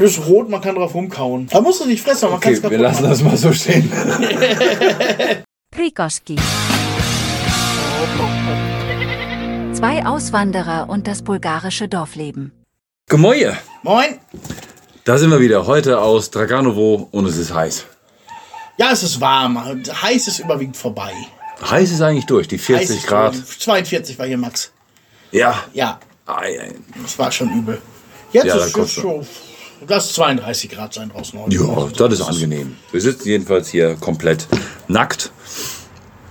Das ist rot, man kann drauf rumkauen. Da musst du nicht fressen, man kann Okay, wir lassen das mal so stehen. Krikoski. Zwei Auswanderer und das bulgarische Dorfleben. Gemäue. Moin. Da sind wir wieder. Heute aus Draganovo und es ist heiß. Ja, es ist warm. Heiß ist überwiegend vorbei. Heiß ist eigentlich durch, die Heiß 40 ist Grad. überwiegend- 42 war hier Max. Ja. Ja, Ei, ei. das war schon übel. Jetzt Ja, ist es schon. Lass 32 Grad sein draußen heute. Ja, das ist angenehm. Wir sitzen jedenfalls hier komplett nackt.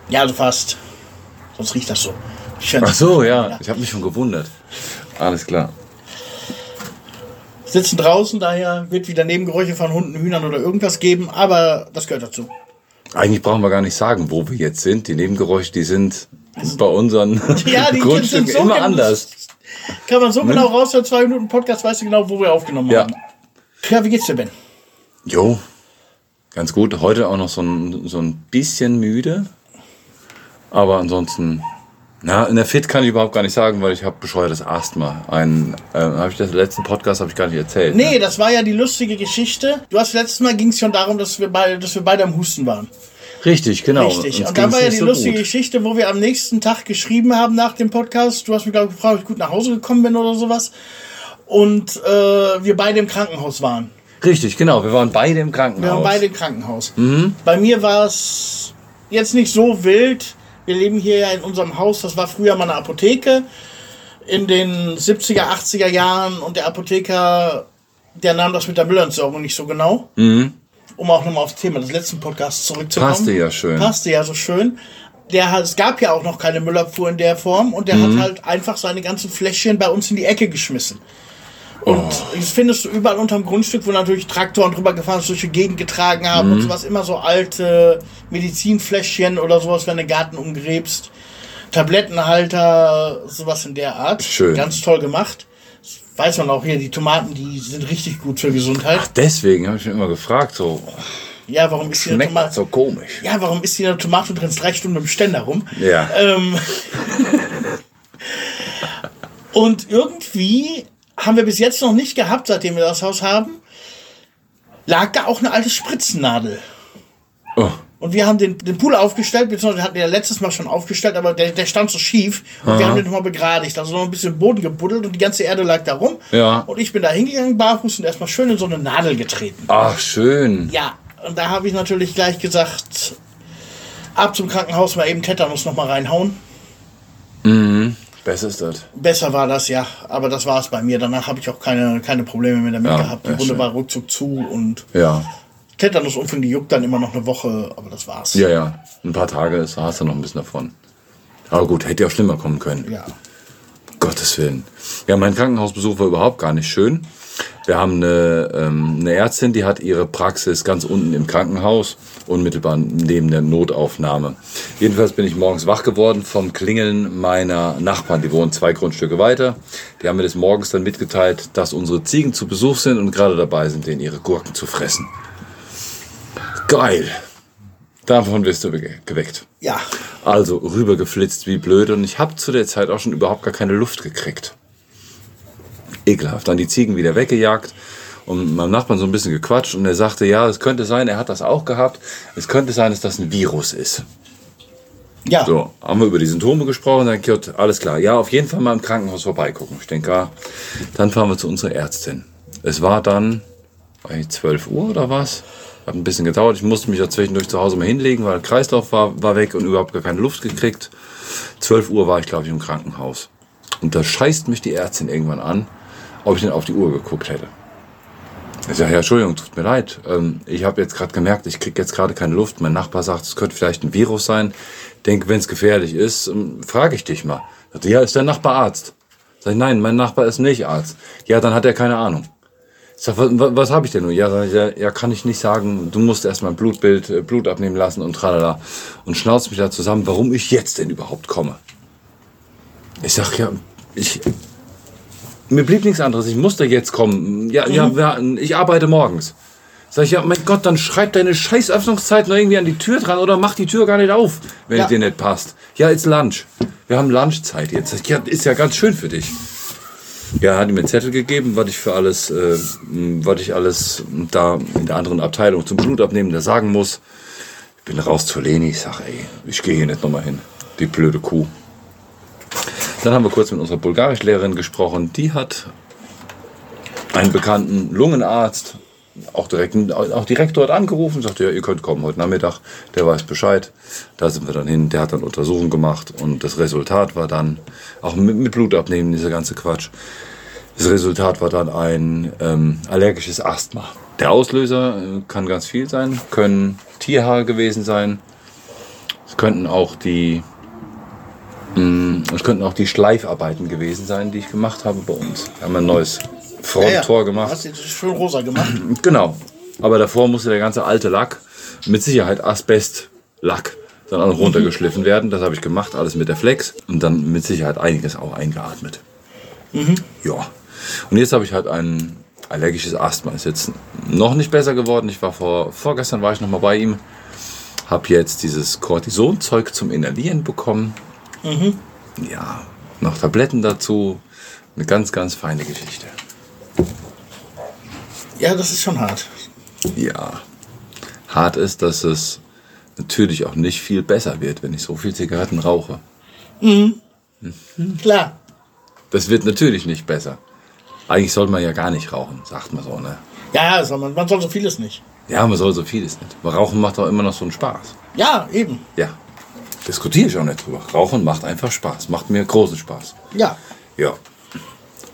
Ja, also fast. Sonst riecht das so. Ich Ach so, ja. Ich habe mich schon gewundert. Alles klar. Sitzen draußen, daher wird wieder Nebengeräusche von Hunden, Hühnern oder irgendwas geben, aber das gehört dazu. Eigentlich brauchen wir gar nicht sagen, wo wir jetzt sind. Die Nebengeräusche, die sind bei unseren Ja, die Grundstücken sind so immer genau- anders. Kann man so genau raushören, zwei Minuten Podcast, weißt du genau, wo wir aufgenommen Ja. haben. Ja, wie geht's dir, Ben? Jo, ganz gut. Heute auch noch so ein, so ein bisschen müde. Aber ansonsten, na, in der Fit kann ich überhaupt gar nicht sagen, weil ich habe bescheuertes Asthma. Ein, äh, habe ich das letzten Podcast habe ich gar nicht erzählt. ne? Nee, das war ja die lustige Geschichte. Du hast letztes Mal ging es schon darum, dass wir beide, dass wir beide am Husten waren. Richtig, genau. Richtig. Uns Und da ging's war ja die so lustige gut. Geschichte, wo wir am nächsten Tag geschrieben haben nach dem Podcast. Du hast mich, glaube ich, gefragt, ob ich gut nach Hause gekommen bin oder sowas. Und äh, wir beide im Krankenhaus waren. Richtig, genau. Wir waren beide im Krankenhaus. Wir waren beide im Krankenhaus. Mhm. Bei mir war es jetzt nicht so wild. Wir leben hier ja in unserem Haus. Das war früher mal eine Apotheke in den 70er, 80er Jahren. Und der Apotheker, der nahm das mit der Müllentsorgung nicht so genau. Um auch nochmal aufs Thema des letzten Podcasts zurückzukommen. Mhm. Passte ja schön. Passte ja so schön. Der es gab ja auch noch keine Müllabfuhr in der Form und der Mhm. hat halt einfach seine ganzen Fläschchen bei uns in die Ecke geschmissen. Und Oh. das findest du überall unterm Grundstück, wo natürlich Traktoren drüber gefahren sind, durch die Gegend getragen haben Mhm. und sowas. Immer so alte Medizinfläschchen oder sowas, wenn du den Garten umgräbst. Tablettenhalter, sowas in der Art. Schön. Ganz toll gemacht. Das weiß man auch hier, die Tomaten, die sind richtig gut für Gesundheit. Deswegen habe ich mich immer gefragt, so Ja, warum ist hier eine schmeckt Tomate? so komisch. Ja, warum ist hier eine Tomate rennst drei Stunden mit dem Ständer rum? Ja. Ähm, und irgendwie haben wir bis jetzt noch nicht gehabt, seitdem wir das Haus haben, lag da auch eine alte Spritzennadel. Oh. Und wir haben den, den Pool aufgestellt, beziehungsweise hatten wir ja letztes Mal schon aufgestellt, aber der, der stand so schief. Und wir haben den nochmal begradigt. Also noch ein bisschen Boden gebuddelt und die ganze Erde lag da rum. Ja. Und ich bin da hingegangen, barfuß und erstmal schön in so eine Nadel getreten. Ach, schön. Ja, und da habe ich natürlich gleich gesagt, ab zum Krankenhaus mal eben Tetanus noch mal reinhauen. Besser ist das. Besser war das ja, aber das war es bei mir. Danach habe ich auch keine, keine Probleme mehr damit Ja, gehabt. Die schön. war ruckzuck zu und Ja. Tetanusunfall, die juckt dann immer noch eine Woche, aber das war's. Ja, ja. Ein paar Tage ist, hast du noch ein bisschen davon. Aber gut, hätte ja auch schlimmer kommen können. Ja. Gottes Willen. Ja, mein Krankenhausbesuch war überhaupt gar nicht schön. Wir haben eine, ähm, eine Ärztin, die hat ihre Praxis ganz unten im Krankenhaus, unmittelbar neben der Notaufnahme. Jedenfalls bin ich morgens wach geworden vom Klingeln meiner Nachbarn. Die wohnen zwei Grundstücke weiter. Die haben mir des Morgens dann mitgeteilt, dass unsere Ziegen zu Besuch sind und gerade dabei sind, denen ihre Gurken zu fressen. Geil. Davon wirst du ge- geweckt. Ja. Also rübergeflitzt wie blöd und ich habe zu der Zeit auch schon überhaupt gar keine Luft gekriegt. Ekelhaft. Dann die Ziegen wieder weggejagt und meinem Nachbarn so ein bisschen gequatscht und er sagte, ja, es könnte sein, er hat das auch gehabt. Es könnte sein, dass das ein Virus ist. Ja. So, haben wir über die Symptome gesprochen, dann gut, alles klar. Ja, auf jeden Fall mal im Krankenhaus vorbeigucken. Ich denke, ah, dann fahren wir zu unserer Ärztin. Es war dann nicht, 12 Uhr oder was? Hat ein bisschen gedauert. Ich musste mich ja zwischendurch zu Hause mal hinlegen, weil der Kreislauf war, war weg und überhaupt gar keine Luft gekriegt. 12 Uhr war ich, glaube ich, im Krankenhaus. Und da scheißt mich die Ärztin irgendwann an, ob ich denn auf die Uhr geguckt hätte. Ich sage, ja, Entschuldigung, tut mir leid. Ähm, ich habe jetzt gerade gemerkt, ich kriege jetzt gerade keine Luft. Mein Nachbar sagt, es könnte vielleicht ein Virus sein. Denke, wenn es gefährlich ist, ähm, frage ich dich mal. Sagt, ja, ist der Nachbar Arzt? Sag ich, nein, mein Nachbar ist nicht Arzt. Ja, dann hat er keine Ahnung. Ich sag, was, was, habe ich denn nun? Ja, ich, ja, kann ich nicht sagen. Du musst erstmal ein Blutbild, äh, Blut abnehmen lassen und tralala. Und schnauzt mich da zusammen, warum ich jetzt denn überhaupt komme. Ich sag, ja, ich, mir blieb nichts anderes. Ich musste jetzt kommen. Ja, ja, wir- ich arbeite morgens. Sag ich, ja, mein Gott, dann schreib deine scheiß Öffnungszeit noch irgendwie an die Tür dran oder mach die Tür gar nicht auf, wenn Ja. es dir nicht passt. Ja, ist Lunch. Wir haben Lunchzeit jetzt. Ich, Ja, ist ja ganz schön für dich. Ja, er hat ihm einen Zettel gegeben, was ich für alles, äh, was ich alles da in der anderen Abteilung zum Blutabnehmen da sagen muss. Ich bin raus zur Leni, ich sag, ey, ich gehe hier nicht nochmal hin. Die blöde Kuh. Dann haben wir kurz mit unserer Bulgarischlehrerin gesprochen. Die hat einen bekannten Lungenarzt auch direkt, auch direkt dort angerufen, sagte, ja, ihr könnt kommen heute Nachmittag, der weiß Bescheid. Da sind wir dann hin, der hat dann Untersuchungen gemacht und das Resultat war dann, auch mit, mit Blut abnehmen, dieser ganze Quatsch, das Resultat war dann ein ähm, allergisches Asthma. Der Auslöser äh, kann ganz viel sein, können Tierhaare gewesen sein, es könnten auch die es könnten auch die Schleifarbeiten gewesen sein, die ich gemacht habe bei uns. Wir haben ein neues Fronttor gemacht. Hast du schön rosa gemacht? Genau. Aber davor musste der ganze alte Lack, mit Sicherheit Asbest-Lack, dann auch runtergeschliffen werden. Das habe ich gemacht, alles mit der Flex. Und dann mit Sicherheit einiges auch eingeatmet. Ja. Und jetzt habe ich halt ein allergisches Asthma. Ist jetzt noch nicht besser geworden. Ich war vor, vorgestern war ich noch mal bei ihm. Habe jetzt dieses Cortisonzeug zum Inhalieren bekommen. Ja, noch Tabletten dazu. Eine ganz, ganz feine Geschichte. Ja, das ist schon hart. Ja. Hart ist, dass es natürlich auch nicht viel besser wird, wenn ich so viel Zigaretten rauche. Klar. Das wird natürlich nicht besser. Eigentlich sollte man ja gar nicht rauchen, sagt man so, ne? Ja, also man, man soll so vieles nicht. Ja, man soll so vieles nicht. Aber Rauchen macht doch immer noch so einen Spaß. Ja, eben. Ja. Diskutiere ich auch nicht drüber. Rauchen macht einfach Spaß. Macht mir großen Spaß. Ja. Ja.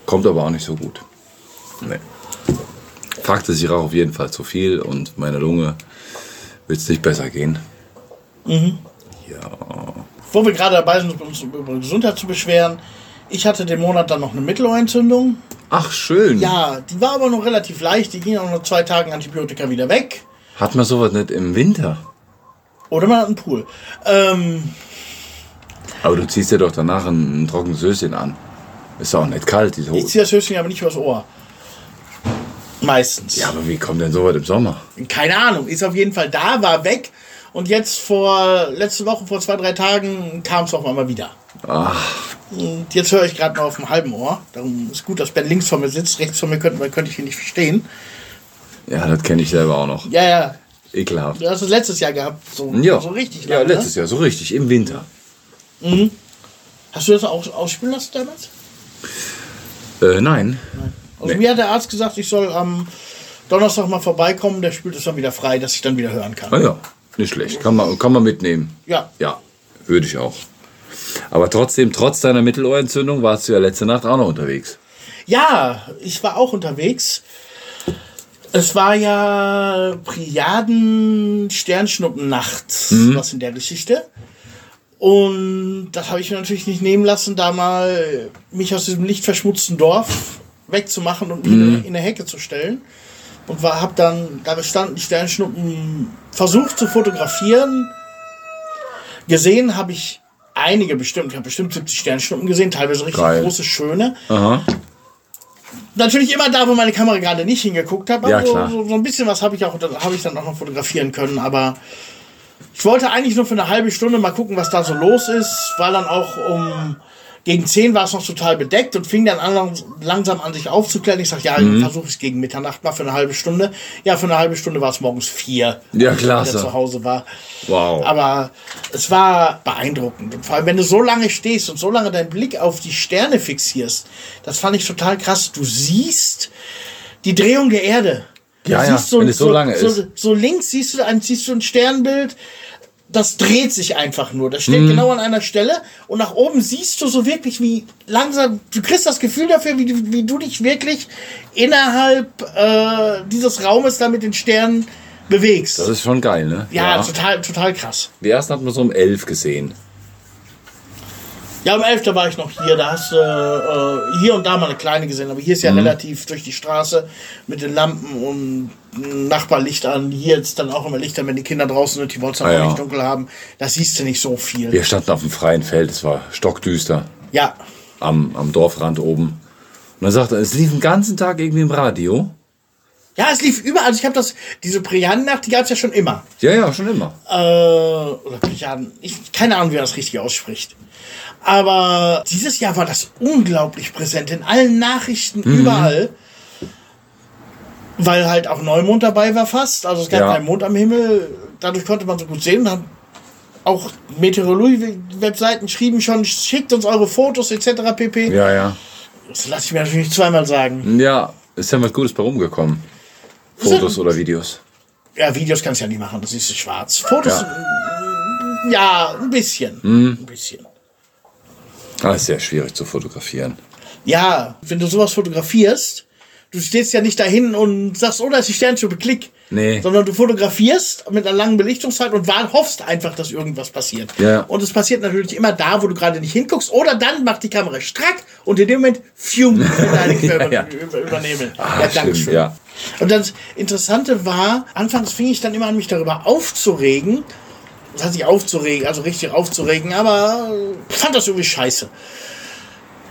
Kommt aber auch nicht so gut. Nee. Fakt ist, ich rauche auf jeden Fall zu viel und meiner Lunge wird es nicht besser gehen. Ja. Wo wir gerade dabei sind, uns über Gesundheit zu beschweren. Ich hatte den Monat dann noch eine Mittelohrentzündung. Ach, schön. Ja, die war aber noch relativ leicht. Die ging auch nach zwei Tagen Antibiotika wieder weg. Hat man sowas nicht im Winter? Oder man hat einen Pool. Ähm, Aber du ziehst dir doch danach ein, ein trockenes Höschen an. Ist auch nicht kalt, diese ich Hose. ziehe das Höschen aber nicht übers Ohr. Meistens. Ja, aber wie kommt denn sowas im Sommer? Keine Ahnung. Ist auf jeden Fall da, war weg. Und jetzt vor, letzte Woche, vor zwei, drei Tagen, kam es auf einmal wieder. Ach, Und jetzt höre ich gerade mal auf dem halben Ohr. Darum ist gut, dass Ben links von mir sitzt. Rechts von mir könnte, könnte ich ihn nicht verstehen. ja, das kenne ich selber auch noch. Ja, ja. Ekelhaft. Du hast es letztes Jahr gehabt. So, Ja, so richtig ja lange, letztes Jahr, so richtig, im Winter. Ne? Hast du das auch ausspielen lassen damals? Äh, nein. Also Nee. mir hat der Arzt gesagt, ich soll am Donnerstag mal vorbeikommen. Der spült es dann wieder frei, dass ich dann wieder hören kann. Ah ja, nicht schlecht. Kann man, kann man mitnehmen. Ja. Ja, würde ich auch. Aber trotzdem, trotz deiner Mittelohrentzündung warst du ja letzte Nacht auch noch unterwegs. Ja, ich war auch unterwegs. Es war ja Priaden Sternschnuppennacht, was in der Geschichte. Und das habe ich mir natürlich nicht nehmen lassen, da mal mich aus diesem lichtverschmutzten Dorf wegzumachen und mich in eine Hecke zu stellen. Und war, hab dann, da bestanden die Sternschnuppen versucht zu fotografieren. Gesehen habe ich einige bestimmt, ich habe bestimmt 70 Sternschnuppen gesehen, teilweise richtig Geil. große, schöne. Aha. Natürlich immer da, wo meine Kamera gerade nicht hingeguckt hat. Ja, aber klar. so, so ein bisschen was habe ich auch, habe ich dann auch noch fotografieren können. Aber ich wollte eigentlich nur für eine halbe Stunde mal gucken, was da so los ist. War dann auch um gegen 10 war es noch total bedeckt und fing dann an, langsam an sich aufzuklären. Ich sag, ja, Mhm. versuche ich es gegen Mitternacht mal für eine halbe Stunde. Ja, für eine halbe Stunde war es morgens vier, Ja, als ich klasse. wieder zu Hause war. Wow. Aber es war beeindruckend. Und vor allem, wenn du so lange stehst und so lange deinen Blick auf die Sterne fixierst, das fand ich total krass. Du siehst die Drehung der Erde. Du Ja, ja, so, wenn es so lange so, ist. So links siehst du, ein, siehst du ein Sternbild, das dreht sich einfach nur. Das Mhm. steht genau an einer Stelle und nach oben siehst du so wirklich, wie langsam, du kriegst das Gefühl dafür, wie, du- wie du dich wirklich innerhalb äh, dieses Raumes da mit den Sternen bewegst. Das ist schon geil, ne? ja, total, total krass. Die ersten hat man so um elf gesehen. Ja, um 11. war ich noch hier. Da hast du äh, hier und da mal eine kleine gesehen. Aber hier ist ja Mhm. relativ durch die Straße mit den Lampen und Nachbarlicht an. Hier jetzt dann auch immer Lichter, wenn die Kinder draußen sind. Die wollen es dann Ah, auch ja. nicht dunkel haben. Da siehst du nicht so viel. Wir standen auf dem freien Feld, es war stockdüster. Ja. Am, am Dorfrand oben. Und dann sagte er, es lief den ganzen Tag irgendwie im Radio. Ja, es lief überall. Also ich habe das, diese Briannacht, die gab es ja schon immer. Ja, ja, schon immer. Äh, oder Brian, ich keine Ahnung, wie man das richtig ausspricht. Aber dieses Jahr war das unglaublich präsent in allen Nachrichten überall. Weil halt auch Neumond dabei war fast. Also es gab Ja. keinen Mond am Himmel. Dadurch konnte man so gut sehen. Dann auch Meteorologie-Webseiten schrieben schon, schickt uns eure Fotos etc. pp. Ja, ja. Das lasse ich mir natürlich zweimal sagen. Ja, ist ja was Gutes bei rumgekommen. Fotos oder Videos. Ja, Videos kannst du ja nicht machen, das ist schwarz. Fotos, Ja. ja, ein bisschen. Ein bisschen. Ah, ist sehr schwierig zu fotografieren. Ja, wenn du sowas fotografierst, du stehst ja nicht dahin und sagst, oh, da ist die Sternschnuppe, klick. Nee. Sondern du fotografierst mit einer langen Belichtungszeit und hoffst einfach, dass irgendwas passiert. Ja. Und es passiert natürlich immer da, wo du gerade nicht hinguckst. Oder dann macht die Kamera strack und in dem Moment, fium, nichts mehr Ja, ja. über, über, übernehmen. Ah, stimmt, ja. Und das Interessante war, anfangs fing ich dann immer an, mich darüber aufzuregen. Das heißt nicht aufzuregen, also richtig aufzuregen, aber fand das irgendwie scheiße.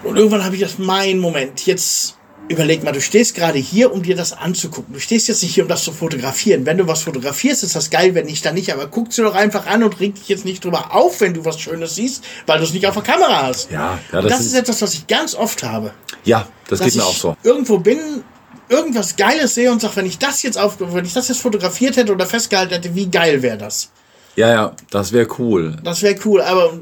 Und irgendwann habe ich gedacht, mein Moment, jetzt überleg mal, du stehst gerade hier, um dir das anzugucken. Du stehst jetzt nicht hier, um das zu fotografieren. Wenn du was fotografierst, ist das geil, wenn nicht, dann nicht. Aber guck dir doch einfach an und reg dich jetzt nicht drüber auf, wenn du was Schönes siehst, weil du es nicht auf der Kamera hast. Ja, ja, das das ist etwas, was ich ganz oft habe Ja, das geht mir auch so. irgendwo bin, irgendwas Geiles sehe und sage, wenn ich das jetzt auf, wenn ich das jetzt fotografiert hätte oder festgehalten hätte, wie geil wäre das? Ja, ja, das wäre cool. Das wäre cool, aber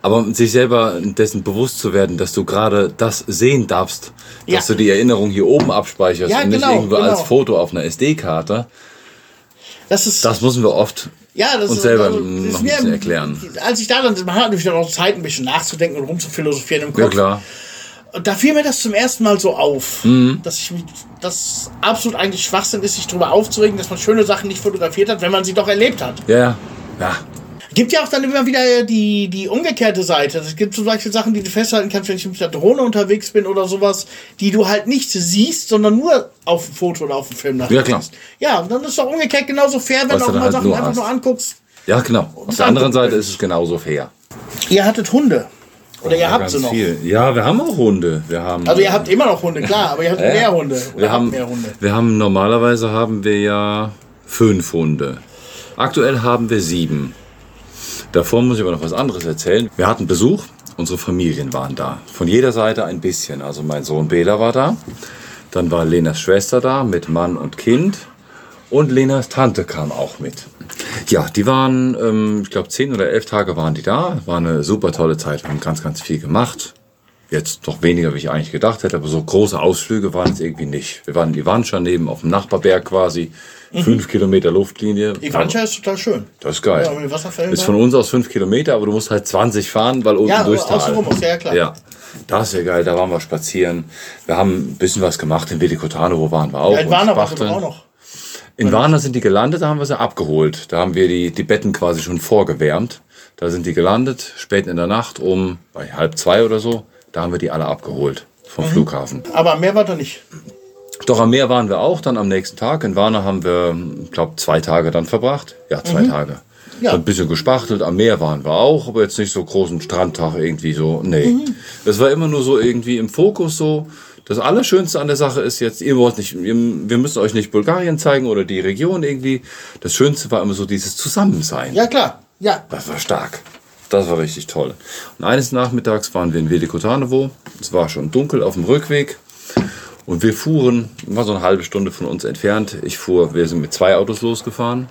Aber sich selber dessen bewusst zu werden, dass du gerade das sehen darfst, Ja. dass du die Erinnerung hier oben abspeicherst Ja, und nicht genau, irgendwo genau. als Foto auf einer SD-Karte, das ist das müssen wir oft ja, das uns ist, selber also, noch ein ist mir- bisschen erklären. Als ich da dann, man hat natürlich dann auch Zeit, ein bisschen nachzudenken und rumzuphilosophieren im Kopf. Ja, klar. Da fiel mir das zum ersten Mal so auf, Mhm. dass ich das absolut eigentlich Schwachsinn ist, sich darüber aufzuregen, dass man schöne Sachen nicht fotografiert hat, wenn man sie doch erlebt hat. Ja, ja. Gibt ja auch dann immer wieder die, die umgekehrte Seite. Es gibt zum Beispiel Sachen, die du festhalten kannst, wenn ich mit der Drohne unterwegs bin oder sowas, die du halt nicht siehst, sondern nur auf dem Foto oder auf dem Film nachher Ja, klar. Ja, dann ist doch umgekehrt genauso fair, wenn Was du auch mal halt Sachen nur einfach hast. nur anguckst. ja genau. Auf der anderen Seite ist es genauso fair. Ihr hattet Hunde. Oder ihr Ja, habt sie noch. viel. Ja, wir haben auch Hunde. Wir haben, Also ihr habt immer noch Hunde, klar, aber ihr habt Ja, mehr Hunde. Oder wir haben, mehr Hunde. wir haben normalerweise haben wir ja fünf Hunde. Aktuell haben wir sieben. Davor muss ich aber noch was anderes erzählen. Wir hatten Besuch, unsere Familien waren da. Von jeder Seite ein bisschen. Also mein Sohn Bela war da. Dann war Lenas Schwester da mit Mann und Kind. Und Lenas Tante kam auch mit. Ja, die waren, ähm, ich glaube, zehn oder elf Tage waren die da. War eine super tolle Zeit. Wir haben ganz, ganz viel gemacht. Jetzt noch weniger, wie ich eigentlich gedacht hätte, aber so große Ausflüge waren es irgendwie nicht. Wir waren in Ivancha neben auf dem Nachbarberg quasi. Fünf Kilometer Luftlinie. Ivancha ist total schön. Das ist geil. Ja, ist von uns aus fünf Kilometer, aber du musst halt 20 fahren, weil unten Ja, durchs Tal. ja, klar. Ja, das ist ja geil. Da waren wir spazieren. Wir haben ein bisschen was gemacht. In Velikotanovo waren wir auch. Ja, in Warner Spachteln. doch auch noch. In Warna sind die gelandet, da haben wir sie abgeholt. Da haben wir die, die Betten quasi schon vorgewärmt. Da sind die gelandet, spät in der Nacht um bei halb zwei oder so. Da haben wir die alle abgeholt vom Mhm. Flughafen. Aber mehr war da nicht. Doch am Meer waren wir auch dann am nächsten Tag. In Warna haben wir, ich glaube, zwei Tage dann verbracht. Ja, zwei Tage. Mhm. Ja. Ein bisschen gespachtelt. Am Meer waren wir auch, aber jetzt nicht so großen Strandtag irgendwie so. Nee. Mhm. Das war immer nur so irgendwie im Fokus so. Das Allerschönste an der Sache ist jetzt, ihr wollt nicht, wir müssen euch nicht Bulgarien zeigen oder die Region irgendwie. Das Schönste war immer so dieses Zusammensein. Ja, klar. Ja. Das war stark. Das war richtig toll. Und eines Nachmittags waren wir in Velikotanovo. Es war schon dunkel auf dem Rückweg. Und wir fuhren, war so eine halbe Stunde von uns entfernt. Ich fuhr, wir sind mit zwei Autos losgefahren.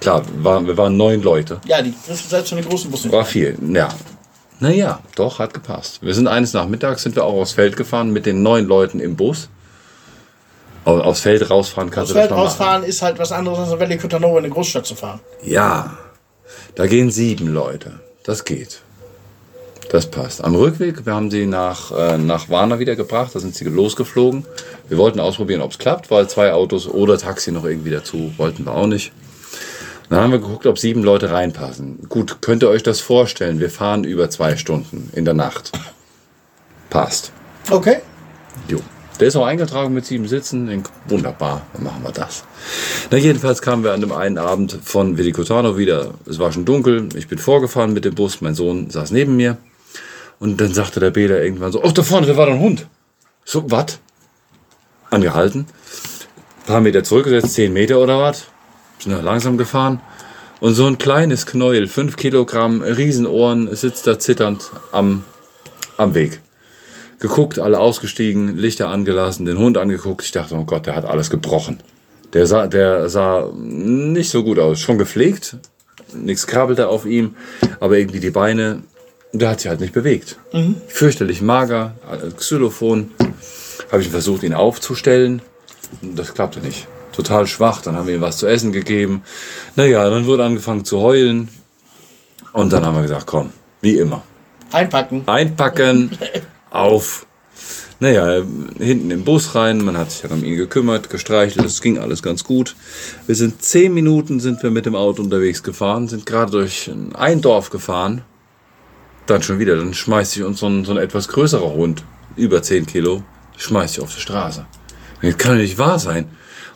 Klar, wir waren, neun Leute. Ja, die du selbst von den großen Bussen. War viel, ja. Naja, doch, hat gepasst. Wir sind eines Nachmittags, sind wir auch aufs Feld gefahren mit den neun Leuten im Bus. Au- Aufs Feld rausfahren kannst Das du das Feld mal machen. rausfahren ist halt was anderes, als in Velikotanovo in eine Großstadt zu fahren. Ja, da gehen sieben Leute. Das geht. Das passt. Am Rückweg, wir haben sie nach, äh, nach Warna wieder gebracht, da sind sie losgeflogen. Wir wollten ausprobieren, ob es klappt, weil zwei Autos oder Taxi noch irgendwie dazu wollten wir auch nicht. Dann haben wir geguckt, ob sieben Leute reinpassen. Gut, könnt ihr euch das vorstellen? Wir fahren über zwei Stunden in der Nacht. Passt. Okay. Jo. Der ist auch eingetragen mit sieben Sitzen. Wunderbar, dann machen wir das. Na, jedenfalls kamen wir an dem einen Abend von Velikotano wieder. Es war schon dunkel. Ich bin vorgefahren mit dem Bus. Mein Sohn saß neben mir. Und dann sagte der Bela irgendwann so: Oh, da vorne, da war doch ein Hund. So, was? Angehalten. paar Meter zurückgesetzt, 10 Meter oder was. Sind da langsam gefahren. Und so ein kleines Knäuel, 5 Kilogramm, Riesenohren, sitzt da zitternd am, am Weg. Geguckt, alle ausgestiegen, Lichter angelassen, den Hund angeguckt. Ich dachte, oh Gott, der hat alles gebrochen. Der sah, der sah nicht so gut aus. Schon gepflegt, nichts krabbelte auf ihm, aber irgendwie die Beine, der hat sich halt nicht bewegt. Fürchterlich mager, äh, Xylophon. Habe ich versucht, ihn aufzustellen. Das klappte nicht. Total schwach. Dann haben wir ihm was zu essen gegeben. Naja, dann wurde angefangen zu heulen. Und dann haben wir gesagt, komm, wie immer. Einpacken. Einpacken, auf. Naja, hinten im Bus rein, man hat sich dann um ihn gekümmert, gestreichelt, es ging alles ganz gut. Wir sind zehn Minuten sind wir mit dem Auto unterwegs gefahren, sind gerade durch ein Dorf gefahren. Dann schon wieder, dann schmeißt sich uns so ein, so ein etwas größerer Hund, über 10 Kilo, schmeißt sich auf die Straße. Das kann doch nicht wahr sein.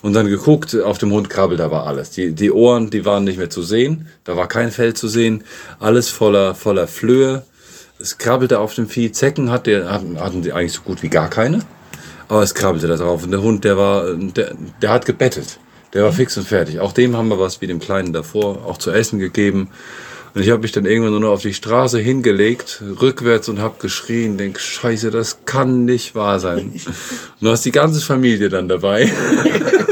Und dann geguckt, auf dem Hund krabbelt aber alles. Die, die Ohren, die waren nicht mehr zu sehen, da war kein Fell zu sehen, alles voller, voller Flöhe. Es krabbelte auf dem Vieh. Zecken hat der, hatten, hatten die eigentlich so gut wie gar keine. Aber es krabbelte da drauf. Und der Hund, der war, der, der hat gebettet. Der war fix und fertig. Auch dem haben wir was wie dem Kleinen davor auch zu essen gegeben. Und ich habe mich dann irgendwann nur noch auf die Straße hingelegt, rückwärts und habe geschrien, denk, scheiße, das kann nicht wahr sein. Und du hast die ganze Familie dann dabei.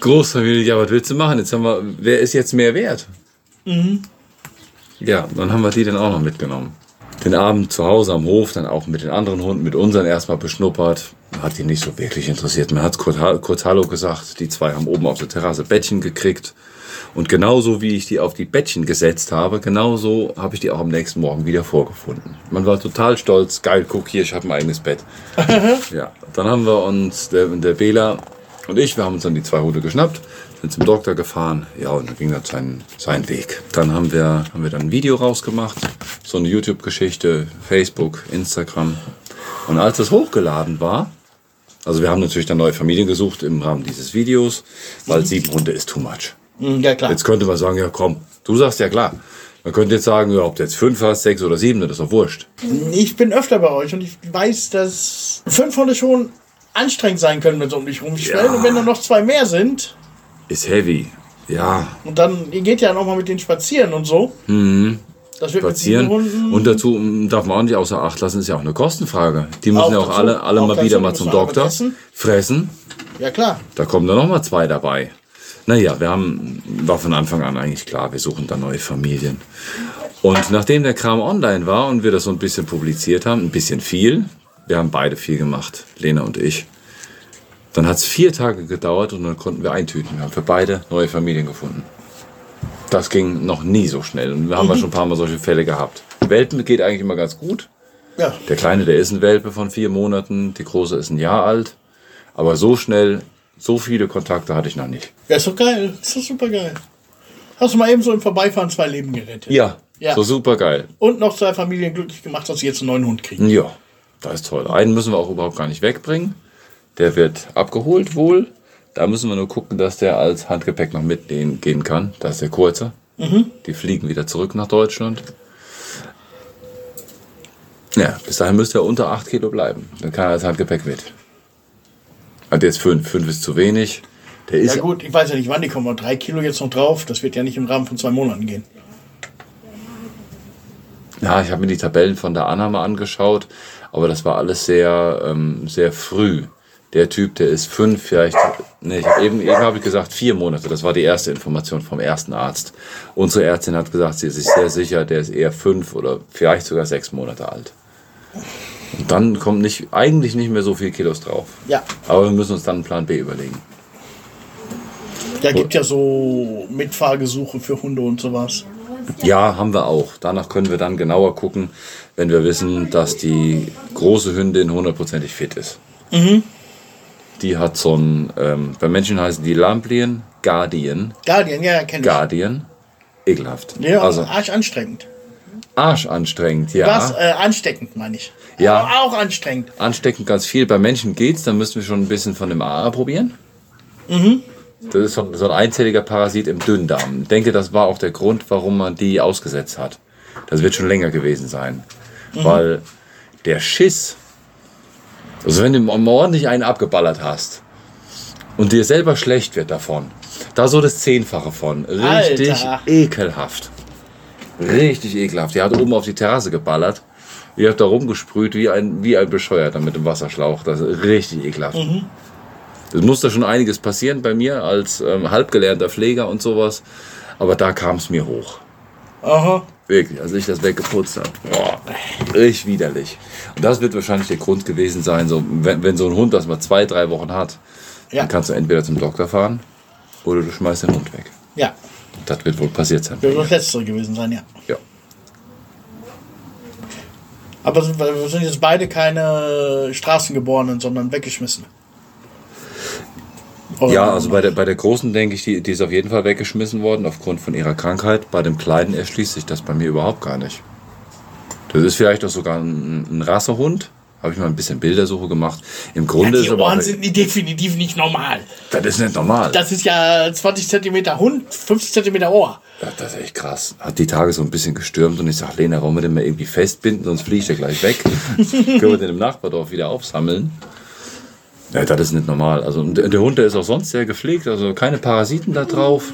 Großfamilie, ja, was willst du machen? Jetzt haben wir, wer ist jetzt mehr wert? Ja, dann haben wir die dann auch noch mitgenommen. Den Abend zu Hause am Hof, dann auch mit den anderen Hunden, mit unseren erstmal beschnuppert. Hat die nicht so wirklich interessiert. Man hat kurz, kurz Hallo gesagt. Die zwei haben oben auf der Terrasse Bettchen gekriegt. Und genauso wie ich die auf die Bettchen gesetzt habe, genauso habe ich die auch am nächsten Morgen wieder vorgefunden. Man war total stolz. Geil, guck hier, ich habe ein eigenes Bett. ja, dann haben wir uns, der, der Bela und ich, wir haben uns dann die zwei Hunde geschnappt, sind zum Doktor gefahren. Ja, und dann ging das seinen, seinen Weg. Dann haben wir, haben wir dann ein Video rausgemacht. So eine YouTube-Geschichte, Facebook, Instagram. Und als das hochgeladen war, also wir haben natürlich dann neue Familien gesucht im Rahmen dieses Videos, weil sieben Hunde ist too much. Mhm, Ja, klar. Jetzt könnte man sagen, ja komm, du sagst ja klar. Man könnte jetzt sagen, ja, ob du jetzt fünf hast, sechs oder sieben, das ist doch wurscht. Ich bin öfter bei euch und ich weiß, dass fünf Hunde schon anstrengend sein können, wenn sie um dich rumschwellen. Ja. Und wenn dann noch zwei mehr sind, Ist heavy. Ja, und dann, ihr geht ja noch mal mit denen spazieren und so. Das wird Mhm. spazieren. Und dazu darf man auch nicht außer Acht lassen, ist ja auch eine Kostenfrage. Die müssen Auch ja auch dazu. alle, alle Auch mal wieder mal zum Doktor. mit essen. Fressen. Ja, klar. Da kommen dann noch mal zwei dabei. Naja, wir haben, war von Anfang an eigentlich klar, wir suchen da neue Familien. Und nachdem der Kram online war und wir das so ein bisschen publiziert haben, ein bisschen viel, wir haben beide viel gemacht, Lena und ich, dann hat es vier Tage gedauert und dann konnten wir eintüten. Wir haben für beide neue Familien gefunden. Das ging noch nie so schnell und wir haben ja schon ein paar Mal solche Fälle gehabt. Welpen geht eigentlich immer ganz gut. Ja. Der Kleine, der ist ein Welpe von vier Monaten, die Große ist ein Jahr alt. Aber so schnell, so viele Kontakte hatte ich noch nicht. Ja, ist doch geil. Ist doch super geil. Hast du mal eben so im Vorbeifahren zwei Leben gerettet. Ja, Ja. so super geil. Und noch zwei Familien glücklich gemacht, dass sie jetzt einen neuen Hund kriegen. Ja, das ist toll. Einen müssen wir auch überhaupt gar nicht wegbringen. Der wird abgeholt wohl. Da müssen wir nur gucken, dass der als Handgepäck noch mitgehen gehen kann. Da ist der kurze. Die fliegen wieder zurück nach Deutschland. Ja, bis dahin müsste er unter 8 Kilo bleiben. Dann kann er als Handgepäck mit. Also der ist 5. 5 ist zu wenig. Der ist Ja gut, ich weiß ja nicht, wann die kommen. Drei Kilo jetzt noch drauf. Das wird ja nicht im Rahmen von zwei Monaten gehen. Ja, ich habe mir die Tabellen von der Anna mal angeschaut, aber das war alles sehr, ähm, sehr früh. Der Typ, der ist fünf, vielleicht, nee, ich hab eben, eben habe ich gesagt vier Monate. Das war die erste Information vom ersten Arzt. Unsere Ärztin hat gesagt, sie ist sich sehr sicher, der ist eher fünf oder vielleicht sogar sechs Monate alt. Und dann kommt nicht, eigentlich nicht mehr so viel Kilos drauf. Ja. Aber wir müssen uns dann einen Plan B überlegen. Ja, gibt ja so Mitfahrgesuche für Hunde und sowas. Ja, haben wir auch. Danach können wir dann genauer gucken, wenn wir wissen, dass die große Hündin hundertprozentig fit ist. Die hat so ein, ähm, bei Menschen heißen die Lamplien Guardian. Guardian, ja, kenn ich. Guardian. Ekelhaft. Ja, also arsch anstrengend. arschanstrengend, ja. Was? Äh, ansteckend, meine ich. Ja. Aber auch anstrengend. Ansteckend ganz viel. Bei Menschen geht's, dann müssen wir schon ein bisschen von dem AA probieren. Das ist so ein, so ein einzelliger Parasit im Dünndarm. Ich denke, das war auch der Grund, warum man die ausgesetzt hat. Das wird schon länger gewesen sein. Weil der Schiss, also wenn du ordentlich einen abgeballert hast und dir selber schlecht wird davon. Da so das Zehnfache von. Richtig Alter. ekelhaft. Richtig ekelhaft. Die hat oben auf die Terrasse geballert. Die hat da rumgesprüht wie ein, wie ein Bescheuerter mit dem Wasserschlauch. Das ist richtig ekelhaft. Es musste schon einiges passieren bei mir als ähm, halbgelernter Pfleger und sowas. Aber da kam es mir hoch. Aha. Wirklich, als ich das weggeputzt habe. Boah, richtig widerlich. Und das wird wahrscheinlich der Grund gewesen sein, so, wenn, wenn so ein Hund das mal zwei, drei Wochen hat, Ja. dann kannst du entweder zum Doktor fahren oder du schmeißt den Hund weg. Ja. Das wird wohl passiert sein. Wird das letztere gewesen sein, ja. Ja. Aber sind, wir sind jetzt beide keine Straßengeborenen, sondern weggeschmissen. Oder- Ja, also bei der, bei der Großen denke ich, die, die ist auf jeden Fall weggeschmissen worden aufgrund von ihrer Krankheit. Bei dem Kleinen erschließt sich das bei mir überhaupt gar nicht. Das ist vielleicht auch sogar ein, ein Rassehund. Habe ich mal ein bisschen Bildersuche gemacht. Im Grunde die ist aber. Ohren sind definitiv nicht normal. das ist nicht normal. Das ist ja 20 cm Hund, 50 cm Ohr. Ja, das ist echt krass. Hat die Tage so ein bisschen gestürmt und ich sag, Lena, wollen wir den mal irgendwie festbinden, sonst fliegt er gleich weg. Können wir den im Nachbardorf wieder aufsammeln? Ja, das ist nicht normal. Also der Hund, der ist auch sonst sehr gepflegt, also keine Parasiten da drauf.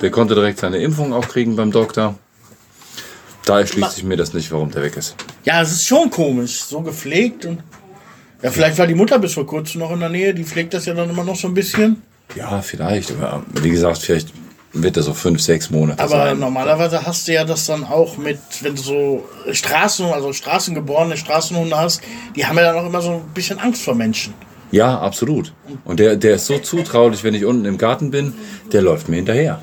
Der konnte direkt seine Impfung auch kriegen beim Doktor. Da erschließt sich mir das nicht, warum der weg ist. Ja, es ist schon komisch. So gepflegt und. Ja, vielleicht war die Mutter bis vor kurzem noch in der Nähe. Die pflegt das ja dann immer noch so ein bisschen. Ja, vielleicht. Aber wie gesagt, vielleicht wird das so fünf, sechs Monate Aber sein. normalerweise hast du ja das dann auch mit, wenn du so Straßen, also Straßengeborene Straßenhunde hast, die haben ja dann auch immer so ein bisschen Angst vor Menschen. Ja, absolut. Und der, der ist so zutraulich, wenn ich unten im Garten bin, der läuft mir hinterher.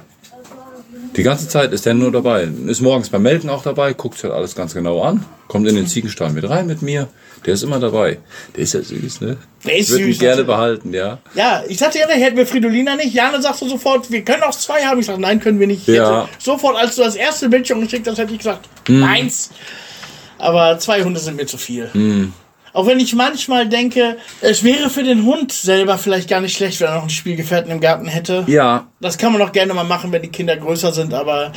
Die ganze Zeit ist der nur dabei. Ist morgens beim Melken auch dabei, guckt sich halt alles ganz genau an, kommt in den Ziegenstall mit rein mit mir. Der ist immer dabei. Der ist ja süß, ne? Der ist ich würde mich süß, gerne natürlich. behalten, ja. Ja, ich sagte ja, hätten wir Fridolina nicht. Jana sagte sofort, wir können auch zwei haben. Ich sagte, nein, können wir nicht. Ich Ja. Sofort, als du das erste Bild schon geschickt hast, hätte ich gesagt, eins. Aber zwei Hunde sind mir zu viel. Auch wenn ich manchmal denke, es wäre für den Hund selber vielleicht gar nicht schlecht, wenn er noch einen Spielgefährten im Garten hätte. Ja, Das kann man auch gerne mal machen, wenn die Kinder größer sind, aber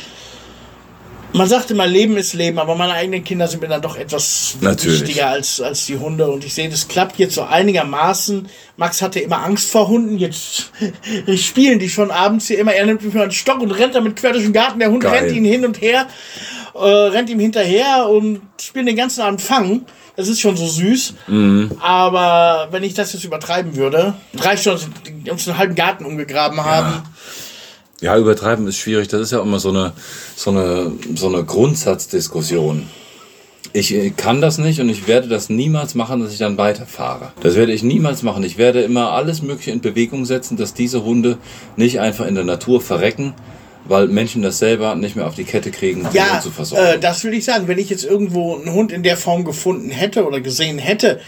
man sagt immer, Leben ist Leben, aber meine eigenen Kinder sind mir dann doch etwas Natürlich. wichtiger als, als die Hunde. Und ich sehe, das klappt jetzt so einigermaßen. Max hatte immer Angst vor Hunden, jetzt spielen die schon abends hier immer. Er nimmt mich mal einen Stock und rennt damit quer durch den Garten. Der Hund Geil. rennt ihn hin und her, äh, rennt ihm hinterher und spielen den ganzen Abend Fangen. Das ist schon so süß. Mhm. Aber wenn ich das jetzt übertreiben würde, reicht schon, dass die uns einen halben Garten umgegraben haben. Ja, übertreiben ist schwierig. Das ist ja immer so eine, so eine, so eine Grundsatzdiskussion. Ich äh, kann das nicht und ich werde das niemals machen, dass ich dann weiterfahre. Das werde ich niemals machen. Ich werde immer alles Mögliche in Bewegung setzen, dass diese Hunde nicht einfach in der Natur verrecken, weil Menschen das selber nicht mehr auf die Kette kriegen, den Ja, Hund zu versorgen. äh, das will ich sagen. Wenn ich jetzt irgendwo einen Hund in der Form gefunden hätte oder gesehen hätte,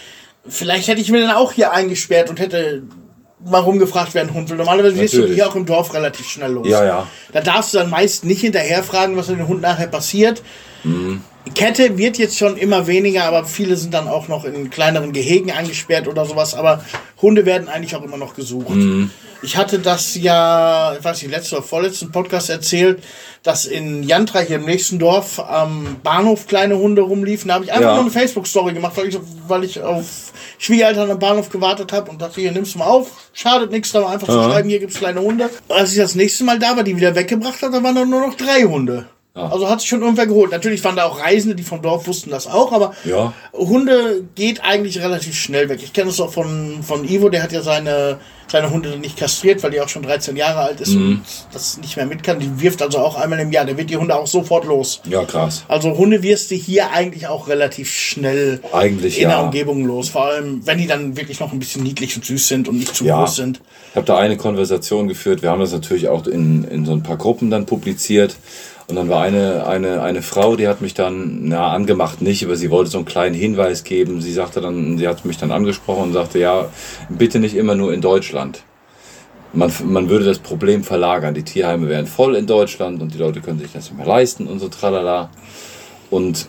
vielleicht hätte ich mir dann auch hier eingesperrt und hätte mal rumgefragt, wer einen Hund will. Normalerweise wirst du hier auch im Dorf relativ schnell los. Ja, ja. Da darfst du dann meist nicht hinterher fragen, was mit dem Hund nachher passiert. Kette wird jetzt schon immer weniger, aber viele sind dann auch noch in kleineren Gehegen eingesperrt oder sowas. Aber Hunde werden eigentlich auch immer noch gesucht. Ich hatte das ja, ich weiß nicht, letzten oder vorletzten Podcast erzählt, dass in Jantra hier im nächsten Dorf am Bahnhof kleine Hunde rumliefen. Da habe ich einfach Ja. nur eine Facebook-Story gemacht, weil ich, weil ich auf Schwiegereltern am Bahnhof gewartet habe und dachte, hier nimmst du mal auf, schadet nichts, da einfach zu Ja. schreiben, hier gibt's kleine Hunde. Als ich das nächste Mal da war, die wieder weggebracht hat, da waren dann nur noch drei Hunde. Also hat sich schon irgendwer geholt. Natürlich waren da auch Reisende, die vom Dorf wussten das auch, aber Ja. Hunde geht eigentlich relativ schnell weg. Ich kenne es auch von, von Ivo, der hat ja seine, seine Hunde nicht kastriert, weil die auch schon 13 Jahre alt ist und das nicht mehr mit kann. Die wirft also auch einmal im Jahr. Der wird die Hunde auch sofort los. Ja, krass. Also Hunde wirst du hier eigentlich auch relativ schnell Eigentlich, in der ja. Umgebung los. Vor allem, wenn die dann wirklich noch ein bisschen niedlich und süß sind und nicht zu Ja. groß sind. Ich habe da eine Konversation geführt. Wir haben das natürlich auch in, in so ein paar Gruppen dann publiziert. Und dann war eine, eine, eine Frau, die hat mich dann, na, angemacht nicht, aber sie wollte so einen kleinen Hinweis geben. Sie sagte dann, sie hat mich dann angesprochen und sagte, ja, bitte nicht immer nur in Deutschland. Man, man würde das Problem verlagern. Die Tierheime wären voll in Deutschland und die Leute können sich das nicht mehr leisten und so tralala. Und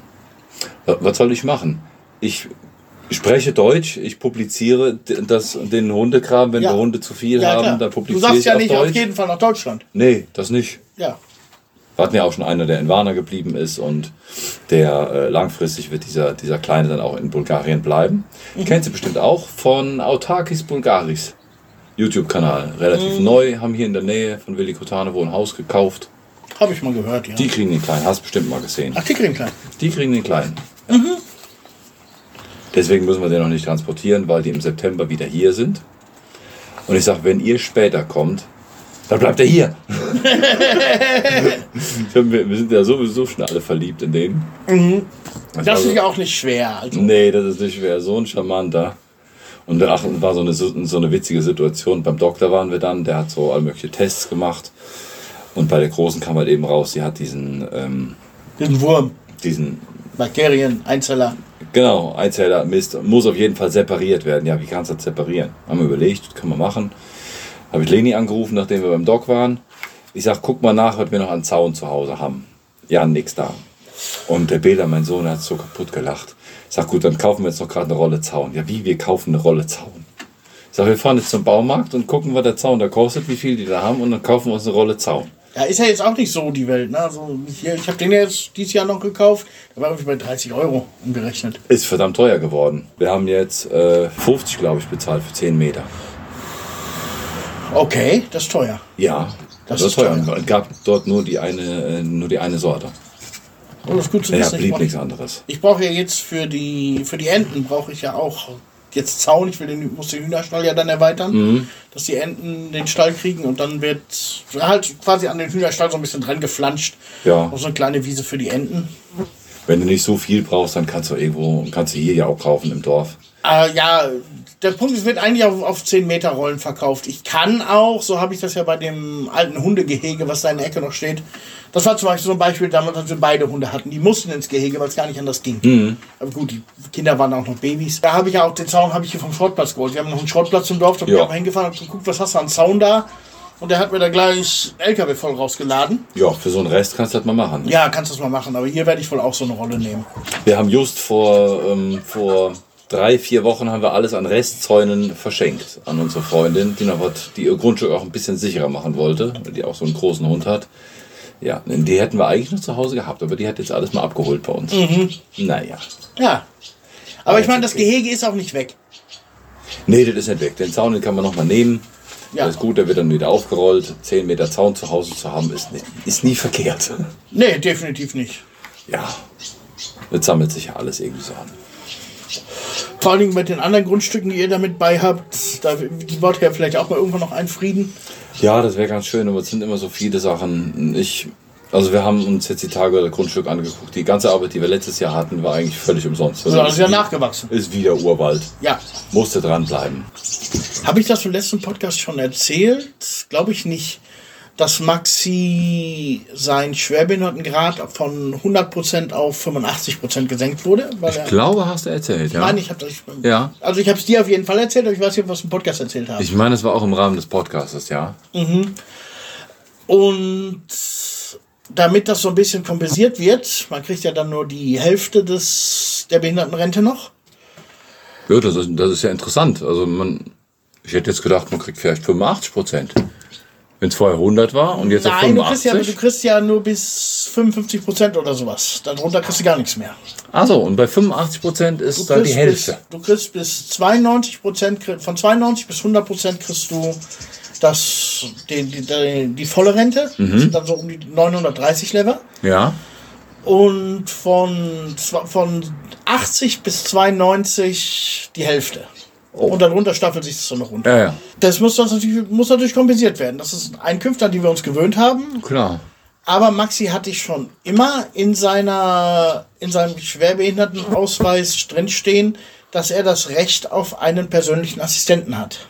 wa- was soll ich machen? Ich spreche Deutsch, ich publiziere das, den Hundekram, wenn Ja. wir Hunde zu viel Ja, haben, klar. dann Du publiziere sagst ich ja auf nicht auf Deutsch. jeden Fall nach Deutschland. Nee, das nicht. Ja. Wir hatten ja auch schon einer, der in Varna geblieben ist und der äh, langfristig wird dieser, dieser Kleine dann auch in Bulgarien bleiben. Mhm. Kennt sie bestimmt auch von Autakis Bulgaris. YouTube-Kanal. Relativ Mhm. neu, haben hier in der Nähe von Willi Kotanovo ein Haus gekauft. Habe ich mal gehört, ja. Die kriegen den kleinen, hast bestimmt mal gesehen. Ach, die kriegen klein. Die kriegen den kleinen. Ja. Deswegen müssen wir den noch nicht transportieren, weil die im September wieder hier sind. Und ich sage, wenn ihr später kommt, dann bleibt er hier. Hab- wir sind ja sowieso schon alle verliebt in den. Das Also- ist ja auch nicht schwer. Also, Nee, das ist nicht schwer. So ein charmanter. Und ach, und war so eine, so eine witzige Situation. Beim Doktor waren wir dann, der hat so alle mögliche Tests gemacht. Und bei der Großen kam halt eben raus, sie hat diesen, ähm, diesen Wurm, diesen, Bakterien, Einzeller. genau, Einzeller Mist, muss auf jeden Fall separiert werden. Ja, wie kannst du das separieren? Haben wir überlegt, das können wir machen. Habe ich Leni angerufen, nachdem wir beim Doc waren. Ich sag, guck mal nach, was wir noch an Zaun zu Hause haben. Ja, nix da. Und der Bela, mein Sohn, hat so kaputt gelacht. Ich sag, gut, dann kaufen wir jetzt noch gerade eine Rolle Zaun. Ja, wie? Wir kaufen eine Rolle Zaun. Ich sag, wir fahren jetzt zum Baumarkt und gucken, was der Zaun da kostet, wie viel die da haben und dann kaufen wir uns eine Rolle Zaun. Ja, ist ja jetzt auch nicht so die Welt. Ne? Also hier, ich habe den jetzt dieses Jahr noch gekauft. Der war irgendwie bei 30 Euro umgerechnet. Ist verdammt teuer geworden. Wir haben jetzt äh, 50, glaube ich, bezahlt für 10 Meter. Okay, das ist teuer. Ja, Das das, ist teuer. teuer. Und gab dort nur die eine, äh, nur die eine Sorte. Oh, das ist gut zu Ja, wissen. ich blieb nichts anderes. Ich brauche ja jetzt für die, für die Enten brauche ich ja auch jetzt Zaun. Ich will den, muss den Hühnerstall ja dann erweitern, Mhm. dass die Enten den Stall kriegen und dann wird halt quasi an den Hühnerstall so ein bisschen dran geflanscht. Ja. Noch so eine kleine Wiese für die Enten. Wenn du nicht so viel brauchst, dann kannst du irgendwo, kannst du hier ja auch kaufen im Dorf. Äh, ja, der Punkt ist, es wird eigentlich auf, auf 10 Meter Rollen verkauft. Ich kann auch, so habe ich das ja bei dem alten Hundegehege, was da in der Ecke noch steht. Das war zum Beispiel so ein Beispiel damals, als wir beide Hunde hatten. Die mussten ins Gehege, weil es gar nicht anders ging. Aber gut, die Kinder waren auch noch Babys. Da habe ich ja auch den Zaun habe ich hier vom Schrottplatz geholt. Wir haben noch einen Schrottplatz im Dorf, da bin ich auch mal hingefahren und geguckt, was hast du an Zaun da? Und der hat mir da gleich LKW voll rausgeladen. Ja, für so einen Rest kannst du das mal machen. Ja, kannst du das mal machen, aber hier werde ich wohl auch so eine Rolle nehmen. Wir haben just vor, ähm, vor drei, vier Wochen haben wir alles an Restzäunen verschenkt an unsere Freundin, die noch was, die ihr Grundstück auch ein bisschen sicherer machen wollte, weil die auch so einen großen Hund hat. Ja, die hätten wir eigentlich noch zu Hause gehabt, aber die hat jetzt alles mal abgeholt bei uns. Naja. Ja. Aber ich Ja, meine, das. Gehege ist auch nicht weg. Nee, das ist nicht weg. Den Zaun den kann man noch mal nehmen. Ja. Das ist gut, der wird dann wieder aufgerollt. Zehn Meter Zaun zu Hause zu haben, ist, nicht, ist nie verkehrt. Nee, definitiv nicht. Ja, jetzt sammelt sich ja alles irgendwie so an. Vor allen Dingen mit den anderen Grundstücken, die ihr damit bei habt, da, die baut ja vielleicht auch mal irgendwann noch ein Frieden. Ja, das wäre ganz schön, aber es sind immer so viele Sachen. Ich, also wir haben uns jetzt die Tage das Grundstück angeguckt. Die ganze Arbeit, die wir letztes Jahr hatten, war eigentlich völlig umsonst. Also, das ist ja nachgewachsen. Ist wieder Urwald. Ja. Musste dranbleiben. Habe ich das im letzten Podcast schon erzählt? Glaube ich nicht. Dass Maxi sein Schwerbehindertengrad von 100% auf 85% gesenkt wurde. Ich glaube, hast du erzählt, ja? Nein, ich habe das. Ja. Also ich habe es dir auf jeden Fall erzählt, aber ich weiß nicht, was ich im Podcast erzählt habe. Ich meine, es war auch im Rahmen des Podcasts, ja. Und damit das so ein bisschen kompensiert wird, man kriegt ja dann nur die Hälfte des, der Behindertenrente noch. Ja, das ist, das ist ja interessant. Also man, ich hätte jetzt gedacht, man kriegt vielleicht 85 Prozent. Wenn es vorher 100 war und jetzt auf Nein, du kriegst, ja, 85. du kriegst ja nur bis 55 Prozent oder sowas. Darunter kriegst du gar nichts mehr. Achso, und bei 85 Prozent ist Du dann die Hälfte. Bis, du kriegst bis 92 Prozent, von 92 bis 100 Prozent kriegst du das, die, die, die, die volle Rente. Mhm. Das sind dann so um die 930 Lever. Ja. Und von, von 80 bis 92 die Hälfte. Und darunter staffelt sich das so noch runter. Ja, ja. Das muss, das natürlich, muss natürlich kompensiert werden. Das ist Einkünfte, an die wir uns gewöhnt haben. Klar. Aber Maxi hatte ich schon immer in seiner, in seinem Schwerbehindertenausweis drinstehen, dass er das Recht auf einen persönlichen Assistenten hat.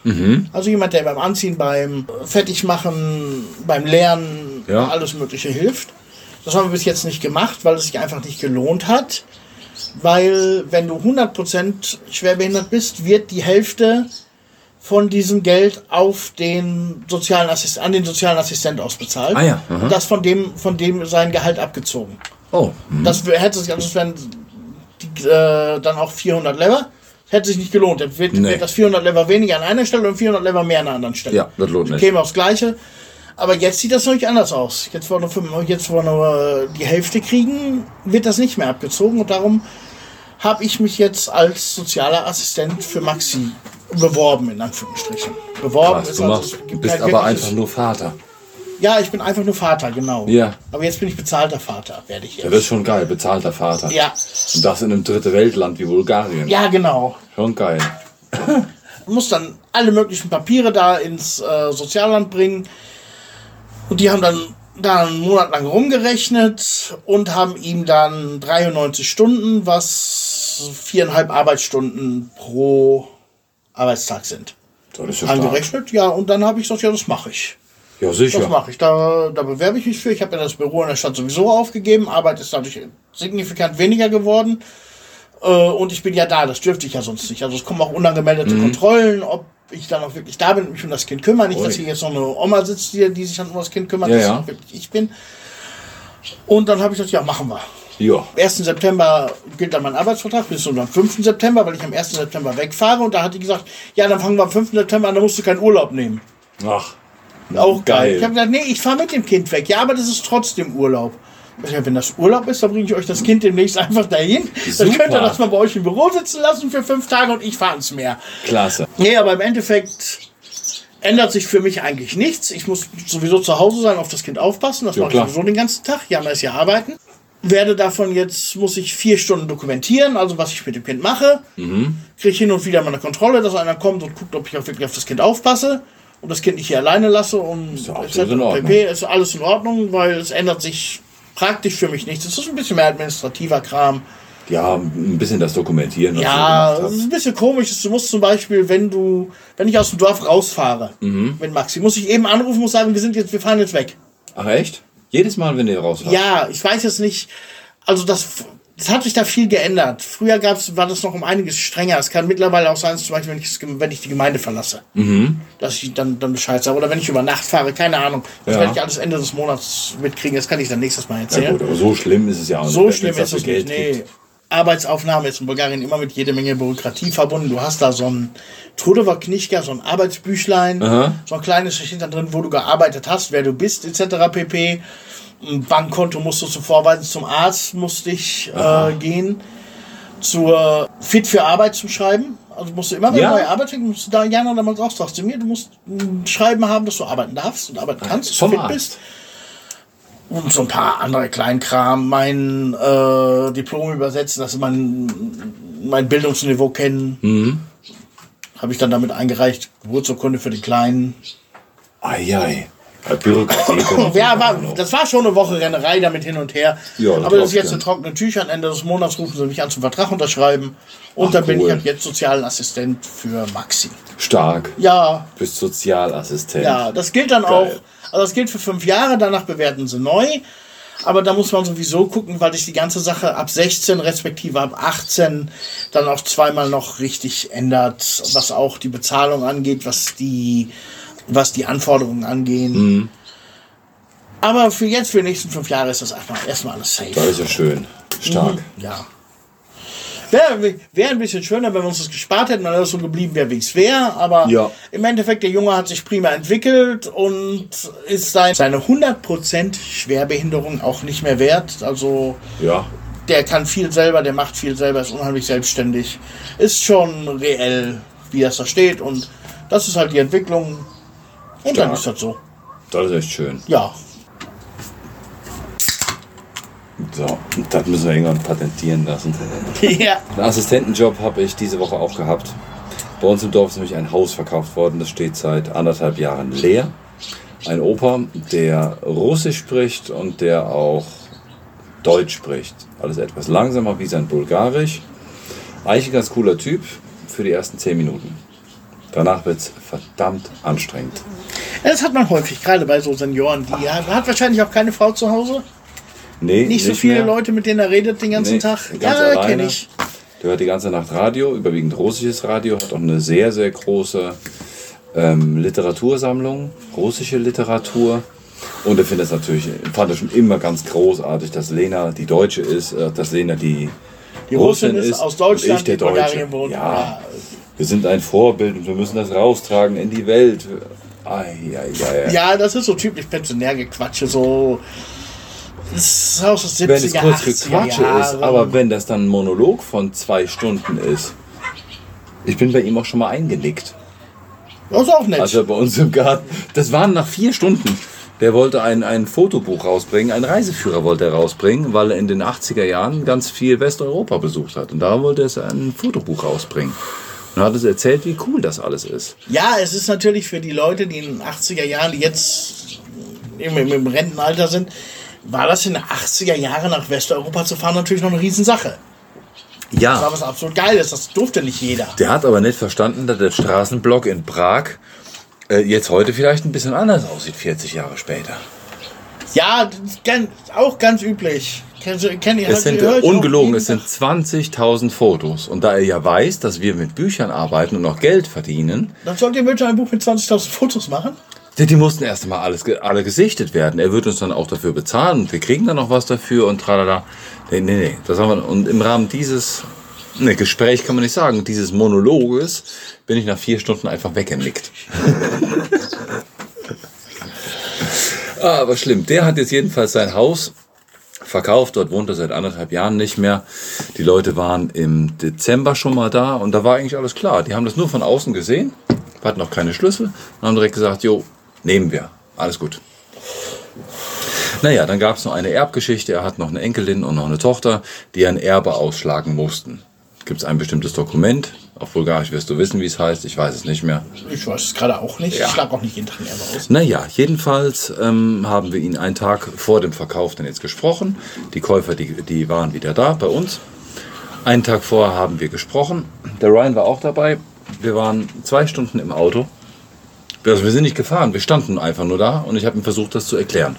Also jemand, der beim Anziehen, beim Fertigmachen, beim Lernen, Ja. alles Mögliche hilft. Das haben wir bis jetzt nicht gemacht, weil es sich einfach nicht gelohnt hat. Weil wenn du 100% schwerbehindert bist, wird die Hälfte von diesem Geld auf den sozialen Assist an den sozialen Assistent ausbezahlt. Ah ja, aha. Und das von dem, von dem sein Gehalt abgezogen. Oh. hm. Das hätte sich, also das wären die, äh, dann auch 400 Lever. Hätte sich nicht gelohnt. Dann wird, Nee. wird das 400 Lever weniger an einer Stelle und 400 Lever mehr an einer anderen Stelle. Ja, das lohnt nicht. Käme aufs Gleiche. Aber jetzt sieht das natürlich anders aus. Jetzt, wo wir, nur- jetzt, wo wir nur die Hälfte kriegen, wird das nicht mehr abgezogen. Und darum habe ich mich jetzt als sozialer Assistent für Maxi beworben, in Anführungsstrichen. Beworben Krass, ist du, also, machst, gibt bist kein aber einfach nur Vater. Ja, ich bin einfach nur Vater, genau. Ja. Aber jetzt bin ich bezahlter Vater, werde ich Ja, jetzt. das ist schon geil, bezahlter Vater. Ja, Und das in einem dritte Weltland wie Bulgarien. ja, genau. Schon geil. Muss dann alle möglichen Papiere da ins äh, Sozialland bringen. Und die haben dann da einen Monat lang rumgerechnet und haben ihm dann 93 Stunden, was viereinhalb Arbeitsstunden pro Arbeitstag sind. Das ist ja stark. Angerechnet, ja, und dann habe ich gesagt, ja, das mache ich. Ja, Das sicher. mache ich. Da, da bewerbe ich mich für. Ich habe ja das Büro in der Stadt sowieso aufgegeben. Arbeit ist dadurch signifikant weniger geworden. Äh, und ich bin ja da. Das dürfte ich ja sonst nicht. Also es kommen auch unangemeldete Kontrollen, ob ich dann auch wirklich da bin und mich um das Kind kümmere. Nicht, Ui. dass hier jetzt noch eine Oma sitzt, die, die sich dann um das Kind kümmert, Ja, dass ja. auch wirklich ich bin. Und dann habe ich gesagt, ja, machen wir. Ja. 1. September gilt dann mein Arbeitsvertrag bis zum 5. September, weil ich am 1. September wegfahre. Und da hat die gesagt, ja, dann fangen wir am 5. September an, da musst du keinen Urlaub nehmen. Ach. Auch geil. Geil. Ich habe gesagt, nee, ich fahre mit dem Kind weg. Ja, aber das ist trotzdem Urlaub. Wenn das Urlaub ist, dann bringe ich euch das Kind demnächst einfach dahin. Dann Super. könnt ihr das mal bei euch im Büro sitzen lassen für fünf Tage und ich fahre ins Meer. Klasse. Nee, aber im Endeffekt ändert sich für mich eigentlich nichts. Ich muss sowieso zu Hause sein, auf das Kind aufpassen. Das Ja, mache ich sowieso den ganzen Tag. Ja, man ist ja arbeiten. Werde davon jetzt, muss ich vier Stunden dokumentieren, also was ich mit dem Kind mache. Mhm. Kriege hin und wieder mal eine Kontrolle, dass einer kommt und guckt, ob ich auch wirklich auf das Kind aufpasse und das Kind nicht hier alleine lasse und ja etc. absolut in Ordnung. Ist alles in Ordnung, weil es ändert sich praktisch für mich nichts. Es ist ein bisschen mehr administrativer Kram. Ja, ein bisschen das Dokumentieren. Ja, das ist ein bisschen komisch. Du musst zum Beispiel, wenn du, wenn ich aus dem Dorf rausfahre, Mhm. mit Maxi, muss ich eben anrufen, muss sagen, wir sind jetzt, wir fahren jetzt weg. Ach echt? Jedes Mal, wenn ihr rausfahrt? Ja, ich weiß jetzt nicht. Also das, das hat sich da viel geändert. Früher gab's, war das noch um einiges strenger. Es kann mittlerweile auch sein, zum Beispiel, wenn ich, wenn ich die Gemeinde verlasse, dass ich dann, dann Bescheid sage. Oder wenn ich über Nacht fahre, keine Ahnung. Das Ja. werde ich alles Ende des Monats mitkriegen. Das kann ich dann nächstes Mal Ja erzählen. gut, aber so schlimm ist es ja auch nicht. So schlimm es ist es dafür nicht. Nee. Arbeitsaufnahme ist in Bulgarien immer mit jede Menge Bürokratie verbunden. Du hast da so ein Trudover Knischka, so ein Arbeitsbüchlein, Aha. so ein kleines da drin, wo du gearbeitet hast, wer du bist, etc. pp. Ein Bankkonto musst du zu vorweisen, zum Arzt musste ich äh, gehen, zur Fit für Arbeit zu schreiben. Also musst du immer, wenn Ja. du neue Arbeit fängst, musst du da Jana damals auch sagst du mir, du musst ein Schreiben haben, dass du arbeiten darfst und arbeiten kannst, dass du fit Arzt. bist. Und so ein paar andere Kleinkram, mein äh, Diplom übersetzen, dass sie mein, mein Bildungsniveau kennen. Mhm. Habe ich dann damit eingereicht, Geburtsurkunde für die Kleinen. Ja, Bürokratie. Ja, noch. das war schon eine Woche Rennerei damit hin und her. Ja, das Aber das ist ich jetzt eine trockene Tücher. Am Ende des Monats rufen sie mich an zum Vertrag unterschreiben. Und Ach, dann bin ich cool. ab jetzt Sozialassistent für Maxi. Stark. Ja, Bist Sozialassistent. Ja, das gilt dann Geil. auch. Also das gilt für fünf Jahre, danach bewerten sie neu. Aber da muss man sowieso gucken, weil sich die ganze Sache ab 16 respektive ab 18 dann auch zweimal noch richtig ändert, was auch die Bezahlung angeht, was die, was die Anforderungen angehen. Mhm. Aber für jetzt, für die nächsten fünf Jahre ist das erstmal, erstmal alles safe. Das ist ja schön. Stark. Ja. Wäre wär ein bisschen schöner, wenn wir uns das gespart hätten, wenn alles so geblieben wäre, wie es wäre. Aber Ja. im Endeffekt, der Junge hat sich prima entwickelt und ist sein, seine 100% Schwerbehinderung auch nicht mehr wert. Also Ja. der kann viel selber, der macht viel selber, ist unheimlich selbstständig. Ist schon reell, wie das da steht. Und das ist halt die Entwicklung. Und dann Stark. ist das so. Das ist echt schön. Ja. So, das müssen wir irgendwann patentieren lassen. ja. Einen Assistentenjob habe ich diese Woche auch gehabt. Bei uns im Dorf ist nämlich ein Haus verkauft worden, das steht seit anderthalb Jahren leer. Ein Opa, der Russisch spricht und der auch Deutsch spricht. Alles etwas langsamer wie sein Bulgarisch. Eigentlich ein ganz cooler Typ für die ersten zehn Minuten. Danach wird es verdammt anstrengend. Das hat man häufig, gerade bei so Senioren. Die hat, hat wahrscheinlich auch keine Frau zu Hause. Nee, Nicht so viele mehr. Leute, mit denen er redet den ganzen Nee, Tag. ganz Ja, kenne ich. Der hört die ganze Nacht Radio, überwiegend russisches Radio, hat auch eine sehr, sehr große ähm, Literatursammlung, russische Literatur. Und er findet es natürlich, fand er schon immer ganz großartig, dass Lena die Deutsche ist, äh, dass Lena die, Die Russin ist aus Deutschland, und ich der die in Bulgarien Deutsche. Ja. Wir sind ein Vorbild und wir müssen das raustragen in die Welt. Ei, ei, ei. Ja, das ist so typisch Pensionärgequatsche, so. Das ist aus den 70er, wenn es kurz 80er Gequatsche ist, aber wenn das dann ein Monolog von zwei Stunden ist, Ich bin bei ihm auch schon mal eingenickt. Das ist auch nett. Also bei uns im Garten. Das waren nach vier Stunden. Der wollte ein, ein Fotobuch rausbringen, einen Reiseführer wollte er rausbringen, weil er in den 80er Jahren ganz viel Westeuropa besucht hat. Und da wollte er ein Fotobuch rausbringen. Und hat es erzählt, wie cool das alles ist. Ja, es ist natürlich für die Leute, die in den 80er Jahren, die jetzt im, im, Rentenalter sind, war das in den 80er Jahren nach Westeuropa zu fahren natürlich noch eine Riesensache. Das Ja, war was absolut Geiles, das durfte nicht jeder. der hat aber nicht verstanden, dass der Straßenblock in Prag äh, jetzt heute vielleicht ein bisschen anders aussieht, 40 Jahre später. Ja, das ist ganz, auch ganz üblich. Kennst du- kenn, Es sind ich ungelogen, es sind Tag. 20.000 Fotos. Und da er ja weiß, dass wir mit Büchern arbeiten und auch Geld verdienen, Dann sollt ihr bitte ein Buch mit 20.000 Fotos machen. die, die mussten erst einmal alles, alle gesichtet werden. Er wird uns dann auch dafür bezahlen und wir kriegen dann noch was dafür und tralala. Nee, nee, nee. Das haben wir, und im Rahmen dieses, ne, Gespräch kann man nicht sagen, dieses Monologes bin ich nach vier Stunden einfach weggenickt. ah, aber schlimm. Der hat jetzt jedenfalls sein Haus verkauft. Dort wohnt er seit anderthalb Jahren nicht mehr. Die Leute waren im Dezember schon mal da und da war eigentlich alles klar. Die haben das nur von außen gesehen, hatten noch keine Schlüssel und haben direkt gesagt, jo, nehmen wir. Alles gut. Naja, dann gab es noch eine Erbgeschichte. Er hat noch eine Enkelin und noch eine Tochter, die ein Erbe ausschlagen mussten. Gibt es ein bestimmtes Dokument? Auf Bulgarisch wirst du wissen, wie es heißt. Ich weiß es nicht mehr. Ich weiß es gerade auch nicht. Ja. Ich schlag auch nicht jeden Tag mehr aus. Naja, jedenfalls ähm, haben wir ihn einen Tag vor dem Verkauf dann jetzt gesprochen. Die Käufer, die, die waren wieder da bei uns. Einen Tag vorher haben wir gesprochen. Der Ryan war auch dabei. Wir waren zwei Stunden im Auto. Also wir sind nicht gefahren, wir standen einfach nur da und ich habe ihm versucht, das zu erklären.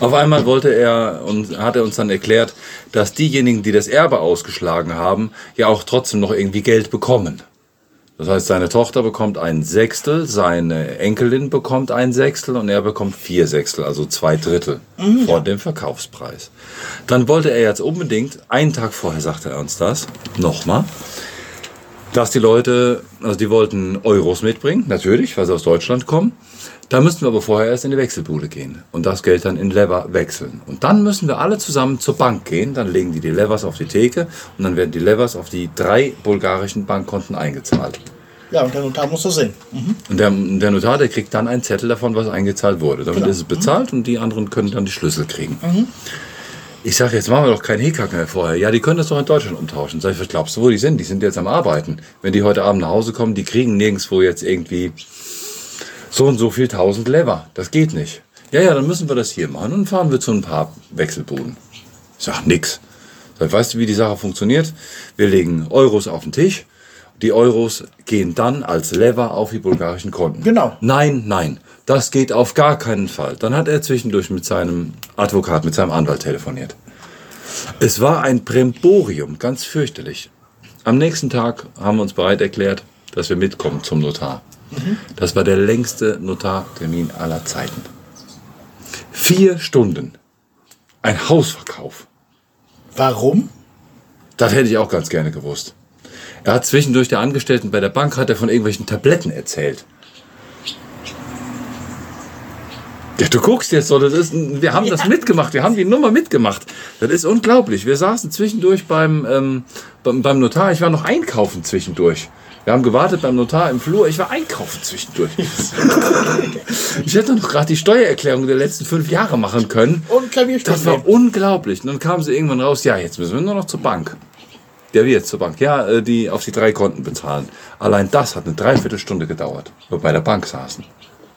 Auf einmal wollte er und hat er uns dann erklärt, dass diejenigen, die das Erbe ausgeschlagen haben, ja auch trotzdem noch irgendwie Geld bekommen. Das heißt, seine Tochter bekommt ein Sechstel, seine Enkelin bekommt ein Sechstel und er bekommt vier Sechstel, also zwei Drittel vor dem Verkaufspreis. Dann wollte er jetzt unbedingt, einen Tag vorher sagte er uns das, nochmal, dass die Leute, also die wollten Euros mitbringen, natürlich, weil sie aus Deutschland kommen. Da müssten wir aber vorher erst in die Wechselbude gehen und das Geld dann in Lever wechseln. Und dann müssen wir alle zusammen zur Bank gehen, dann legen die die Levers auf die Theke und dann werden die Levers auf die drei bulgarischen Bankkonten eingezahlt. Ja, und der Notar muss das sehen. Und der, der Notar, der kriegt dann einen Zettel davon, was eingezahlt wurde. Damit Genau. ist es bezahlt und die anderen können dann die Schlüssel kriegen. Ich sage, jetzt machen wir doch keinen Hickhack mehr vorher. Ja, die können das doch in Deutschland umtauschen. Sag ich, was glaubst du, wo die sind? Die sind jetzt am Arbeiten. Wenn die heute Abend nach Hause kommen, die kriegen nirgendwo jetzt irgendwie so und so viel tausend Lever. Das geht nicht. Ja, ja, dann müssen wir das hier machen. Und dann fahren wir zu ein paar Wechselbuden. Ich sag, nix. Sag, weißt du, wie die Sache funktioniert? Wir legen Euros auf den Tisch. Die Euros gehen dann als Lever auf die bulgarischen Konten. Genau. Nein, nein, das geht auf gar keinen Fall. Dann hat er zwischendurch mit seinem Advokat, mit seinem Anwalt telefoniert. Es war ein Bremborium, ganz fürchterlich. Am nächsten Tag haben wir uns bereit erklärt, dass wir mitkommen zum Notar. Das war der längste Notartermin aller Zeiten. Vier Stunden. Ein Hausverkauf. Warum? Das hätte ich auch ganz gerne gewusst. Er hat zwischendurch der Angestellten bei der Bank hat er von irgendwelchen Tabletten erzählt. Ja, du guckst jetzt so, das ist, wir haben das mitgemacht, wir haben die Nummer mitgemacht. Das ist unglaublich. Wir saßen zwischendurch beim, ähm, beim, beim Notar, ich war noch einkaufen zwischendurch. Wir haben gewartet beim Notar im Flur, ich war einkaufen zwischendurch. ich hätte noch gerade die Steuererklärung der letzten fünf Jahre machen können. Und. Das war unglaublich. Und dann kamen sie irgendwann raus, ja, jetzt müssen wir nur noch zur Bank. Der wie jetzt zur Bank. Ja, äh, die auf die drei Konten bezahlen. Allein das hat eine Dreiviertelstunde gedauert, wo wir bei der Bank saßen.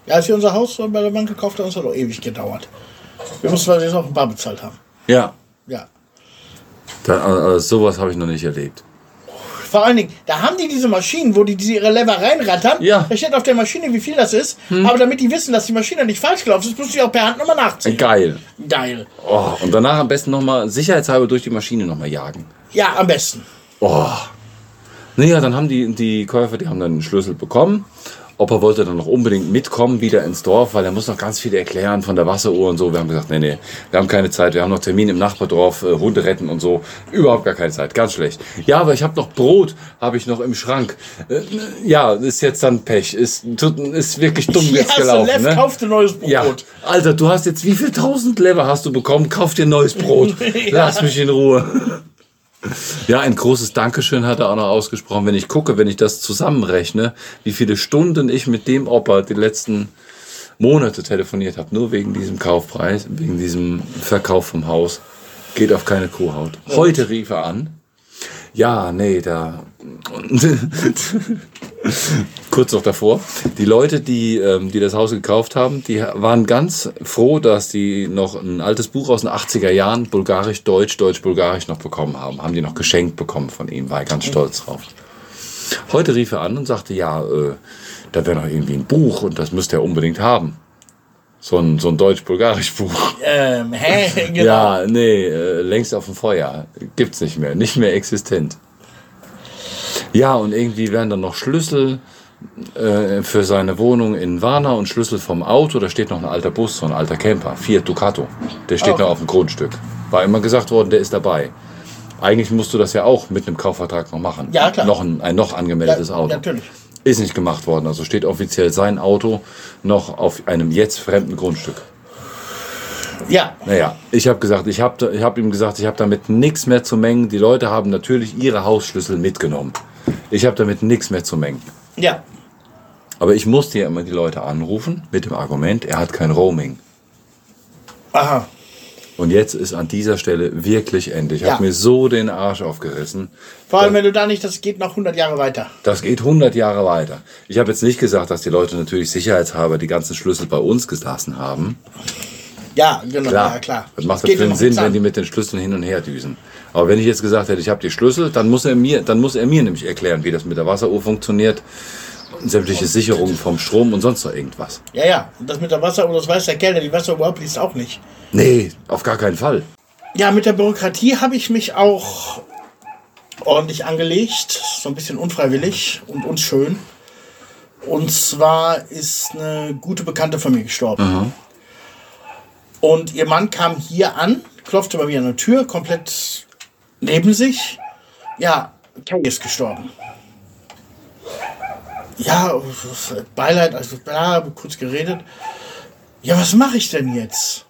Ja, als wir unser Haus bei der Bank gekauft haben, das hat auch ewig gedauert. Wir mussten wir jetzt auch ein Bar bezahlt haben. Ja, Ja. da, also sowas habe ich noch nicht erlebt. Vor allen Dingen, da haben die diese Maschinen, wo die diese ihre Lever reinrattern. Ja. Da steht auf der Maschine, wie viel das ist. Aber damit die wissen, dass die Maschine nicht falsch gelaufen ist, müssen die auch per Hand nochmal nachziehen. Geil. Geil. Oh, und danach am besten nochmal sicherheitshalber durch die Maschine nochmal jagen. Ja, am besten. Oh. Naja, dann haben die, die Käufer, die haben dann einen Schlüssel bekommen. Opa wollte dann noch unbedingt mitkommen wieder ins Dorf, weil er muss noch ganz viel erklären von der Wasseruhr und so. Wir haben gesagt, nee, nee, wir haben keine Zeit. Wir haben noch Termin im Nachbardorf, äh, Hunde retten und so. Überhaupt gar keine Zeit, ganz schlecht. Ja, aber ich habe noch Brot, habe ich noch im Schrank. Äh, ja, ist jetzt dann Pech. Ist, ist wirklich dumm jetzt ja, so gelaufen. Lev ne? kauft ein neues Brot. Ja, Alter, du hast jetzt wie viel tausend Lever hast du bekommen? Kauf dir neues Brot. Lass mich in Ruhe. Ja, ein großes Dankeschön hat er auch noch ausgesprochen. Wenn ich gucke, wenn ich das zusammenrechne, wie viele Stunden ich mit dem Opa die letzten Monate telefoniert habe, nur wegen diesem Kaufpreis, wegen diesem Verkauf vom Haus, geht auf keine Kuhhaut. Heute rief er an. Ja, nee, da. Kurz noch davor. Die Leute, die, ähm, die das Haus gekauft haben, die waren ganz froh, dass die noch ein altes Buch aus den 80er Jahren, Bulgarisch, Deutsch, Deutsch, Bulgarisch noch bekommen haben. Haben die noch geschenkt bekommen von ihm, war ich ganz stolz drauf. Heute rief er an und sagte, ja, äh, da wäre noch irgendwie ein Buch und das müsste er unbedingt haben. So ein, so ein Deutsch-Bulgarisch-Buch. Ähm, hä? Genau. Ja, nee, äh, längst auf dem Feuer. Gibt's nicht mehr, nicht mehr existent. Ja, und irgendwie wären dann noch Schlüssel äh, für seine Wohnung in Warna und Schlüssel vom Auto. Da steht noch ein alter Bus, so ein alter Camper, Fiat Ducato. Der steht Okay. noch auf dem Grundstück. War immer gesagt worden, der ist dabei. Eigentlich musst du das ja auch mit einem Kaufvertrag noch machen. Ja, klar. Noch ein, ein noch angemeldetes Ja, Auto. natürlich. Ist nicht gemacht worden. Also steht offiziell sein Auto noch auf einem jetzt fremden Grundstück. Ja, Naja, ich habe gesagt, ich habe ich hab ihm gesagt, ich habe damit nichts mehr zu mengen. Die Leute haben natürlich ihre Hausschlüssel mitgenommen. Ich habe damit nichts mehr zu mengen. ja. Aber ich musste ja immer die Leute anrufen mit dem Argument, er hat kein Roaming. Aha. Und jetzt ist an dieser Stelle wirklich Ende. Ich Ja. habe mir so den Arsch aufgerissen. Vor allem, wenn du da nicht, das geht noch 100 Jahre weiter. Das geht 100 Jahre weiter. Ich habe jetzt nicht gesagt, dass die Leute natürlich sicherheitshalber die ganzen Schlüssel bei uns gelassen haben. Ja, genau. Klar, Ja, klar. Was macht das Geht für ja einen noch Sinn, wenn die mit den Schlüsseln hin und her düsen? Aber wenn ich jetzt gesagt hätte, ich habe die Schlüssel, dann muss er mir, dann muss er mir nämlich erklären, wie das mit der Wasseruhr funktioniert, und sämtliche Sicherungen vom Strom und sonst noch irgendwas. Ja, ja. Und das mit der Wasseruhr, das weiß der Kerl, der die Wasseruhr abliest, auch nicht. Nee, auf gar keinen Fall. Ja, mit der Bürokratie habe ich mich auch ordentlich angelegt. So ein bisschen unfreiwillig und unschön. Und zwar ist eine gute Bekannte von mir gestorben. Und ihr Mann kam hier an, klopfte bei mir an der Tür, komplett neben sich. Ja, Kay ist gestorben. Ja, Beileid, also bla, kurz geredet. Ja, was mache ich denn jetzt?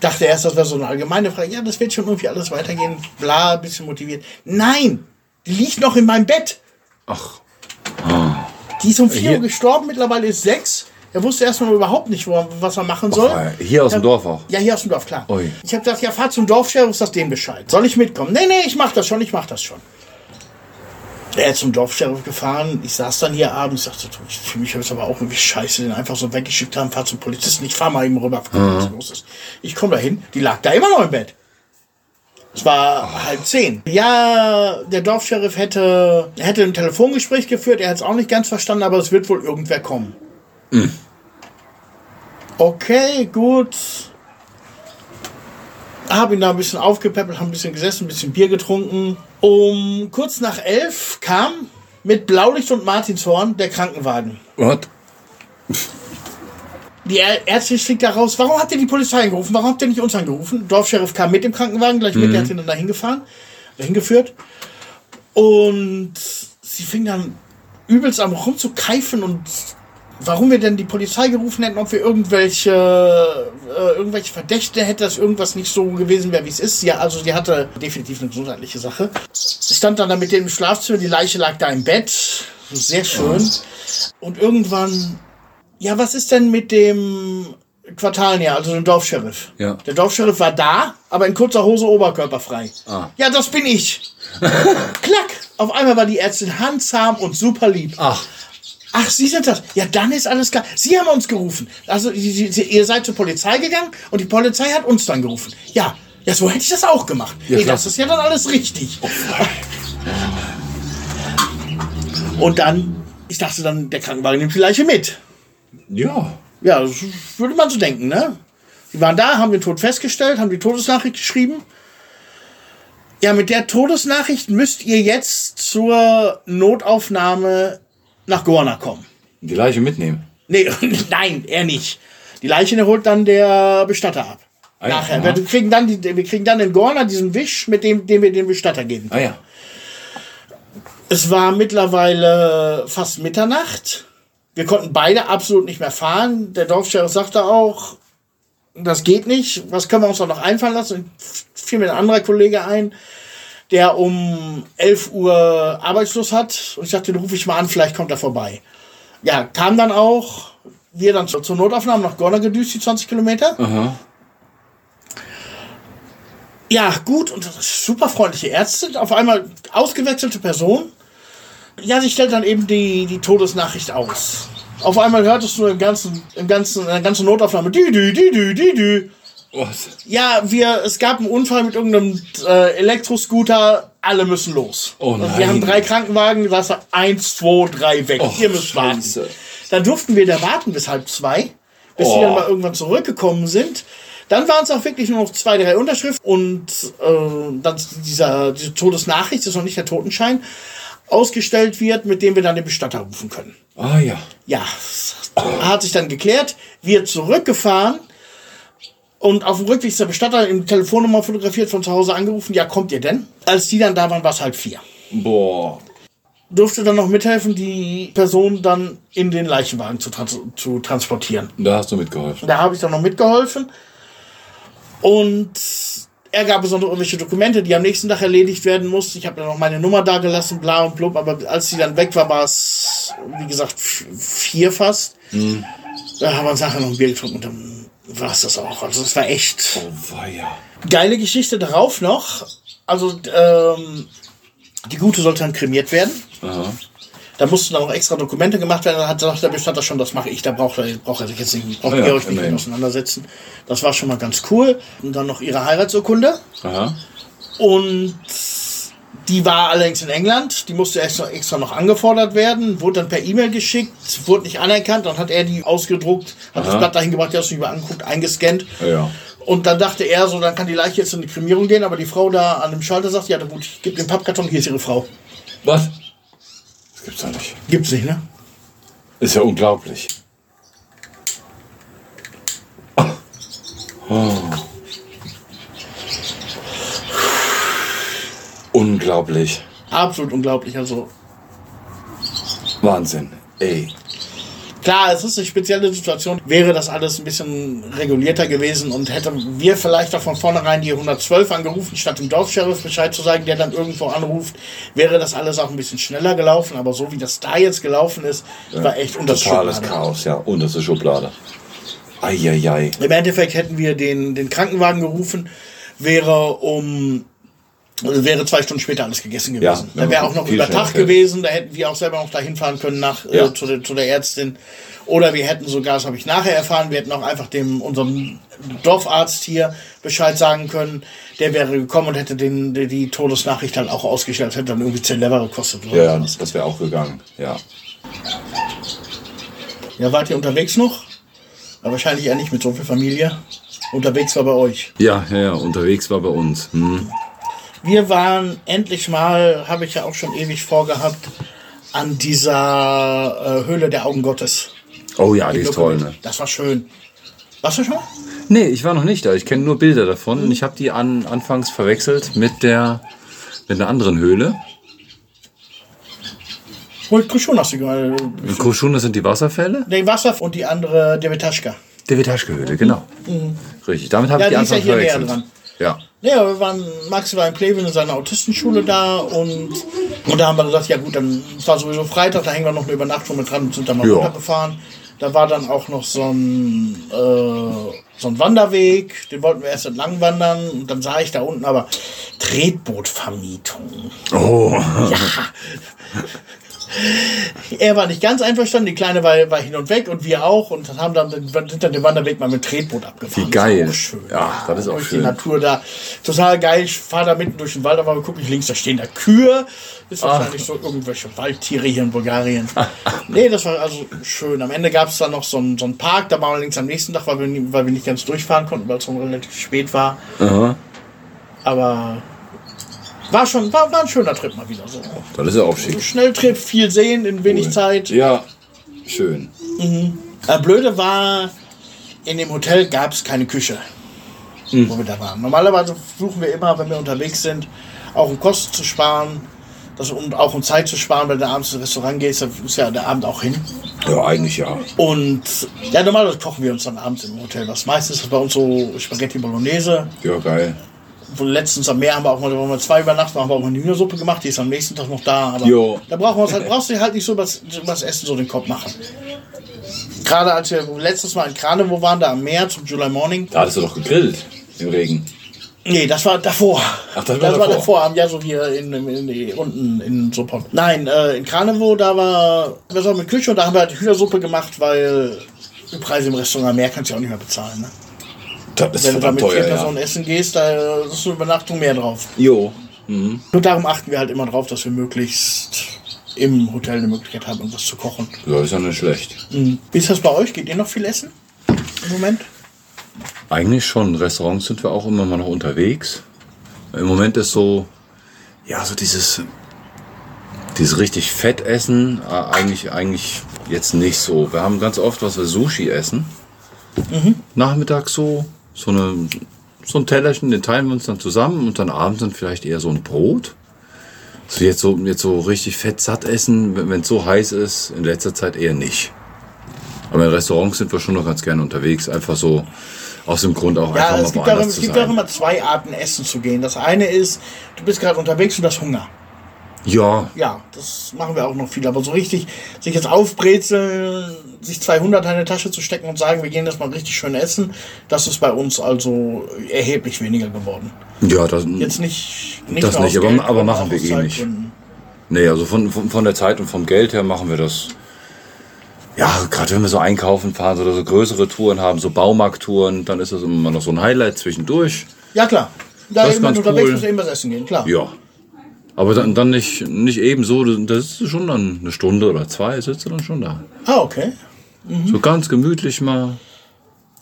dachte erst, das wäre so eine allgemeine Frage. Ja, das wird schon irgendwie alles weitergehen. Bla, bisschen motiviert. Nein, die liegt noch in meinem Bett. Ach, Die ist um 4 Hier- Uhr gestorben, mittlerweile ist 6. Er wusste erstmal überhaupt nicht, wo was er machen soll. äh, hier aus dem. Dorf auch. Ja, hier aus dem Dorf, klar. Ui. Ich habe gesagt, ja, fahr zum Dorfsheriff, sag dem Bescheid. Soll ich mitkommen? Nee, nee, ich mach das schon, ich mach das schon. Er ist zum Dorfsheriff gefahren. Ich saß dann hier abends, sagte, du, ich fühle mich jetzt aber auch irgendwie scheiße, den einfach so weggeschickt haben, fahr zum Polizisten, ich fahr mal eben rüber, gucken, was los ist. Ich komme dahin, die lag da immer noch im Bett. Es war halb zehn. Ja, der Dorfsheriff hätte, hätte ein Telefongespräch geführt, er hat es auch nicht ganz verstanden, aber es wird wohl irgendwer kommen. Okay, gut. Habe ihn da ein bisschen aufgepäppelt, haben ein bisschen gesessen, ein bisschen Bier getrunken. Um kurz nach elf kam mit Blaulicht und Martinshorn der Krankenwagen. What? Die Ä- Ärztin schickt da raus, warum habt ihr die Polizei angerufen? Warum habt ihr nicht uns angerufen? Dorfsheriff kam mit dem Krankenwagen, gleich mit, der hat ihn dann dahin gefahren, dahin geführt. Und sie fing dann übelst am rumzukeifen und warum wir denn die Polizei gerufen hätten, ob wir irgendwelche, äh, irgendwelche Verdächte hätte, dass irgendwas nicht so gewesen wäre, wie es ist. Ja, also die hatte definitiv eine gesundheitliche Sache. Ich stand dann da mit dem im Schlafzimmer, die Leiche lag da im Bett. Sehr schön. Und irgendwann ja, was ist denn mit dem Quartalnier, also dem Dorfsheriff? Ja. Der Dorfsheriff war da, aber in kurzer Hose oberkörperfrei. Ah. Ja, das bin ich. Klack! Auf einmal war die Ärztin handzahm und super lieb. Ach, Ach, Sie sind das. Ja, dann ist alles klar. Sie haben uns gerufen. Also, Sie, Sie, ihr seid zur Polizei gegangen und die Polizei hat uns dann gerufen. Ja, ja, so hätte ich das auch gemacht. Ja, nee, das ist ja dann alles richtig. Und dann, ich dachte dann, der Krankenwagen nimmt die Leiche mit. ja. Ja, das würde man so denken, ne? Die waren da, haben den Tod festgestellt, haben die Todesnachricht geschrieben. Ja, mit der Todesnachricht müsst ihr jetzt zur Notaufnahme nach Gorna kommen. Die Leiche mitnehmen. Nee, nein, er nicht. Die Leiche holt dann der Bestatter ab. Ah ja, Nachher. aha. Wir kriegen, dann die, wir kriegen dann in Gorna diesen Wisch, mit dem, dem wir den Bestatter geben. Ah ja. Es war mittlerweile fast Mitternacht. Wir konnten beide absolut nicht mehr fahren. Der Dorfsheriff sagte auch, das geht nicht. Was können wir uns doch noch einfallen lassen? Und fiel mir ein anderer Kollege ein. Der um 11 Uhr Arbeitslos hat. Und ich dachte, den rufe ich mal an, vielleicht kommt er vorbei. Ja, kam dann auch. Wir dann zur, zur Notaufnahme nach Gorner gedüst, die 20 Kilometer. Aha. Ja, gut und super freundliche Ärzte. Auf einmal ausgewechselte Person. Ja, sie stellt dann eben die, die Todesnachricht aus. Auf einmal hörtest du im ganzen, im ganzen, in der ganzen Notaufnahme, dü, dü, dü, dü, dü, dü. Was? Ja, wir, es gab einen Unfall mit irgendeinem äh, Elektroscooter, alle müssen los. Oh Und wir nein. haben drei Krankenwagen, da war eins, zwei, drei weg. Och, Ihr müsst warten. Scheiße. Dann durften wir da warten bis halb zwei, bis sie Oh. dann mal irgendwann zurückgekommen sind. Dann waren es auch wirklich nur noch zwei, drei Unterschriften und äh, dann dieser, diese Todesnachricht, das ist noch nicht der Totenschein, ausgestellt wird, mit dem wir dann den Bestatter rufen können. Ah ja. Ja, hat sich dann geklärt, wir zurückgefahren und auf dem Rückweg ist der Bestatter im Telefonnummer fotografiert von zu Hause angerufen, ja, kommt ihr denn? Als die dann da waren, war es halb vier. Boah. Durfte dann noch mithelfen, die Person dann in den Leichenwagen zu, trans zu transportieren. Da hast du mitgeholfen. Da habe ich dann noch mitgeholfen. Und er gab besonders irgendwelche Dokumente, die am nächsten Tag erledigt werden mussten. Ich habe dann noch meine Nummer da gelassen, bla und blub. Aber als sie dann weg war, war es, wie gesagt, vier fast. Da haben wir uns nachher noch ein Bier getrunken und dann war es das auch. Also es war echt Oh weia. geile Geschichte darauf noch. Also ähm, die Gute sollte dann kremiert werden. Aha. Da mussten dann auch extra Dokumente gemacht werden. Da hat der Bestatter schon, das mache ich. Da braucht er, braucht er sich jetzt nicht, braucht Ja, ihr euch nicht mit auseinandersetzen. Das war schon mal ganz cool. Und dann noch ihre Heiratsurkunde. Aha. Und die war allerdings in England. Die musste extra, extra noch angefordert werden. Wurde dann per E-Mail geschickt. Wurde nicht anerkannt. Dann hat er die ausgedruckt. Hat das Aha. Blatt dahin gebracht. Die hat es nicht mehr angeguckt, eingescannt. Ja. Und dann dachte er so, dann kann die Leiche jetzt in die Kremierung gehen. Aber die Frau da an dem Schalter sagt, ja gut, ich gebe den Pappkarton. Hier ist ihre Frau. Was? Das gibt's doch nicht. Gibt's nicht, ne? Ist ja unglaublich. Oh. Unglaublich. Absolut unglaublich. Also Wahnsinn. Ey. Klar, es ist eine spezielle Situation. Wäre das alles ein bisschen regulierter gewesen und hätten wir vielleicht auch von vornherein die 112 angerufen, statt dem Dorfsheriff Bescheid zu sagen, der dann irgendwo anruft, wäre das alles auch ein bisschen schneller gelaufen. Aber so wie das da jetzt gelaufen ist, war echt unter Totales Chaos, ja. Unterste Schublade. Eieiei. Im Endeffekt hätten wir den, den Krankenwagen gerufen, wäre um wäre zwei Stunden später alles gegessen gewesen. ja, da wäre auch noch über Tag gewesen, da hätten wir auch selber noch dahin fahren können nach, Ja. äh, zu, der, zu der Ärztin. Oder wir hätten sogar, das habe ich nachher erfahren, wir hätten auch einfach dem unserem Dorfarzt hier Bescheid sagen können. Der wäre gekommen und hätte den, die, die Todesnachricht dann auch ausgestellt, hätte dann irgendwie 10 Lever gekostet. Oder Ja, ja, sowas. das wäre auch gegangen. Ja. ja, wart ihr unterwegs noch? Aber wahrscheinlich eher nicht mit so viel Familie. Unterwegs war bei euch. Ja, ja, ja. Unterwegs war bei uns. Hm. Wir waren endlich mal, habe ich ja auch schon ewig vorgehabt, an dieser äh, Höhle der Augen Gottes. Oh ja, die ist toll, ne? Das war schön. Warst du schon? Nee, ich war noch nicht da. Ich kenne nur Bilder davon. Und ich habe die an, anfangs verwechselt mit der mit einer anderen Höhle. Wohl schon hast du gerade. In Koschuna sind die Wasserfälle. Der Wasser und die andere der Vitaschka. Der Vitaschke-Höhle, genau. Richtig, damit habe Ja, ich die die ja anfangs näher verwechselt. dran. Ja. Ja, wir waren, Maxi war in Kleve in seiner Autistenschule da und, und da haben wir gesagt, ja gut, dann es war sowieso Freitag, da hängen wir noch eine Übernachtung mit dran und sind dann mal Ja. runtergefahren. Da war dann auch noch so ein, äh, so ein Wanderweg, den wollten wir erst entlang wandern und dann sah ich da unten aber Tretbootvermietung. Oh. Ja. Er war nicht ganz einverstanden, die Kleine war, war hin und weg und wir auch und haben dann den, sind dann den Wanderweg mal mit Tretboot abgefahren. Wie geil. Das schön. Ja, das ist auch durch schön. die Natur da. Total geil. Ich fahre da mitten durch den Wald, aber gucke ich links, da stehen da Kühe. Ist wahrscheinlich so irgendwelche Waldtiere hier in Bulgarien. nee, das war also schön. Am Ende gab es dann noch so einen, so einen Park, da waren wir allerdings am nächsten Tag, weil wir, weil wir nicht ganz durchfahren konnten, weil es schon relativ spät war. Aha. Aber war schon, war, war ein schöner Trip mal wieder. So. Das ist ja auch schick. Schnelltrip, viel sehen in wenig Zeit. Ja, schön. Äh, blöde war, in dem Hotel gab es keine Küche, wo wir da waren. Normalerweise versuchen wir immer, wenn wir unterwegs sind, auch um Kosten zu sparen das, und auch um Zeit zu sparen, wenn du abends ins Restaurant gehst, da ist ja der Abend auch hin. Ja, eigentlich ja. Und ja, normalerweise kochen wir uns dann abends im Hotel was. Meistens ist bei uns so Spaghetti Bolognese Ja, geil. Letztens am Meer haben wir auch mal, da waren wir zwei übernachten, haben wir auch mal eine Hühnersuppe gemacht, die ist am nächsten Tag noch da. Aber Jo. da brauchen wir uns halt, brauchst du halt nicht so was, was Essen so den Kopf machen. Gerade als wir letztes Mal in Kranewo waren, da am Meer zum July Morning. Da hattest du doch gegrillt im Regen. Nee, das war davor. Ach, das war das war davor. davor, am Jahr so hier in, in, in, unten in Support. Nein, äh, in Kranewo, da war, wir sind mit Küche und da haben wir halt Hühnersuppe gemacht, weil die Preise im Restaurant am Meer kannst du ja auch nicht mehr bezahlen. Ne? Das ist Wenn du da verdammt mit vier teuer, Personen ja. essen gehst, da ist eine Übernachtung mehr drauf. Jo. Und darum achten wir halt immer drauf, dass wir möglichst im Hotel eine Möglichkeit haben, irgendwas zu kochen. Ja, ist ja nicht schlecht. Wie ist das bei euch? Geht ihr noch viel essen? Im Moment? Eigentlich schon. Restaurants sind wir auch immer mal noch unterwegs. Im Moment ist so, ja, so dieses, dieses richtig Fettessen, äh, eigentlich, eigentlich jetzt nicht so. Wir haben ganz oft, was wir Sushi essen. Nachmittags so, so, eine, so ein Tellerchen, den teilen wir uns dann zusammen und dann abends dann vielleicht eher so ein Brot. So jetzt so, jetzt so richtig fett satt essen, wenn es so heiß ist, in letzter Zeit eher nicht. Aber in Restaurants sind wir schon noch ganz gerne unterwegs, einfach so aus dem Grund auch Ja, einfach es mal woanders es zu gibt auch immer zwei Arten, essen zu gehen. Das eine ist, du bist gerade unterwegs und hast Hunger. Ja, Ja, das machen wir auch noch viel. Aber so richtig, sich jetzt aufbrezeln, sich 200 in eine Tasche zu stecken und sagen, wir gehen das mal richtig schön essen, das ist bei uns also erheblich weniger geworden. ja, das, Jetzt nicht, nicht Das nicht, aber- Geld, aber machen wir eh nicht. Nee, also von, von, von der Zeit und vom Geld her machen wir das. Ja, gerade wenn wir so einkaufen fahren oder so größere Touren haben, so Baumarkttouren, dann ist das immer noch so ein Highlight zwischendurch. Ja, klar. Da Das ist ganz du unterwegs cool. bist, eben was essen gehen, klar. Ja. Aber dann, dann nicht, nicht ebenso, das ist schon dann eine Stunde oder zwei, sitzt du dann schon da. Ah, okay. So ganz gemütlich mal.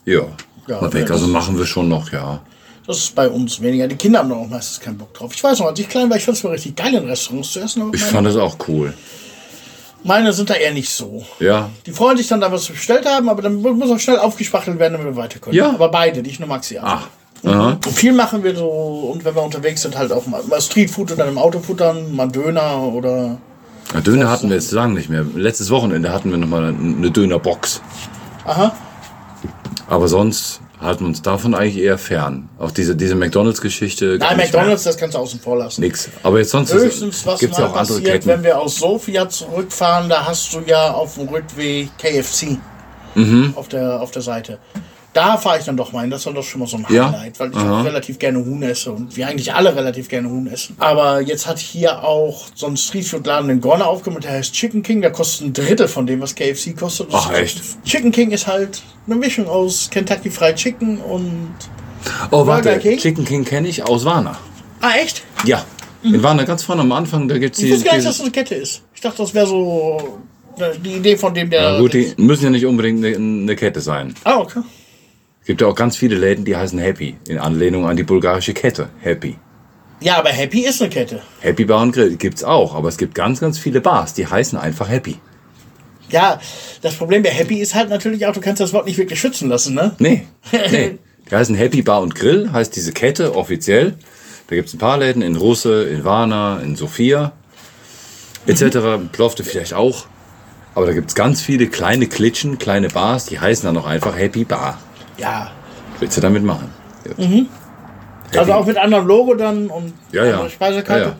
Ja. Ja, mal weg. Also machen wir schon noch, ja. Das ist bei uns weniger. Die Kinder haben da auch meistens keinen Bock drauf. Ich weiß noch, als ich klein war, ich fand es mal richtig geil, in Restaurants zu essen. Ich fand das auch cool. meine sind da eher nicht so. Ja. Die freuen sich dann da, was wir bestellt haben, aber dann muss auch schnell aufgespachtelt werden, damit wir weiter können. Ja. Aber beide, nicht nur Maxi. Also. Ah. Und viel machen wir so, und wenn wir unterwegs sind, halt auch mal, mal Streetfood und dann im Auto futtern, mal Döner oder. Ja, Döner hatten wir jetzt lange nicht mehr. Letztes Wochenende hatten wir noch mal eine Dönerbox. Aha. Aber sonst halten wir uns davon eigentlich eher fern. Auch diese, diese McDonalds-Geschichte. Nein, McDonalds, das kannst du außen vor lassen. Nix. Aber jetzt sonst Höchstens, was gibt es mal ja auch andere passiert, Ketten. wenn wir aus Sofia zurückfahren, da hast du ja auf dem Rückweg KFC Mhm. auf, der, auf der Seite. Da fahre ich dann doch mal hin. Das ist dann doch schon mal so ein Ja? Highlight, weil ich Aha. auch relativ gerne Huhn esse und wir eigentlich alle relativ gerne Huhn essen. Aber jetzt hat hier auch so ein Streetfood-Laden in Gorne aufgemacht, der heißt Chicken King. Der kostet ein Drittel von dem, was KFC kostet. Das Ach, echt? Chicken King ist halt eine Mischung aus Kentucky Fried Chicken und. oh, warte. Burger King? Chicken King kenne ich aus Warna. Ah, echt? Ja. In Warna ganz vorne am Anfang, da gibt es Ich die. wusste gar nicht, dass das eine Kette ist. Ich dachte, das wäre so äh, die Idee von dem, der. ja, gut, die müssen ja nicht unbedingt eine, eine Kette sein. Ah, okay. Es gibt ja auch ganz viele Läden, die heißen Happy. In Anlehnung an die bulgarische Kette. Happy. Ja, aber Happy ist eine Kette. Happy Bar und Grill gibt's auch, aber es gibt ganz, ganz viele Bars, die heißen einfach Happy. Ja, das Problem bei Happy ist halt natürlich auch, du kannst das Wort nicht wirklich schützen lassen, ne? Nee, nee. Die heißen Happy Bar und Grill, heißt diese Kette offiziell. Da gibt's ein paar Läden in Russe, in Varna, in Sofia, etc. Plofte vielleicht auch. Aber da gibt's ganz viele kleine Klitschen, kleine Bars, die heißen dann auch einfach Happy Bar. Ja. Willst du damit machen? Gut. Also auch mit anderem Logo dann und Ja, ja. Speisekarte. ja, ja.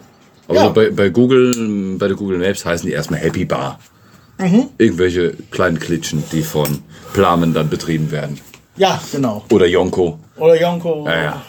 Aber Ja. so bei, bei Google, bei der Google Maps heißen die erstmal Happy Bar. Mhm. Irgendwelche kleinen Klitschen, die von Plamen dann betrieben werden. Ja, genau. Oder Jonko. Oder Jonko. Ja, ja.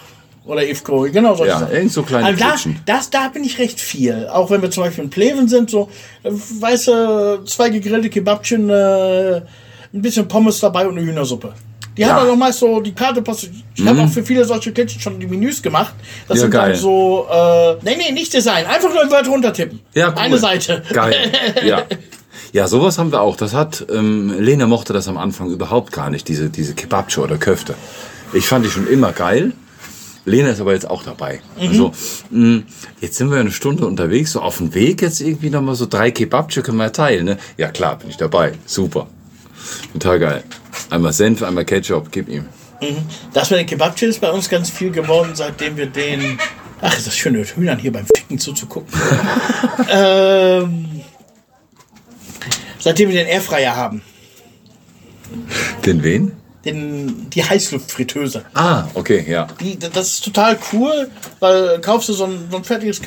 Oder Ifko. Genau solche Ja, irgend so kleine also da, Klitschen. das, da bin ich recht viel. Auch wenn wir zum Beispiel in Pleven sind, so, äh, weißt du, zwei gegrillte Kebabchen, äh, ein bisschen Pommes dabei und eine Hühnersuppe. Die Ja. Mhm. haben dann auch meist so die Karte passt. Ich habe auch für viele solche Klitschen schon die Menüs gemacht. Das Ja, sind geil. dann so, äh, nee, nee, nicht Design. Einfach nur Wörter runtertippen. Ja, cool. Eine Seite. Geil. Ja. Ja, sowas haben wir auch. Das hat, ähm, Lena mochte das am Anfang überhaupt gar nicht, diese, diese Kebabche oder Köfte. Ich fand die schon immer geil. Lena ist aber jetzt auch dabei. Mhm. Also, mh, jetzt sind wir eine Stunde unterwegs, so auf dem Weg jetzt irgendwie nochmal so drei Kebabche können wir teilen, ne? Ja klar, bin ich dabei. Super. Total geil. Einmal Senf, einmal Ketchup, gib ihm. Das mit den Kebabchen ist bei uns ganz viel geworden, seitdem wir den. Ach, ist das schön, den Hühnern hier beim Ficken zuzugucken. ähm, seitdem wir den Airfryer haben. Den wen? Den, die Heißluftfritteuse. Ah, okay, ja. Die, das ist total cool, weil kaufst du so ein, so ein fertiges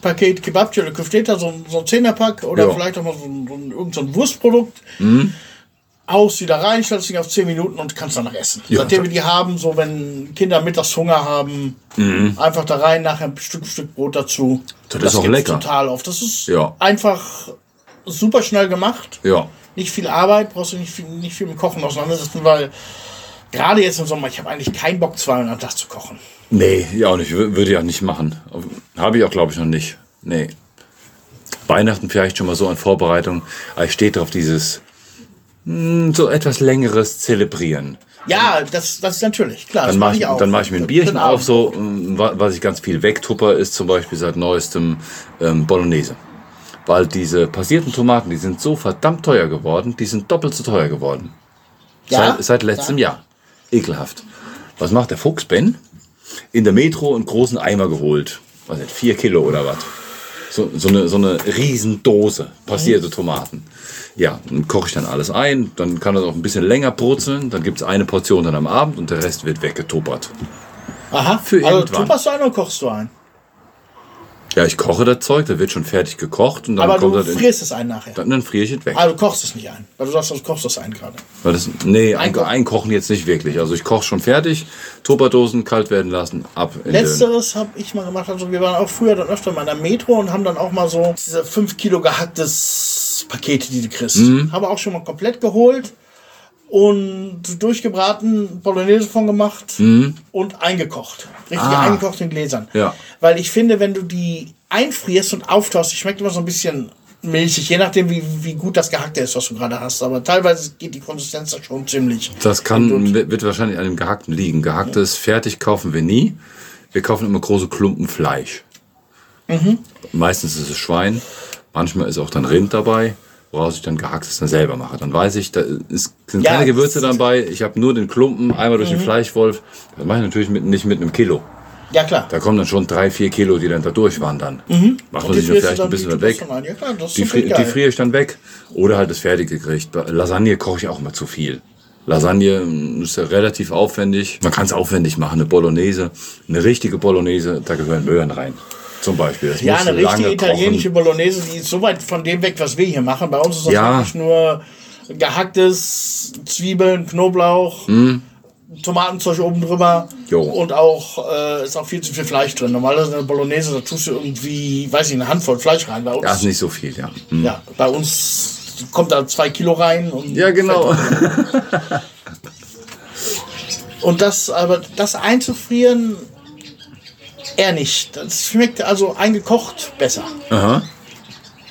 Paket Kebabchi oder Küfteta, so ein, so ein Zehnerpack oder Ja. vielleicht auch mal so ein, so ein, irgend so ein Wurstprodukt. Mhm. Haust die da rein, stellst dich auf 10 Minuten und kannst danach essen. Ja. Seitdem wir die haben, so wenn Kinder mittags Hunger haben, einfach da rein, nachher ein Stück, Stück Brot dazu. Mhm. Das ist auch lecker. total oft. Das ist Ja. einfach super schnell gemacht Ja. nicht viel Arbeit, brauchst du nicht viel, nicht viel mit Kochen auseinandersetzen, weil gerade jetzt im Sommer, ich habe eigentlich keinen Bock, zweimal am Tag zu kochen. Nee, ja auch nicht. Wür- Würde ich auch nicht machen. Habe ich auch, glaube ich, noch nicht. Nee. Weihnachten vielleicht schon mal so an Vorbereitung. Aber ich stehe drauf, dieses so etwas längeres Zelebrieren. Ja, das, das ist natürlich, klar. Dann mache ich, ich dann mach ich mir ein Bierchen auf, so, wa- was ich ganz viel wegtupper, ist zum Beispiel seit neuestem ähm, Bolognese. Weil diese passierten Tomaten, die sind so verdammt teuer geworden, die sind doppelt so teuer geworden. Ja? Seit, seit letztem Jahr. Ekelhaft. Was macht der Fuchs Ben? In der Metro einen großen Eimer geholt. Was nicht, vier Kilo oder was? So, so, eine, so eine Riesendose passierte Tomaten. Ja, dann koche ich dann alles ein. Dann kann das auch ein bisschen länger brutzeln. Dann gibt es eine Portion dann am Abend und der Rest wird weggetuppert. Aha, für also irgendwann. tupperst du ein oder kochst du ein? Ja, ich koche das Zeug, da wird schon fertig gekocht und dann Aber kommt du das in, frierst es ein nachher. dann, dann friere ich es weg. Also du kochst es nicht ein. Weil du sagst, du kochst das ein gerade. Weil das, nee, ein, Einkochen. jetzt nicht wirklich. Also ich koche schon fertig, Tupperdosen kalt werden lassen, ab Letzteres habe ich mal gemacht. Also wir waren auch früher dann öfter mal in der Metro und haben dann auch mal so diese 5 Kilo gehacktes Pakete, die du kriegst. Mhm. Haben wir auch schon mal komplett geholt und durchgebraten, Bolognese von gemacht und eingekocht. Richtig Mhm. Ah. eingekocht in Gläsern. Ja. Weil ich finde, wenn du die einfrierst und auftaust, die schmeckt immer so ein bisschen milchig, je nachdem, wie, wie gut das Gehackte ist, was du gerade hast. Aber teilweise geht die Konsistenz da schon ziemlich. Das kann, wird wird wahrscheinlich an dem Gehackten liegen. Gehacktes fertig kaufen wir nie. Wir kaufen immer große Klumpen Fleisch. Mhm. Meistens ist es Schwein, manchmal ist auch dann Rind dabei, woraus ich dann gehacktes dann selber mache. Dann weiß ich, da ist, sind Ja, keine Gewürze dabei. Ich habe nur den Klumpen einmal durch Mhm. den Fleischwolf. Das mache ich natürlich mit, nicht mit einem Kilo. Ja, klar. Da kommen dann schon drei, vier Kilo, die dann da durchwandern. Macht man Mhm. Sich dann vielleicht dann- ein bisschen weg. Ja, klar, Die, fri geil. die friere ich dann weg. Oder halt das fertige Gericht. Lasagne koche ich auch immer zu viel. Lasagne mm, ist ja relativ aufwendig. Man kann es aufwendig machen. Eine Bolognese, eine richtige Bolognese, da gehören Möhren rein. Zum Beispiel. Das Ja, eine richtige italienische kochen. Bolognese, die ist so weit von dem weg, was wir hier machen. Bei uns ist das Ja. wirklich nur gehacktes Zwiebeln, Knoblauch, Tomatenzeug oben drüber. Jo. und auch äh, ist auch viel zu viel Fleisch drin. Normalerweise eine Bolognese, da tust du irgendwie, weiß ich, eine Handvoll Fleisch rein. Bei uns, Ja, ist nicht so viel, ja. Hm. ja, bei uns kommt da zwei Kilo rein. Und Ja, genau. Und das, aber das einzufrieren, eher nicht. Das schmeckt also eingekocht besser. Aha.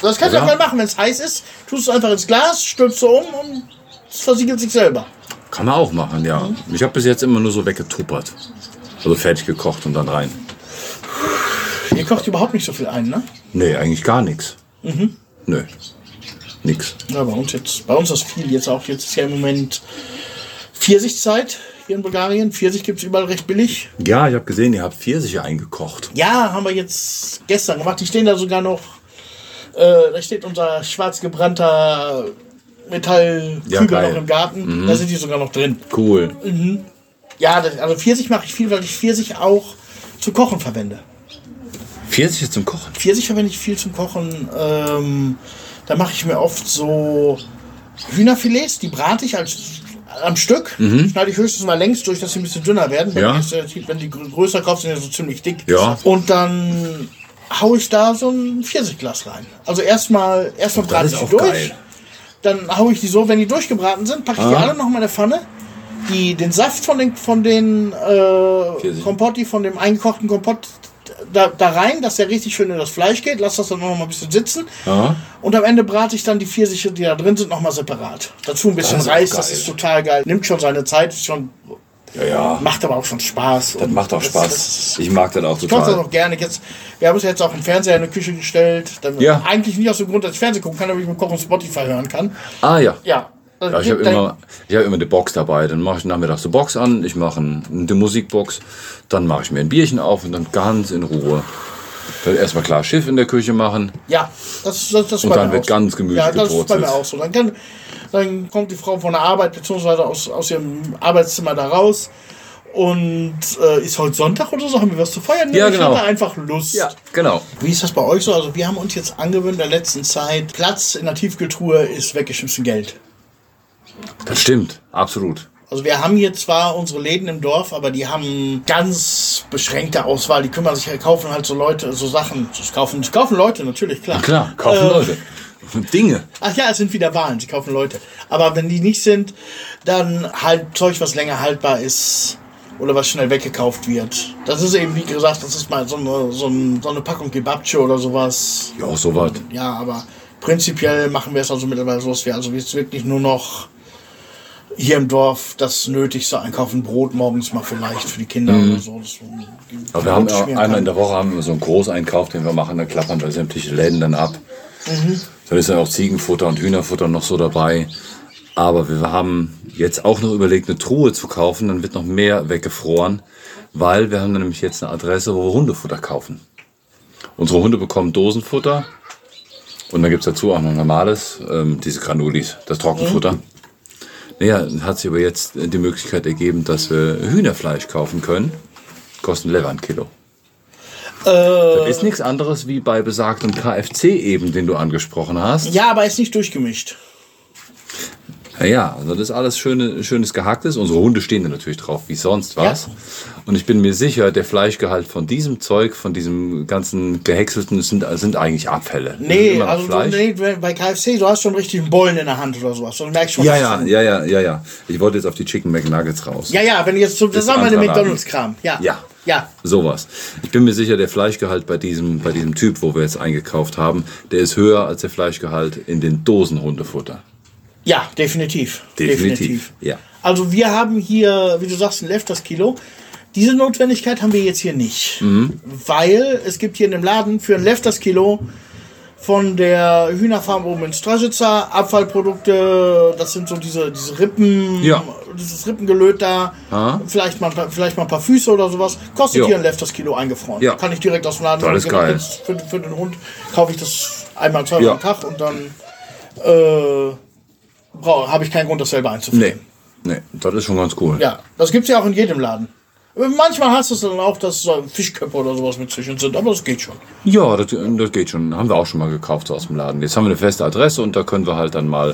Das kannst du auch mal machen, wenn es heiß ist. Tust es einfach ins Glas, stülpst du um und es versiegelt sich selber. Kann man auch machen, ja. Ich habe bis jetzt immer nur so weggetuppert. Also fertig gekocht und dann rein. Ihr kocht überhaupt nicht so viel ein, ne? Nee, eigentlich gar nichts. Mhm. Nö. Nix. Ja, bei uns jetzt, bei uns ist viel jetzt auch. Jetzt ist ja im Moment Pfirsichzeit hier in Bulgarien. Pfirsich gibt es überall recht billig. Ja, ich habe gesehen, ihr habt Pfirsiche eingekocht. Ja, haben wir jetzt gestern gemacht. Die stehen da sogar noch. Äh, da steht unser schwarz gebrannter Metallkübel Ja, noch im Garten. Da sind die sogar noch drin. Cool. Ja, das, also Pfirsich mache ich viel, weil ich Pfirsich auch zu kochen verwende. Pfirsiche zum Kochen. Pfirsich verwende ich viel zum Kochen. Ähm, da mache ich mir oft so Hühnerfilets, die brate ich als am Stück. Schneide ich höchstens mal längs durch, dass sie ein bisschen dünner werden. Wenn, Mhm. Ja. die, äh, wenn die grö- größer kaufst, sind die so ziemlich dick. Ja. Und dann hau ich da so ein Pfirsichglas rein. Also erstmal erstmal brate ich die durch. geil. Dann hau ich die so, wenn die durchgebraten sind, packe ich die Ah. alle noch mal in eine Pfanne. Die, den Saft von den, von den äh. Kompotti, von dem eingekochten Kompott da, da rein, dass der richtig schön in das Fleisch geht. Lass das dann noch mal ein bisschen sitzen. Ja. Und am Ende brate ich dann die Pfirsiche, die da drin sind, noch mal separat. Dazu ein bisschen Das Reis, das ist total geil. Nimmt schon seine Zeit, ist schon, Ja, ja. macht aber auch schon Spaß. Das macht auch Spaß. Ich mag das auch Ich mache das total. auch gerne. Jetzt, wir haben uns jetzt auch einen Fernseher in die Küche gestellt. Damit Ja. Eigentlich nicht aus dem Grund, dass ich Fernsehen gucken kann, damit ich mit Kochen Spotify hören kann. Ah ja. Ja. Ja, ich habe immer, ich hab immer die Box dabei. Dann mache ich nachmittags die Box an, ich mache ein, eine Musikbox, dann mache ich mir ein Bierchen auf und dann ganz in Ruhe. Dann erstmal klar Schiff in der Küche machen. Ja, das, das, das ist Und dann wird so. ganz gemütlich Ja, das ist bei mir auch so. Dann kann, Dann kommt die Frau von der Arbeit beziehungsweise aus, aus ihrem Arbeitszimmer da raus. Und äh, ist heute Sonntag oder so? Haben wir was zu feiern? Ja, ich genau. hatte einfach Lust. genau. Wie ist das bei euch so? Also wir haben uns jetzt angewöhnt in der letzten Zeit, Platz in der Tiefkultur ist weggeschmissen Geld. Das stimmt, absolut. Also wir haben hier zwar unsere Läden im Dorf, aber die haben ganz beschränkte Auswahl. Die kümmern sich, kaufen halt so Leute, so Sachen. Das kaufen, das kaufen Leute, natürlich, klar. Klar, kaufen Äh, Leute. Dinge. Ach ja, es sind wieder Wahlen, sie kaufen Leute. Aber wenn die nicht sind, dann halt Zeug, was länger haltbar ist oder was schnell weggekauft wird. Das ist eben, wie gesagt, das ist mal so eine, so ein, so eine Packung Kebabche oder sowas. Ja, soweit. Ja, aber prinzipiell machen wir es also mittlerweile so, dass wir also jetzt wirklich nur noch hier im Dorf das Nötigste einkaufen. Brot morgens mal vielleicht für die Kinder oder so. Das, Aber wir haben ja einmal kann. in der Woche haben wir so einen Großeinkauf, den wir machen, da klappern wir sämtliche Läden dann ab. Dann ist ja auch Ziegenfutter und Hühnerfutter noch so dabei. Aber wir haben jetzt auch noch überlegt, eine Truhe zu kaufen, dann wird noch mehr weggefroren, weil wir haben dann nämlich jetzt eine Adresse, wo wir Hundefutter kaufen. Unsere Hunde bekommen Dosenfutter und dann gibt's dazu auch noch normales, ähm, diese Granulis, das Trockenfutter. Naja, hat sich aber jetzt die Möglichkeit ergeben, dass wir Hühnerfleisch kaufen können. Kosten Lever ein Kilo. das ist nichts anderes wie bei besagtem KFC eben, den du angesprochen hast. Ja, aber ist nicht durchgemischt. Naja, also das ist alles schöne, schönes Gehacktes. Unsere Hunde stehen da natürlich drauf, wie sonst was. Und ich bin mir sicher, der Fleischgehalt von diesem Zeug, von diesem ganzen Gehäckselten, sind, sind eigentlich Abfälle. Nee, also du, nee, bei KFC, du hast schon richtig einen Bollen in der Hand oder sowas. Du merkst schon, Ja, ja, ja, ja, ja, ja. Ich wollte jetzt auf die Chicken McNuggets raus. Ja, ja, wenn du jetzt so, das sagen wir den. McDonalds-Kram. Ja. Ja. Ja. Sowas. Ich bin mir sicher, der Fleischgehalt bei diesem, bei diesem Typ, wo wir jetzt eingekauft haben, der ist höher als der Fleischgehalt in den Dosen Hundefutter. Ja, definitiv. Definitiv, ja. Also wir haben hier, wie du sagst, ein Lefters Kilo. Diese Notwendigkeit haben wir jetzt hier nicht. Mhm. Weil es gibt hier in dem Laden für ein Lefters Kilo von der Hühnerfarm oben in Strasitzer Abfallprodukte, das sind so diese, diese Rippen, Ja. dieses Rippengelöt da, Ah. vielleicht mal, vielleicht mal ein paar Füße oder sowas, kostet Jo. hier ein Lefters Kilo eingefroren. Ja. Kann ich direkt aus dem Laden Das ist geil. Für, für den Hund kaufe ich das einmal, zweimal Ja. am Tag und dann äh, habe ich keinen Grund, das selber einzufrieren. Nee, nee, das ist schon ganz cool. Ja, das gibt's ja auch in jedem Laden. Manchmal hast du es dann auch, dass so Fischköpfe oder sowas mit zwischen sind, aber das geht schon. Ja, das, das geht schon. Haben wir auch schon mal gekauft so aus dem Laden. Jetzt haben wir eine feste Adresse und da können wir halt dann mal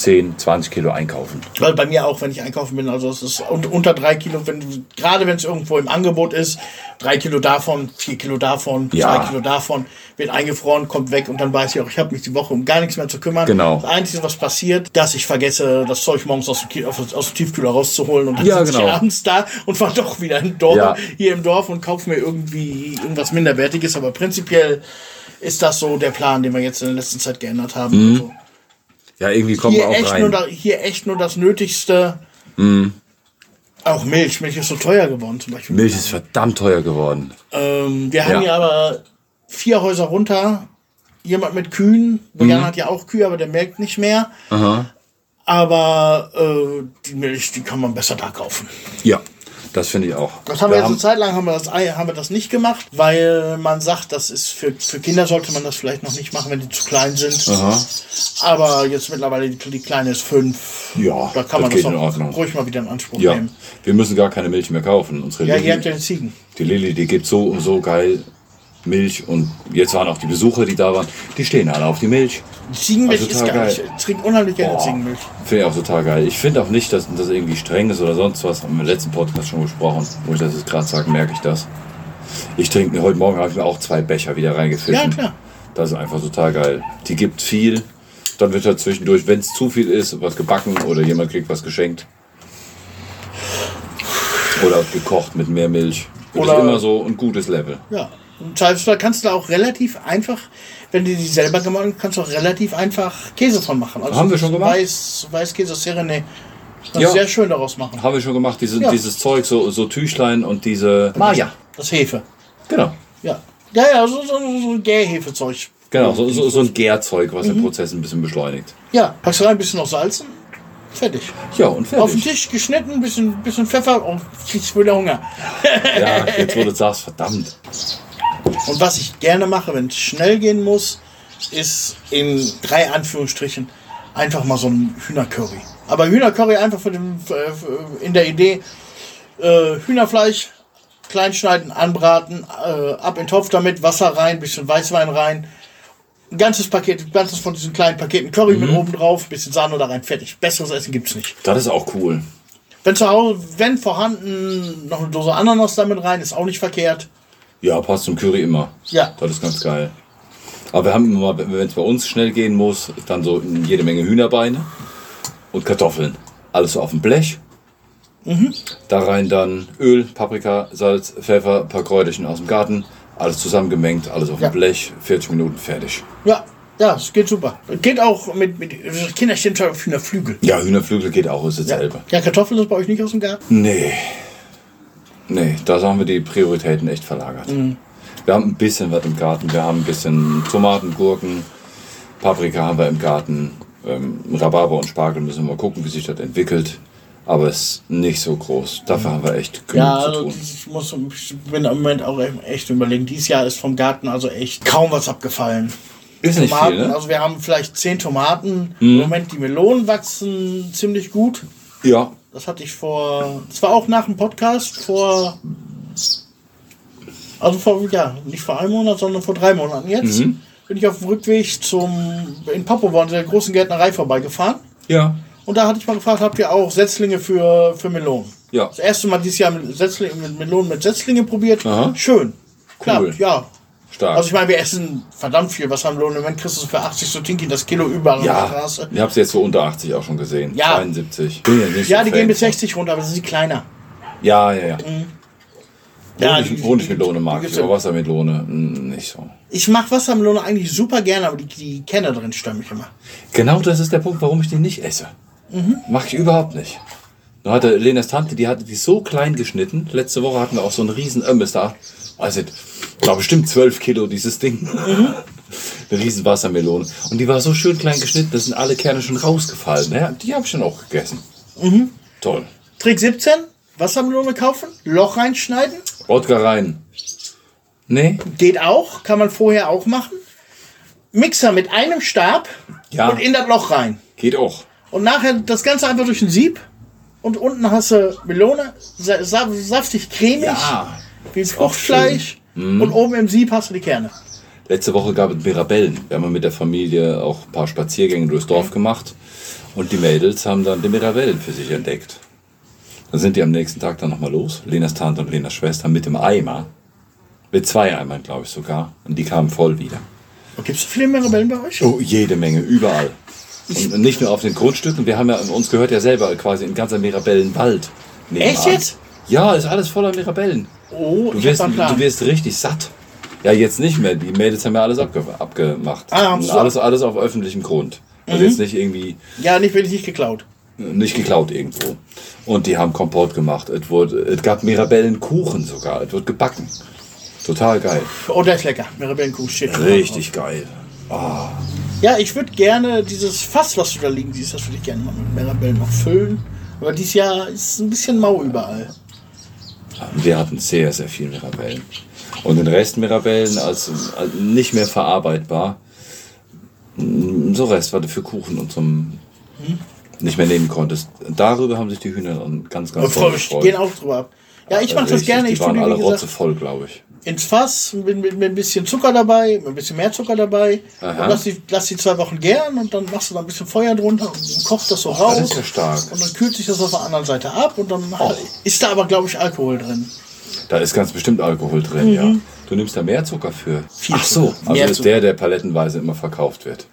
10, 20 Kilo einkaufen. Weil bei mir auch, wenn ich einkaufen bin, also es ist un- unter drei Kilo, wenn, gerade wenn es irgendwo im Angebot ist, drei Kilo davon, vier Kilo davon, Ja. zwei Kilo davon, wird eingefroren, kommt weg und dann weiß ich auch, ich habe mich die Woche um gar nichts mehr zu kümmern. Genau. Das Einzige, was passiert, dass ich vergesse, das Zeug morgens aus dem, aus, dem Tiefkühler rauszuholen und dann Ja, sitze genau. ich abends da und war doch wieder im Dorf, Ja. hier im Dorf und kaufe mir irgendwie irgendwas Minderwertiges, aber prinzipiell ist das so der Plan, den wir jetzt in der letzten Zeit geändert haben. Also Ja, irgendwie kommen hier wir auch echt, rein. nur da, hier echt nur das Nötigste. Auch Milch. Milch ist so teuer geworden zum Beispiel. Milch ist verdammt teuer geworden. Ähm, wir haben Ja. hier aber vier Häuser runter. Jemand mit Kühen. Bojan hat ja auch Kühe, aber der merkt nicht mehr. Aber äh, die Milch, die kann man besser da kaufen. Ja, das finde ich auch. Das haben wir, Wir jetzt eine Zeit lang haben wir, das, haben wir das nicht gemacht, weil man sagt, das ist für, für Kinder sollte man das vielleicht noch nicht machen, wenn die zu klein sind. Aha. Aber jetzt mittlerweile, die, die Kleine ist fünf. Ja, da kann das man geht das in auch Ordnung. ruhig mal wieder in Anspruch Ja, nehmen. wir müssen gar keine Milch mehr kaufen. Unsere Ja, Lilly, ihr habt ja die Ziegen. die Lilly, die gibt so so geil Milch und jetzt waren auch die Besucher, die da waren, die stehen alle auf die Milch. Ziegenmilch Also ist total geil. geil. Ich trinke unheimlich gerne Boah. Ziegenmilch. Finde ich auch total geil. Ich finde auch nicht, dass das irgendwie streng ist oder sonst was. Haben wir im letzten Podcast schon gesprochen. Wo ich das jetzt gerade sage, merke ich das. Ich trinke heute Morgen habe ich mir auch zwei Becher wieder reingefischt. Ja, klar. Das ist einfach total geil. Die gibt viel. Dann wird halt zwischendurch, wenn es zu viel ist, was gebacken oder jemand kriegt was geschenkt. Oder gekocht mit mehr Milch. Oder- ist immer so ein gutes Level. Ja. Und Zweifelsfall kannst du da auch relativ einfach, wenn du die selber gemacht hast, kannst du auch relativ einfach Käse von machen. Also Haben wir schon gemacht? Weiß, Weißkäse Serene. Ja. sehr schön daraus machen. Haben wir schon gemacht, diese, Ja. dieses Zeug, so, so Tüchlein und diese. Maja. Das Hefe. Genau. Ja. Ja, ja, so, so, so ein Gärhefezeug. Genau, so, so, so ein Gärzeug, was Mhm. den Prozess ein bisschen beschleunigt. Ja, packst du rein, ein bisschen noch salzen. Fertig. Ja, und Auf den fertig. Tisch geschnitten, ein bisschen, bisschen Pfeffer und kriegst wieder Hunger. Ja, jetzt wo du sagst, verdammt. Und was ich gerne mache, wenn es schnell gehen muss, ist in drei Anführungsstrichen einfach mal so ein Hühnercurry. Aber Hühnercurry einfach für den, für, in der Idee, äh, Hühnerfleisch klein schneiden, anbraten, äh, ab in den Topf damit, Wasser rein, bisschen Weißwein rein. Ein ganzes Paket, ein ganzes von diesen kleinen Paketen Curry mit oben drauf, bisschen Sahne da rein, fertig. Besseres Essen gibt's nicht. Das ist auch cool. Wenn zu Hause, wenn vorhanden, noch eine Dose Ananas damit rein, ist auch nicht verkehrt. Ja, passt zum Curry immer. Ja. Das ist ganz geil. Aber wir haben immer, wenn es bei uns schnell gehen muss, dann so jede Menge Hühnerbeine und Kartoffeln. Alles so auf dem Blech. Da rein dann Öl, Paprika, Salz, Pfeffer, paar Kräuterchen aus dem Garten. Alles zusammengemengt, alles auf Ja. dem Blech. 40 Minuten fertig. Ja, ja, es geht super. Geht auch mit, mit Kinder stehen schon auf Hühnerflügel. Ja, Hühnerflügel geht auch, ist Ja. dasselbe. ja, Kartoffeln ist bei euch nicht aus dem Garten? Nee. Nee, da haben wir die Prioritäten echt verlagert. Mhm. Wir haben ein bisschen was im Garten. Wir haben ein bisschen Tomaten, Gurken, Paprika haben wir im Garten. Ähm, Rhabarber und Spargel müssen wir mal gucken, wie sich das entwickelt. Aber es ist nicht so groß. Dafür haben wir echt genug Ja, zu also tun. ich muss ich bin im Moment auch echt überlegen. Dieses Jahr ist vom Garten also echt kaum was abgefallen. Ist nicht Tomaten, viel, ne? Mhm. also wir haben vielleicht zehn Tomaten. Im Moment die Melonen wachsen ziemlich gut. Ja, Das hatte ich vor, das war auch nach dem Podcast vor, also vor, ja, nicht vor einem Monat, sondern vor drei Monaten jetzt. Mhm. Bin ich auf dem Rückweg zum, in Popowa, der großen Gärtnerei vorbeigefahren. ja, Und da hatte ich mal gefragt, habt ihr auch Setzlinge für, für Melonen? ja. Das erste Mal dieses Jahr mit, Setzlinge, mit Melonen mit Setzlinge probiert. Aha. Schön. Klappt, ja. Stark. Also ich meine, wir essen verdammt viel. Was haben Melonen? Im Moment kriegst du für 80 so Tinky das Kilo überall ja, auf der Straße. ich habe es jetzt so unter 80 auch schon gesehen. Ja. 72. Bin ja, Ja, die gehen bis von. 60 runter, aber sie sind kleiner. Ja, ja, ja. Ja, Honig, die- Honigmelone die- mag die ich, aber ja- Wassermelone mm, nicht so. Ich mache Wassermelone eigentlich super gerne, aber die, die Kerne drin stören mich immer. Genau das ist der Punkt, warum ich die nicht esse. Mach ich überhaupt nicht. Da hatte Lenas Tante, die hatte die so klein geschnitten. Letzte Woche hatten wir auch so einen riesen Ömmes da. Nicht, war bestimmt 12 Kilo dieses Ding. Eine riesen Wassermelone. Und die war so schön klein geschnitten, da sind alle Kerne schon rausgefallen. Ja, die habe ich dann auch gegessen. Toll. Trick 17, Wassermelone kaufen, Loch reinschneiden. Wodka rein. Nee? Geht auch, kann man vorher auch machen. Mixer mit einem Stab Ja. und in das Loch rein. Geht auch. Und nachher das Ganze einfach durch ein Sieb. Und unten hast du Melone, sa saftig cremig, Ja. Wie Fruchtfleisch. Und oben im Sieb hast du die Kerne. Letzte Woche gab es Mirabellen. Wir haben mit der Familie auch ein paar Spaziergänge durchs Dorf gemacht. Und die Mädels haben dann die Mirabellen für sich entdeckt. Dann sind die am nächsten Tag dann nochmal los. Lenas Tante und Lenas Schwester mit dem Eimer. Mit zwei Eimern, glaube ich sogar. Und die kamen voll wieder. Gibt es so viele Mirabellen bei euch? Oh, jede Menge, überall. Und nicht nur auf den Grundstücken. Wir haben ja, uns gehört ja selber quasi ein ganzer Mirabellenwald. Echt jetzt? Ja, ist alles voller Mirabellen. Oh, Du wirst, du wirst richtig satt. Ja, jetzt nicht mehr. Die Mädels haben ja alles abge abgemacht. Ah, so. Mhm. alles, alles auf öffentlichem Grund. Also jetzt nicht irgendwie ja, nicht, bin ich nicht geklaut. nicht geklaut irgendwo. Und die haben Kompott gemacht. Es, wurde, es gab Mirabellenkuchen sogar. Es wird gebacken. Total geil. Oh, der ist lecker. Mirabellenkuchen steht drauf. Richtig geil. Ja, ich würde gerne dieses Fass, was du da liegen siehst, das würde ich gerne mal mit Mirabellen noch füllen. Aber dieses Jahr ist es ein bisschen mau überall. Wir hatten sehr, sehr viel Mirabellen. Und den Rest Mirabellen als, als nicht mehr verarbeitbar. Mm, So Rest, was du für Kuchen und zum nicht mehr nehmen konntest. Darüber haben sich die Hühner dann ganz, ganz doll Frösch, die gehen auch drüber ab. Ja, ich mache das Richtig, gerne. Die Ich waren alle wie gesagt, rotzevoll, glaube ich. Ins Fass mit, mit, mit ein bisschen Zucker dabei, mit ein bisschen mehr Zucker dabei. Aha. Und lass die, lass die zwei Wochen gären und dann machst du da ein bisschen Feuer drunter und kochst das so raus. Das ist ja stark. Und dann kühlt sich das auf der anderen Seite ab und dann ist da aber, glaube ich, Alkohol drin. Da ist ganz bestimmt Alkohol drin, ja. Du nimmst da mehr Zucker für. Viel Ach so, Zucker. also ist der, der palettenweise immer verkauft wird.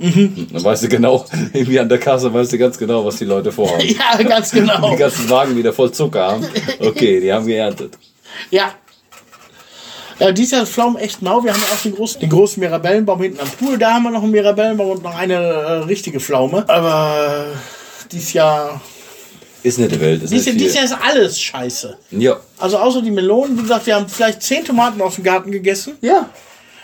Dann weißt du genau, irgendwie an der Kasse weißt du ganz genau, was die Leute vorhaben. Ja, ganz genau. Die ganzen Wagen wieder voll Zucker haben. Okay, die haben geerntet. Ja. Ja, dieses Jahr ist Pflaumen echt mau. Wir haben ja auch den großen, den großen Mirabellenbaum hinten am Pool. Da haben wir noch einen Mirabellenbaum und noch eine äh, richtige Pflaume. Aber äh, dieses Jahr, Ist nicht die Welt. Ist dieses, Jahr- nicht dieses viel. Jahr ist alles scheiße. Ja. Also außer die Melonen, wie gesagt, wir haben vielleicht zehn Tomaten aus dem Garten gegessen. Ja.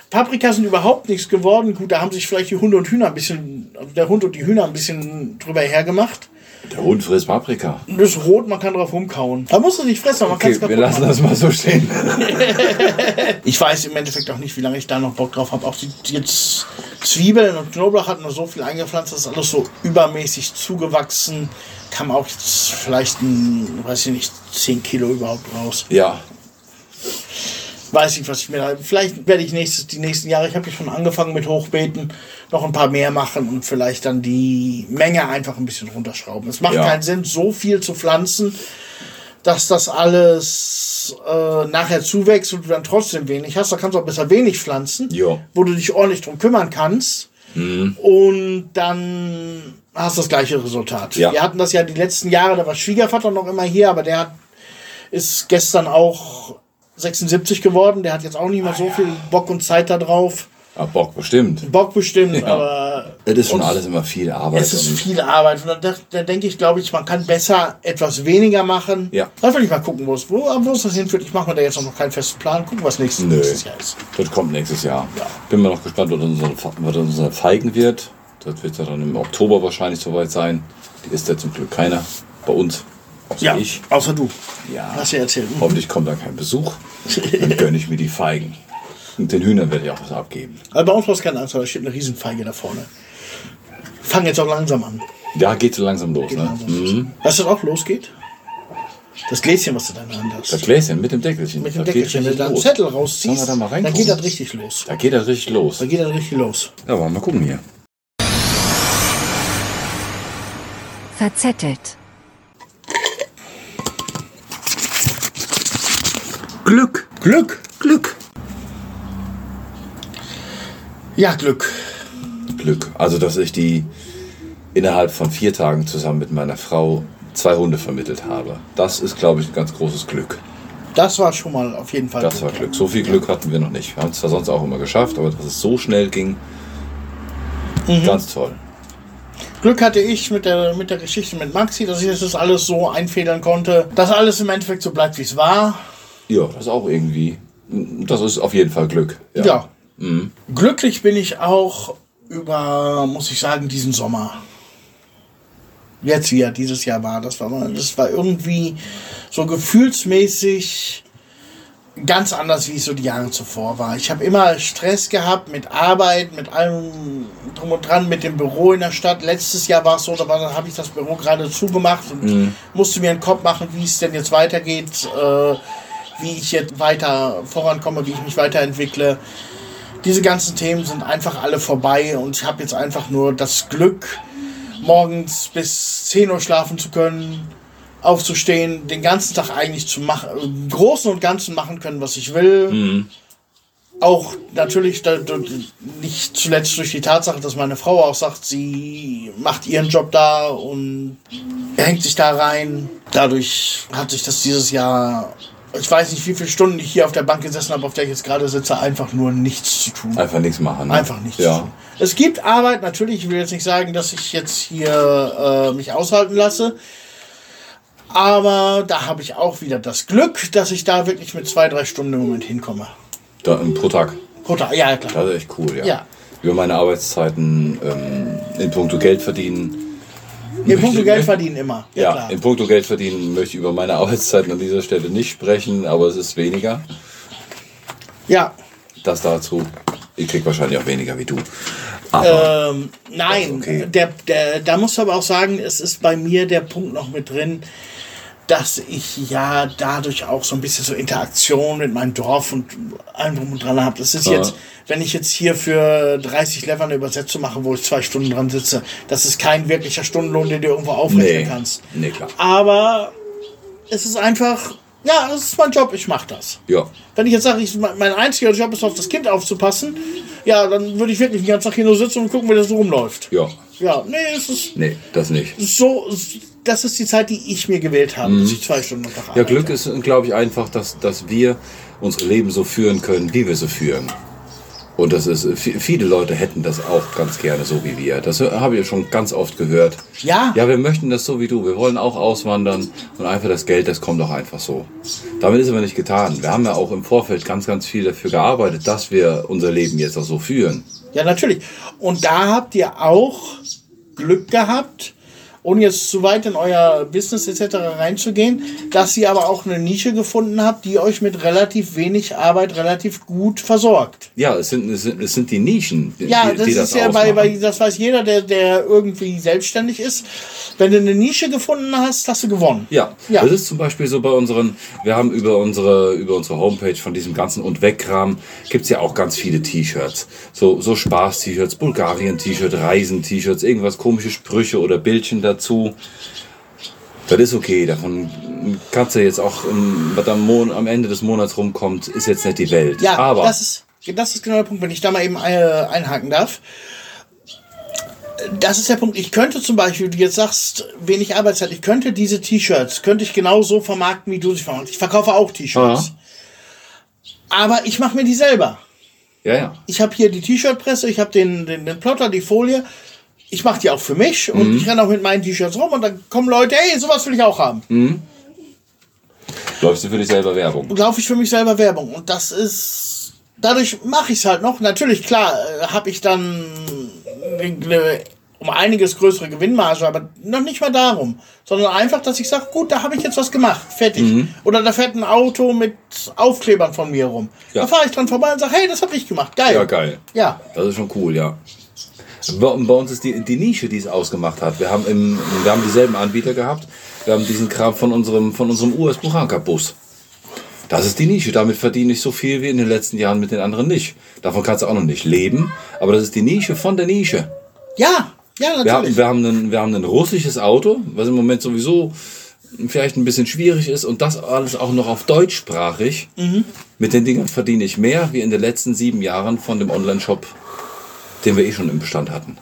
Paprika sind überhaupt nichts geworden. Gut, da haben sich vielleicht die Hunde und Hühner ein bisschen, also der Hund und die Hühner ein bisschen drüber hergemacht. Der Hund frisst Paprika. Das ist rot, man kann drauf rumkauen. Da musst du nicht fressen, aber man kann Okay, es wir lassen machen. das mal so stehen. Ich weiß im Endeffekt auch nicht, wie lange ich da noch Bock drauf habe. Auch die, jetzt Zwiebeln und Knoblauch hatten wir so viel eingepflanzt, das ist alles so übermäßig zugewachsen. Kam auch jetzt vielleicht ein, weiß ich nicht, 10 Kilo überhaupt raus. Ja. Weiß ich, was ich mir da. Vielleicht werde ich nächstes, die nächsten Jahre, ich habe ja schon angefangen mit Hochbeeten, noch ein paar mehr machen und vielleicht dann die Menge einfach ein bisschen runterschrauben. Es macht Ja. keinen Sinn, so viel zu pflanzen, dass das alles äh, nachher zuwächst und du dann trotzdem wenig hast. Da kannst du auch besser wenig pflanzen, Ja. wo du dich ordentlich drum kümmern kannst. Und dann hast du das gleiche Resultat. Ja. Wir hatten das ja die letzten Jahre, da war Schwiegervater noch immer hier, aber der hat, ist gestern auch 76 geworden. Der hat jetzt auch nicht mehr so viel Bock und Zeit da drauf. Ah, Bock bestimmt. Bock bestimmt, Ja. aber Es ist schon alles immer viel Arbeit. es ist viel Arbeit. Und da, da denke ich, glaube ich, man kann besser etwas weniger machen. Ja. Dann will ich mal gucken, wo es, wo, wo es das hinführt. Ich mache mir da jetzt noch keinen festen Plan. Gucken, was nächstes, Nö. nächstes Jahr ist. Das kommt nächstes Jahr. Ja. Bin mir noch gespannt, was unsere, was unsere Feigen wird. Das wird ja dann im Oktober wahrscheinlich soweit sein. Die ist ja zum Glück keiner bei uns. Außer Ja, ich. außer du. Ja. Hast du ja erzählt. Mhm. Hoffentlich kommt dann kein Besuch. Dann gönne ich mir die Feigen. Und den Hühnern werde ich auch was abgeben. Aber bei uns war es keine Angst, weil da steht eine Riesenfeige da vorne. Fang jetzt auch langsam an. Da geht so langsam los, ne? Langsam. Mhm. Weißt du, was auch losgeht? Das Gläschen, was du in deiner Hand hast. Das Gläschen mit dem Deckelchen. mit dem das geht Deckelchen. Wenn du da einen. Zettel rausziehst, da mal dann geht das richtig los. Da geht das richtig los. Dann geht das richtig los. Ja, wollen wir mal gucken hier. Verzettelt. Glück. Glück. Glück. Ja, Glück. Glück. Also, dass ich die innerhalb von vier Tagen zusammen mit meiner Frau zwei Hunde vermittelt habe. Das ist, glaube ich, ein ganz großes Glück. Das war schon mal auf jeden Fall Das war Glück. So viel Glück hatten wir noch nicht. Wir haben es zwar sonst auch immer geschafft, aber dass es so schnell ging, ganz toll. Glück hatte ich mit der, mit der Geschichte mit Maxi, dass ich das alles so einfädeln konnte, dass alles im Endeffekt so bleibt, wie es war. Ja, das ist auch irgendwie, das ist auf jeden Fall Glück. Ja. Glücklich bin ich auch über, muss ich sagen, diesen Sommer. Jetzt wie er dieses Jahr war. Das war, das war irgendwie so gefühlsmäßig ganz anders, wie es so die Jahre zuvor war. Ich habe immer Stress gehabt mit Arbeit, mit allem drum und dran, mit dem Büro in der Stadt. Letztes Jahr war es so, da habe ich das Büro gerade zugemacht und musste mir einen Kopf machen, wie es denn jetzt weitergeht, äh, wie ich jetzt weiter vorankomme, wie ich mich weiterentwickle diese ganzen Themen sind einfach alle vorbei und ich habe jetzt einfach nur das Glück, morgens bis 10 Uhr schlafen zu können, aufzustehen, den ganzen Tag eigentlich zu machen, im Großen und Ganzen machen können, was ich will. Auch natürlich nicht zuletzt durch die Tatsache, dass meine Frau auch sagt, sie macht ihren Job da und hängt sich da rein. Dadurch hat sich das dieses Jahr, ich weiß nicht, wie viele Stunden ich hier auf der Bank gesessen habe, auf der ich jetzt gerade sitze, einfach nur nichts zu tun. Einfach nichts machen. Ne? Einfach nichts zu Ja. tun. Es gibt Arbeit, natürlich, ich will jetzt nicht sagen, dass ich jetzt hier äh, mich aushalten lasse. Aber da habe ich auch wieder das Glück, dass ich da wirklich mit zwei, drei Stunden im Moment hinkomme. Da, pro Tag. Pro Tag, ja, klar. Das ist echt cool, ja. Ja. Über meine Arbeitszeiten ähm, in puncto Geld verdienen. Im Punkt möchte- Geld verdienen immer. Ja, Ja, klar. in puncto Geld verdienen möchte ich über meine Arbeitszeiten an dieser Stelle nicht sprechen, aber es ist weniger. ja. Das dazu. Ich krieg wahrscheinlich auch weniger wie du. Ähm, nein, okay. der, der, da musst du aber auch sagen, es ist bei mir der Punkt noch mit drin, dass ich ja dadurch auch so ein bisschen so Interaktion mit meinem Dorf und allem drum und dran habe. Das ist Ja. jetzt, wenn ich jetzt hier für 30 Lever eine Übersetzung mache, wo ich zwei Stunden dran sitze, das ist kein wirklicher Stundenlohn, den du irgendwo aufrechnen nee, kannst. nee, klar. Aber es ist einfach, ja, es ist mein Job, ich mache das. Ja, Wenn ich jetzt sage, ich, mein einziger Job ist, auf das Kind aufzupassen, ja, dann würde ich wirklich den ganzen Tag hier nur sitzen und gucken, wie das so rumläuft. ja. Ja, nee, es ist Nee, das nicht. so, das ist die Zeit, die ich mir gewählt habe, dass ich zwei Stunden am Tag Mhm. Ja. Glück ist, glaube ich, einfach, dass, dass wir unsere Leben so führen können, wie wir sie führen. Und das ist, vi- viele Leute hätten das auch ganz gerne so wie wir. Das habe ich schon ganz oft gehört. Ja. Ja, wir möchten das so wie du. Wir wollen auch auswandern und einfach das Geld, das kommt auch einfach so. Damit ist aber nicht getan. Wir haben ja auch im Vorfeld ganz, ganz viel dafür gearbeitet, dass wir unser Leben jetzt auch so führen. Ja, natürlich. Und da habt ihr auch Glück gehabt ohne jetzt zu weit in euer Business etc. reinzugehen, dass ihr aber auch eine Nische gefunden habt, die euch mit relativ wenig Arbeit relativ gut versorgt. Ja, es sind, es sind, es sind die Nischen, die, Ja, das die ist das ja ausmachen. bei, das weiß jeder, der, der irgendwie selbstständig ist. Wenn du eine Nische gefunden hast, hast du gewonnen. Ja, Ja. das ist zum Beispiel so bei unseren, wir haben über unsere, über unsere Homepage von diesem ganzen und Wegkram gibt's ja auch ganz viele T-Shirts. So, so Spaß-T-Shirts, Bulgarien-T-Shirt, Reisen-T-Shirts, irgendwas komische Sprüche oder Bildchen dazu. Das ist okay, davon kannst du jetzt auch, ähm, was am, Ende des Monats rumkommt, ist jetzt nicht die Welt. Ja, aber das ist, das ist genau der Punkt, wenn ich da mal eben äh, einhaken darf. Das ist der Punkt. Ich könnte zum Beispiel, du jetzt sagst, wenig Arbeitszeit, ich könnte diese T-Shirts, könnte ich genauso vermarkten, wie du sie vermarktest. Ich verkaufe auch T-Shirts. Aber ich mache mir die selber. ja, ja. Ich habe hier die T-Shirt-Presse, ich habe den, den, den Plotter, die Folie. Ich mache die auch für mich und Mhm. ich renne auch mit meinen T-Shirts rum und dann kommen Leute, hey, sowas will ich auch haben. Mhm. Läufst du für dich selber Werbung? laufe ich für mich selber Werbung. Und das ist. Dadurch mache ich es halt noch. Natürlich, klar, habe ich dann eine, um einiges größere Gewinnmarge, aber noch nicht mal darum. Sondern einfach, dass ich sage, gut, da habe ich jetzt was gemacht. Fertig. Mhm. Oder da fährt ein Auto mit Aufklebern von mir rum. Ja. Da fahre ich dran vorbei und sage, hey, das habe ich gemacht. Geil. Ja, geil. Ja. Das ist schon cool, ja. Bei, uns ist die, die Nische, die es ausgemacht hat. Wir haben, im, wir haben dieselben Anbieter gehabt. Wir haben diesen Kram von unserem, von unserem US Buchanka Bus. Das ist die Nische. Damit verdiene ich so viel wie in den letzten Jahren mit den anderen nicht. Davon kannst du auch noch nicht leben. Aber das ist die Nische von der Nische. Ja, ja, Wir haben, natürlich. wir haben, ein, wir haben ein russisches Auto, was im Moment sowieso vielleicht ein bisschen schwierig ist und das alles auch noch auf deutschsprachig. Mit den Dingern verdiene ich mehr wie in den letzten sieben Jahren von dem Online-Shop, den wir eh schon im Bestand hatten.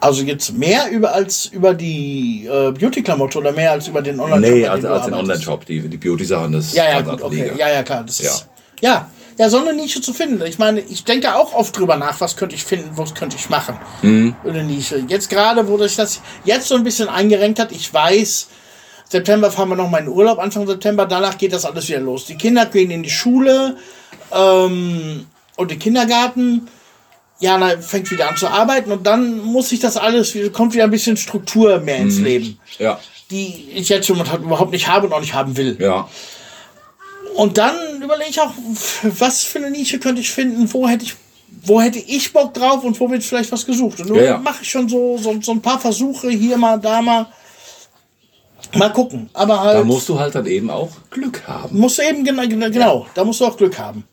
Also jetzt mehr über als über die äh, Beauty-Klamotte oder mehr als über den Online-Shop? Nee, als, als den? Online-Shop. Die, die Beauty-Sachen, das Ja, ja, gut, okay. Liga. Ja, ja, klar. Das Ja. ist, ja. Ja, so eine Nische zu finden. Ich meine, ich denke auch oft drüber nach, was könnte ich finden, was könnte ich machen. Mhm. Eine Nische. Jetzt gerade, wo sich das jetzt so ein bisschen eingerenkt hat, ich weiß, September fahren wir noch mal in Urlaub, Anfang September, danach geht das alles wieder los. Die Kinder gehen in die Schule ähm, und den Kindergarten. Jana fängt wieder an zu arbeiten und dann muss sich das alles, kommt wieder ein bisschen Struktur mehr ins Mhm. Leben, Ja, die ich jetzt schon überhaupt nicht habe und auch nicht haben will. ja. Und dann überlege ich auch, was für eine Nische könnte ich finden, wo hätte ich, wo hätte ich Bock drauf und wo wird vielleicht was gesucht. Und nun Ja, ja. mache ich schon so, so, so ein paar Versuche, hier mal, da mal. Mal gucken. Aber Da halt, musst du halt dann eben auch Glück haben. musst du eben, genau, genau, genau, da musst du auch Glück haben.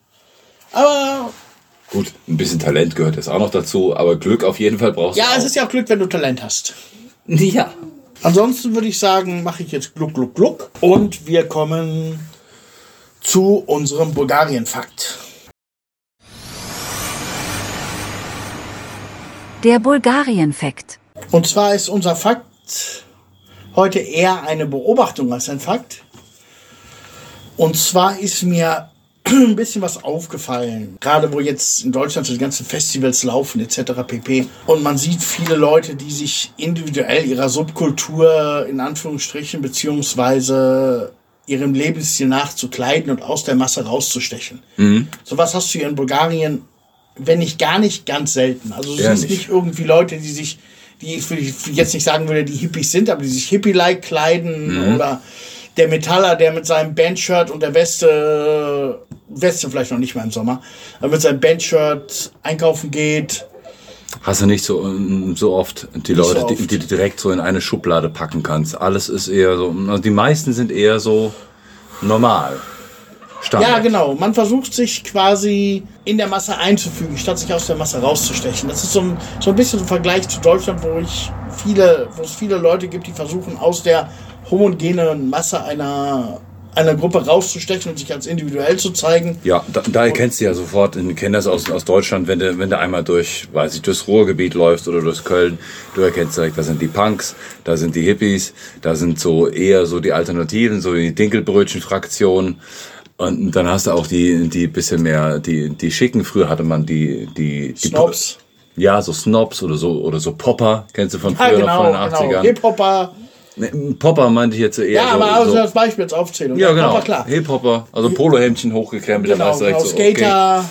Aber Gut, ein bisschen Talent gehört jetzt auch noch dazu, aber Glück auf jeden Fall brauchst ja, du auch. es ist ja auch Glück, wenn du Talent hast. ja. Ansonsten würde ich sagen, mache ich jetzt Gluck, Gluck, Gluck. Und wir kommen zu unserem Bulgarien-Fakt. Der Bulgarien-Fakt. Und zwar ist unser Fakt heute eher eine Beobachtung als ein Fakt. Und zwar ist mir ein bisschen was aufgefallen, gerade wo jetzt in Deutschland so die ganzen Festivals laufen etc. pp. Und man sieht viele Leute, die sich individuell ihrer Subkultur in Anführungsstrichen beziehungsweise ihrem Lebensstil nachzukleiden und aus der Masse rauszustechen. Sowas hast du hier in Bulgarien, wenn nicht gar nicht, ganz selten. Also du Eher siehst nicht. irgendwie Leute, die sich, die ich jetzt nicht sagen würde, die Hippies sind, aber die sich Hippie-like kleiden oder der Metaller, der mit seinem Bandshirt und der Weste, Weste vielleicht noch nicht mal im Sommer, aber mit seinem Bandshirt einkaufen geht. Hast du nicht so, ähm, so oft die so Leute, die, oft. die du direkt so in eine Schublade packen kannst. Alles ist eher so, also die meisten sind eher so normal. Standard. Ja, genau. Man versucht sich quasi in der Masse einzufügen, statt sich aus der Masse rauszustechen. Das ist so ein, so ein bisschen ein Vergleich zu Deutschland, wo ich viele, wo es viele Leute gibt, die versuchen, aus der homogenen Masse einer, einer Gruppe rauszustechen und sich als individuell zu zeigen. Ja, da, da erkennst du ja sofort, kenne das aus, aus Deutschland, wenn du, wenn du einmal durch, weiß ich, durchs Ruhrgebiet läufst oder durch Köln, du erkennst direkt, da sind die Punks, da sind die Hippies, da sind so eher so die Alternativen, so die Dinkelbrötchen-Fraktion. Und dann hast du auch die, die bisschen mehr, die, die schicken. Früher hatte man die, die, die Snobs. Ja, so Snobs oder so, oder so Popper, kennst du von Ja, früher genau, noch von den genau. 80ern. Hip-Hopper. Popper meinte ich jetzt eher Ja, so, aber also so als Beispiel als Aufzählung. ja, genau. Aber klar. Hip-Hopper, also Polohemdchen hochgekrempelt, dann Genau, direkt genau. so, okay. Skater,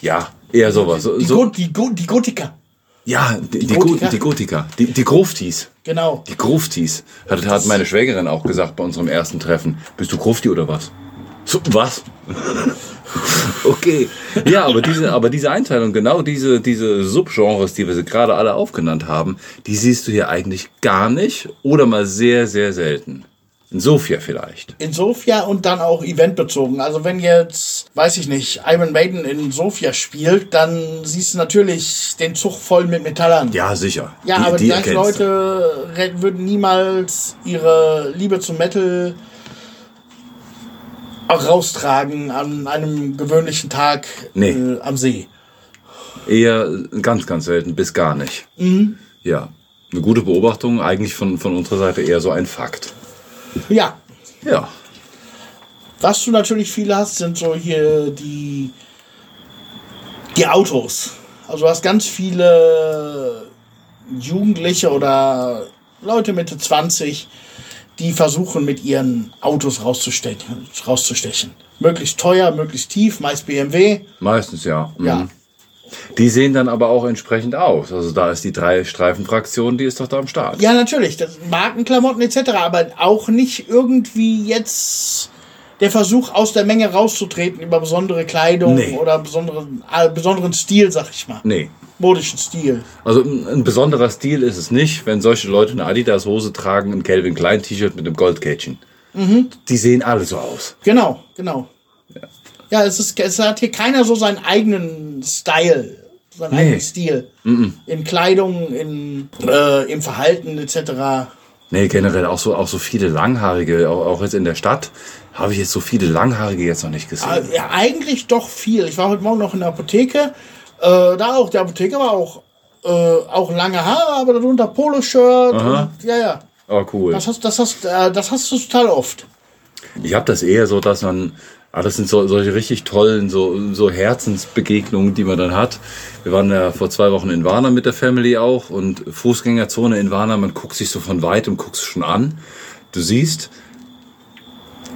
Ja, eher sowas. So, die, so, die, Gut, die Gotiker. Ja, die, die, Gotika? Gotika. die Gotika. Die, die Gruftis. Genau. Die Gruftis. Hat, hat meine Schwägerin auch gesagt bei unserem ersten Treffen. Bist du Grufti oder was? So, was? okay. Ja, aber diese, aber diese Einteilung, genau diese, diese Subgenres, die wir sie gerade alle aufgenannt haben, die siehst du hier eigentlich gar nicht oder mal sehr, sehr selten. In Sofia vielleicht. In Sofia und dann auch eventbezogen. Also wenn jetzt, weiß ich nicht, Iron Maiden in Sofia spielt, dann siehst du natürlich den Zug voll mit Metallern. Ja, sicher. Ja, aber die, gleichen erkennst du. Leute würden niemals ihre Liebe zum Metal auch raustragen an einem gewöhnlichen Tag Nee. äh, am See. Eher ganz, ganz selten bis gar nicht. Mhm. Ja. Eine gute Beobachtung, eigentlich von, von unserer Seite eher so ein Fakt. Ja, Ja. was du natürlich viele hast, sind so hier die, die Autos. Also du hast ganz viele Jugendliche oder Leute Mitte 20, die versuchen mit ihren Autos rauszustechen. rauszustechen. Möglichst teuer, möglichst tief, meist BMW. Meistens ja. Mhm. Ja. Die sehen dann aber auch entsprechend aus. Also da ist die drei Streifenfraktion, die ist doch da am Start. Ja, natürlich. Das Markenklamotten etc. Aber auch nicht irgendwie jetzt der Versuch, aus der Menge rauszutreten über besondere Kleidung Nee. oder besonderen, äh, besonderen Stil, sag ich mal. Nee. Modischen Stil. Also ein, besonderer Stil ist es nicht, wenn solche Leute eine Adidas-Hose tragen, ein Calvin Klein T-Shirt mit einem Goldkettchen. Mhm. Die sehen alle so aus. Genau, genau. Ja, es, ist, es hat hier keiner so seinen eigenen Style, seinen eigenen Stil. In Kleidung, in, äh, im Verhalten etc. Nee, generell auch so, auch so viele Langhaarige, auch, auch jetzt in der Stadt, habe ich jetzt so viele Langhaarige jetzt noch nicht gesehen. Äh, Ja, eigentlich doch viel. Ich war heute Morgen noch in der Apotheke. Äh, da auch, der Apotheker war auch, äh, auch lange Haare, aber darunter Poloshirt. Ja, ja. Oh, cool. Das hast, das, hast, äh, das hast du total oft. Ich habe das eher so, dass man, ah, das sind so, solche richtig tollen, so, so Herzensbegegnungen, die man dann hat. Wir waren ja vor zwei Wochen in Warna mit der Family auch und Fußgängerzone in Warna, man guckt sich so von weit und guckt schon an. Du siehst,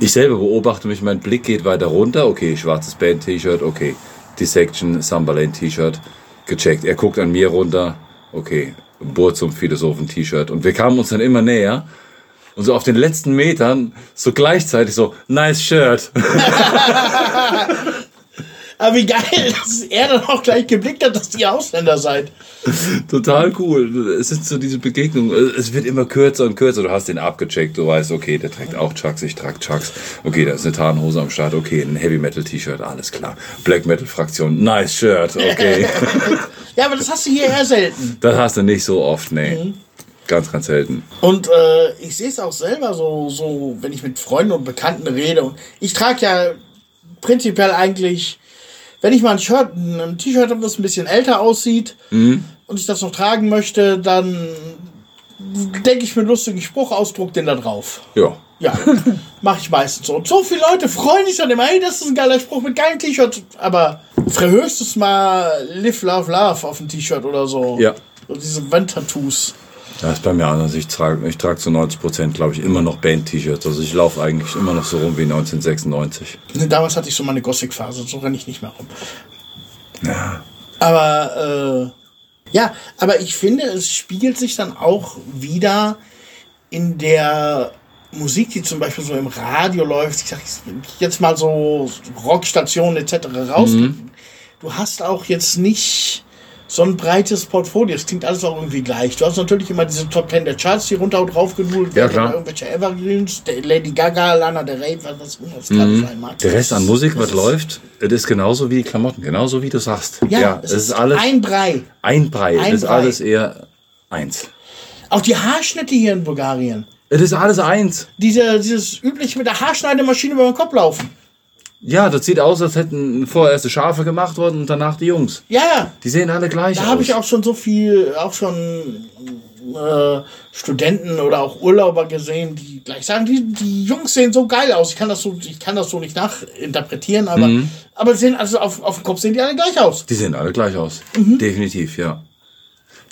ich selber beobachte mich, mein Blick geht weiter runter. Okay, schwarzes Band-T-Shirt, okay. Dissection, Summerlane T-Shirt, gecheckt. Er guckt an mir runter, okay. Burzum Philosophen-T-Shirt. Und wir kamen uns dann immer näher. Und so auf den letzten Metern, so gleichzeitig so, nice Shirt. Aber wie geil, dass er dann auch gleich geblickt hat, dass ihr Ausländer seid. Total cool. Es sind so diese Begegnungen. Es wird immer kürzer und kürzer. Du hast den abgecheckt. Du weißt, okay, der trägt auch Chucks, ich trage Chucks. Okay, da ist eine Tarnhose am Start. Okay, ein Heavy Metal T-Shirt, alles klar. Black Metal Fraktion, nice Shirt. Okay. Ja, aber das hast du hier eher selten. das hast du nicht so oft, nee. Ganz, ganz selten. Und äh, ich sehe es auch selber so, so, wenn ich mit Freunden und Bekannten rede. Und ich trage ja prinzipiell eigentlich, wenn ich mal ein Shirt, ein T-Shirt habe, das ein bisschen älter aussieht und ich das noch tragen möchte, dann denke ich mir einen lustigen Spruch, ausdruck den da drauf. Ja. Ja, mache ich meistens so. Und so viele Leute freuen sich dann immer, hey, das ist ein geiler Spruch mit geilen T-Shirt. Aber höchstens mal Live, Love, Love auf ein T-Shirt oder so. Ja. So diese Wandtattoos. Das ist bei mir anders. Ich trage, ich trage zu 90 Prozent, glaube ich, immer noch Band-T-Shirts. Also ich laufe eigentlich immer noch so rum wie 1996. Ne, Damals hatte ich so meine Gothic-Phase, so renne ich nicht mehr rum. Ja. Aber äh, ja, aber ich finde, es spiegelt sich dann auch wieder in der Musik, die zum Beispiel so im Radio läuft. Ich sag jetzt mal so Rockstationen etc. raus. Du hast auch jetzt nicht so ein breites Portfolio. Es klingt alles auch irgendwie gleich. Du hast natürlich immer diese Top 10 der Charts, die runter und drauf genudelt Ja, werden. oder Irgendwelche Evergreens, der Lady Gaga, Lana Del Rey, was was immer es gerade sein mag. Der Rest an Musik, Das was ist- läuft, das ist genauso wie die Klamotten, genauso wie du sagst. Ja, es ist alles ein Brei. ein Brei. ein Es ist Brei. alles eher eins. Auch die Haarschnitte hier in Bulgarien. Es ist alles eins. Diese, dieses übliche mit der Haarschneidemaschine über den Kopf laufen. Ja, das sieht aus, als hätten vorher erst die Schafe gemacht worden und danach die Jungs. Ja, ja. Die sehen alle gleich Da aus. habe ich auch schon so viel, auch schon äh, Studenten oder auch Urlauber gesehen, die gleich sagen, die, die Jungs sehen so geil aus. Ich kann das so, ich kann das so nicht nachinterpretieren, aber, Mhm. aber sehen also auf, auf dem Kopf sehen die alle gleich aus. Die sehen alle gleich aus. Mhm. Definitiv, ja.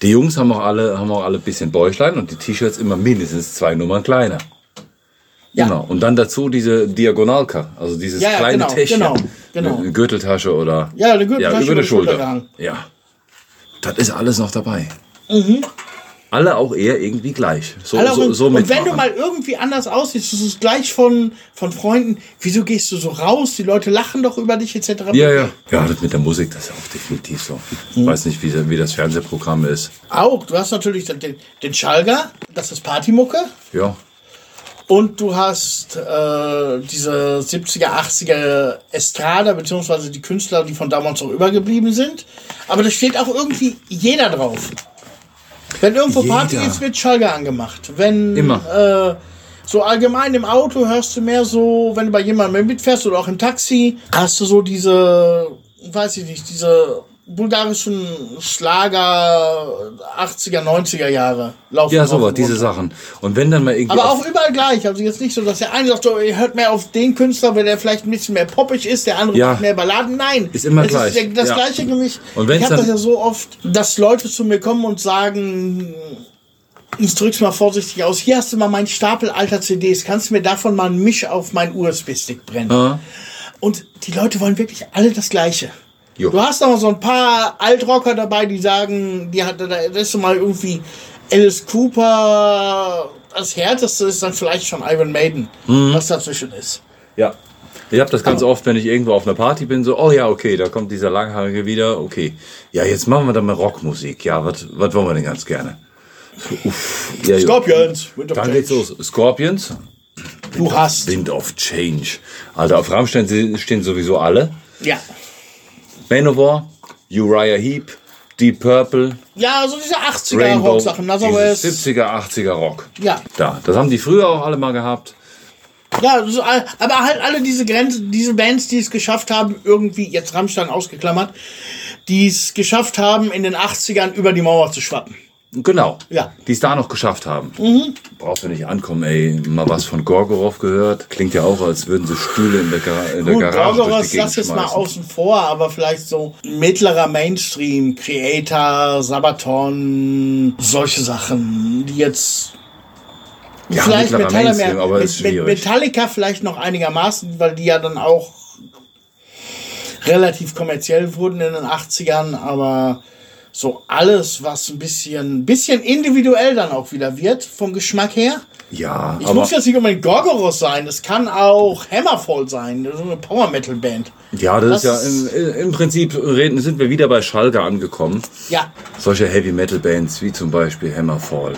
Die Jungs haben auch alle, haben auch alle ein bisschen Bäuchlein und die T-Shirts immer mindestens zwei Nummern kleiner. Ja. Genau. Und dann dazu diese Diagonalka, also dieses Ja, ja, kleine genau, Täschchen. genau, genau. Eine Gürteltasche oder Ja, eine Gürteltasche ja, über die Schulter. Ja. Das ist alles noch dabei. Alle auch eher irgendwie gleich. So, Mhm. Alle so, so und wenn du mal irgendwie anders aussiehst, das ist gleich von, von Freunden, wieso gehst du so raus? Die Leute lachen doch über dich etc. Ja, ja. Ja, das mit der Musik, das ist auch definitiv so. Ich Mhm. weiß nicht, wie, wie das Fernsehprogramm ist. Auch, du hast natürlich den, den Schalger, das ist Partymucke. Ja. Und du hast äh, diese 70er, 80er Estrada, beziehungsweise die Künstler, die von damals noch übergeblieben sind. Aber da steht auch irgendwie jeder drauf. Wenn irgendwo Party Jeder. ist, wird Schalger angemacht. Wenn Immer. Äh, so allgemein im Auto hörst du mehr so, wenn du bei jemandem mitfährst oder auch im Taxi, hast du so diese, weiß ich nicht, diese bulgarischen Schlager 80er, 90er Jahre laufen. Ja, sowas, diese. Sachen. Und wenn dann mal irgendwie. Aber auch überall gleich. Also jetzt nicht so, dass der eine sagt, so, ihr hört mehr auf den Künstler, weil der vielleicht ein bisschen mehr poppig ist, der andere Ja. mehr Balladen. Nein. Ist immer es gleich. Ist das Ja. gleiche Gemisch. Und wenn's ich habe das ja so oft, dass Leute zu mir kommen und sagen, ich drück's mal vorsichtig aus, hier hast du mal meinen Stapel alter CDs, kannst du mir davon mal ein Misch auf meinen USB-Stick brennen? Ja. Und die Leute wollen wirklich alle das Gleiche. Jo. Du hast aber so ein paar Altrocker dabei, die sagen, die hat, da ist so mal irgendwie Alice Cooper. Das härteste ist dann vielleicht schon Iron Maiden, Mhm. was dazwischen ist. Ja. Ich habe das ganz oft, wenn ich irgendwo auf einer Party bin, so, oh ja, okay, da kommt dieser Langhaarige wieder, okay. Ja, jetzt machen wir dann mal Rockmusik. Ja, was wollen wir denn ganz gerne? Uff, ja. Scorpions, Wind of Dann Change. geht's los. Scorpions, Du hast. Wind of Change. Alter, auf Rammstein stehen sowieso alle. Ja. Manowar, Uriah Heep, Deep Purple, Ja, so diese 80er Rainbow, Rocksachen. Also dieses es, 70er, 80er Rock. ja. Da, das haben die früher auch alle mal gehabt. Ja, so, aber halt alle diese Grenzen, diese Bands, die es geschafft haben, irgendwie, jetzt Rammstein ausgeklammert, die es geschafft haben, in den 80ern über die Mauer zu schwappen. Genau. Ja. Die es da noch geschafft haben. Mhm. Brauchst du nicht ankommen, ey. Mal was von Gorgorow gehört. Klingt ja auch, als würden sie Stühle in der, Gar in der Gut, Garage Gorgoroth durch die Gegend lass jetzt mal außen vor, aber vielleicht so mittlerer Mainstream, Creator, Sabaton, solche Sachen, die jetzt Ja, vielleicht Metallica, Mainstream, aber mit, ist schwierig. Metallica vielleicht noch einigermaßen, weil die ja dann auch relativ kommerziell wurden in den 80ern, aber so alles, was ein bisschen, bisschen individuell dann auch wieder wird, vom Geschmack her. Ja, Ich muss jetzt nicht unbedingt Gorgoroth sein, es kann auch Hammerfall sein, so eine Power Metal Band. ja, das, das ist ja im, im Prinzip reden, sind wir wieder bei Schalke angekommen. Ja, Solche Heavy Metal Bands wie zum Beispiel Hammerfall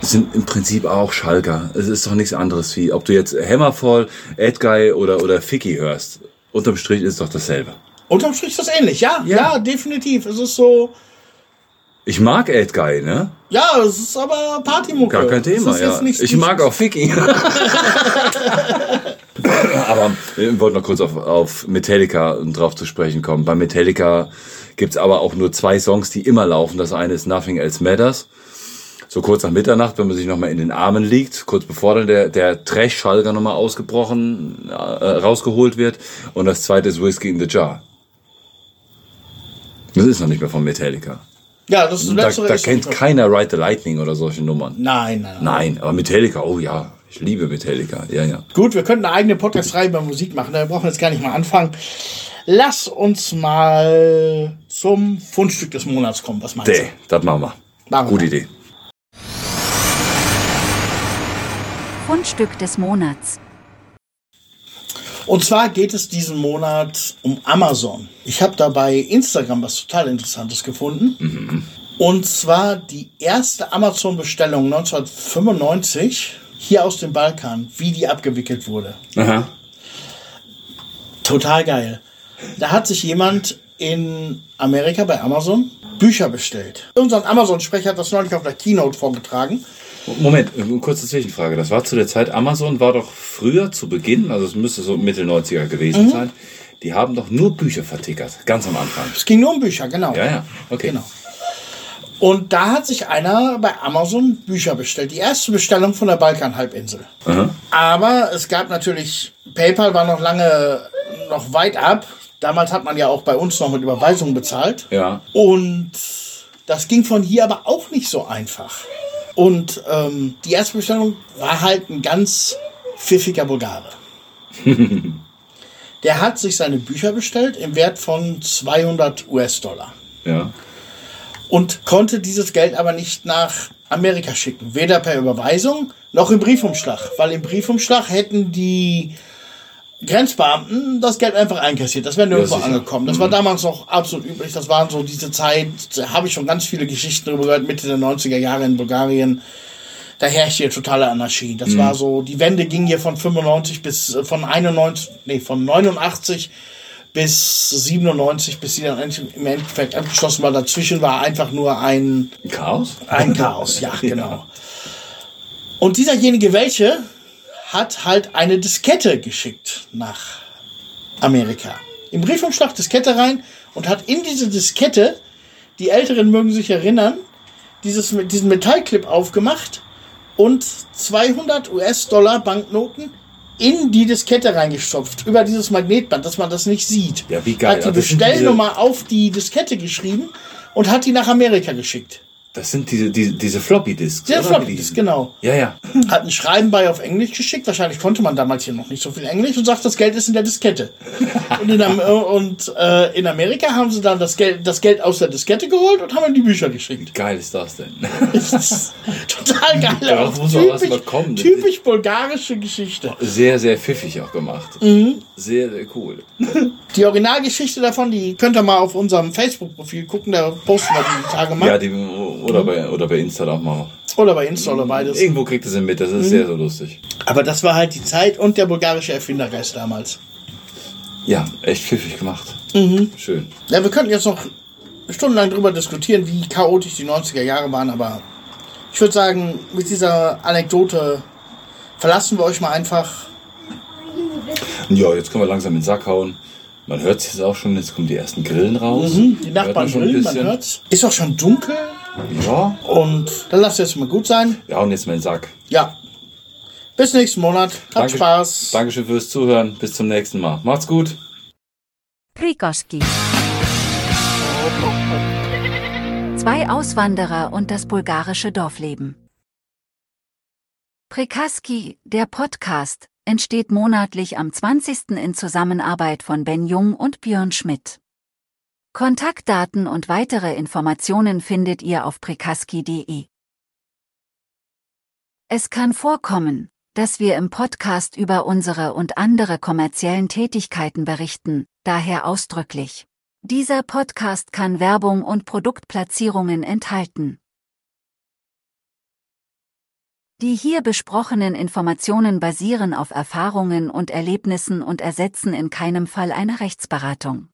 sind im Prinzip auch Schalker. Es ist doch nichts anderes wie, ob du jetzt Hammerfall, Edguy oder, oder Ficky hörst. Unterm Strich ist es doch dasselbe. unterm Strich ist das ähnlich, ja, ja, Ja. definitiv. Es ist so, Ich mag Edguy, ne? ja, es ist aber Partymucke. Gar kein Thema, ja. nicht- Ich mag auch Ficky. aber ich wollte noch kurz auf, auf Metallica drauf zu sprechen kommen. Bei Metallica gibt's aber auch nur zwei Songs, die immer laufen. Das eine ist Nothing Else Matters. So kurz nach Mitternacht, wenn man sich nochmal in den Armen liegt, kurz bevor dann der, der Trash-Schalger nochmal ausgebrochen, äh, rausgeholt wird. Und das zweite ist Whiskey in the Jar. Das ist noch nicht mehr von Metallica. Ja, das Da, letztere da ist kennt keiner Ride the Lightning oder solche Nummern. Nein, nein, nein. Nein, aber Metallica, oh ja, ich liebe Metallica, ja, ja. Gut, wir könnten eine eigene Podcast-Reihe über Musik machen, da brauchen wir jetzt gar nicht mal anfangen. Lass uns mal zum Fundstück des Monats kommen. Was meinst Nee, das machen wir. Machen wir. Gute Idee. Fundstück des Monats. Und zwar geht es diesen Monat um Amazon. Ich habe da bei Instagram was total Interessantes gefunden. Und zwar die erste Amazon-Bestellung 1995 hier aus dem Balkan, wie die abgewickelt wurde. Aha. Total geil. Da hat sich jemand in Amerika bei Amazon Bücher bestellt. Unser Amazon-Sprecher hat das neulich auf der Keynote vorgetragen. Moment, eine kurze Zwischenfrage. Das war zu der Zeit, Amazon war doch früher zu Beginn, also es müsste so Mitte 90er gewesen Mhm. sein, die haben doch nur Bücher vertickert, ganz am Anfang. Es ging nur um Bücher, genau. Ja, ja, okay. Genau. Und da hat sich einer bei Amazon Bücher bestellt. Die erste Bestellung von der Balkanhalbinsel. Aha. Aber es gab natürlich, PayPal war noch lange noch weit ab. Damals hat man ja auch bei uns noch mit Überweisungen bezahlt. Ja. Und das ging von hier aber auch nicht so einfach. Und ähm, die erste Bestellung war halt ein ganz pfiffiger Bulgare. Der hat sich seine Bücher bestellt im Wert von 200 US-Dollar. Ja. und konnte dieses Geld aber nicht nach Amerika schicken. Weder per Überweisung noch im Briefumschlag, weil im Briefumschlag hätten die Grenzbeamten das Geld einfach einkassiert. Das wäre nirgendwo sicher. angekommen. Das war damals noch absolut üblich. Das waren so diese Zeit, da habe ich schon ganz viele Geschichten darüber gehört, Mitte der 90er Jahre in Bulgarien. Da herrschte hier totale Anarchie. Das war so, die Wende ging hier von 95 bis, äh, von 91, nee, von 89 bis 97, bis sie dann im Endeffekt abgeschlossen war. Dazwischen war einfach nur ein, Chaos? ein Chaos, ja, genau. Und dieserjenige welche hat halt eine Diskette geschickt nach Amerika. Im Briefumschlag Diskette rein und hat in diese Diskette, die Älteren mögen sich erinnern, dieses, diesen Metallclip aufgemacht und 200 US-Dollar Banknoten in die Diskette reingestopft, über dieses Magnetband, dass man das nicht sieht. Ja, wie geil. Hat die Also Bestellnummer auf die Diskette geschrieben und hat die nach Amerika geschickt. Das sind diese, diese, diese Floppy-Disks. Der oder? Floppy Wie Disk, die- genau. Ja, ja. Hat ein Schreiben bei auf Englisch geschickt. Wahrscheinlich konnte man damals hier noch nicht so viel Englisch und sagt, das Geld ist in der Diskette. und in, und äh, in Amerika haben sie dann das Geld, das Geld aus der Diskette geholt und haben ihm die Bücher geschickt. Geil ist das denn? Das ist total geil. Darauf muss typisch, kommen. typisch bulgarische Geschichte. Sehr, sehr pfiffig auch gemacht. Mhm. Sehr, sehr cool. Die Originalgeschichte davon, die könnt ihr mal auf unserem Facebook-Profil gucken. Da posten wir die, die Tage mal. Ja, die, oder, bei, oder bei Insta auch mal. Oder bei Insta oder beides. Irgendwo kriegt ihr sie mit, das ist Mhm. sehr, sehr lustig. Aber das war halt die Zeit und der bulgarische Erfindergeist damals. Ja, echt pfiffig gemacht. Mhm. Schön. Ja, wir könnten jetzt noch stundenlang drüber diskutieren, wie chaotisch die 90er Jahre waren, aber ich würde sagen, mit dieser Anekdote verlassen wir euch mal einfach. Ja, jetzt können wir langsam in den Sack hauen. Man hört es jetzt auch schon, jetzt kommen die ersten Grillen raus. Die Hört Nachbarn man grillen, man bisschen. hört's. Ist auch schon dunkel Ja, und dann lasst es mal gut sein. wir hauen jetzt mal in den Sack. Ja. Bis nächsten Monat. Habt Danke- Spaß. Dankeschön fürs Zuhören. Bis zum nächsten Mal. Macht's gut. Prikoski. Zwei Auswanderer und das bulgarische Dorfleben. Prikaski, der Podcast, entsteht monatlich am 20. in Zusammenarbeit von Ben Jung und Björn Schmidt. Kontaktdaten und weitere Informationen findet ihr auf prikaski.de. Es kann vorkommen, dass wir im Podcast über unsere und andere kommerziellen Tätigkeiten berichten, daher ausdrücklich. Dieser Podcast kann Werbung und Produktplatzierungen enthalten. Die hier besprochenen Informationen basieren auf Erfahrungen und Erlebnissen und ersetzen in keinem Fall eine Rechtsberatung.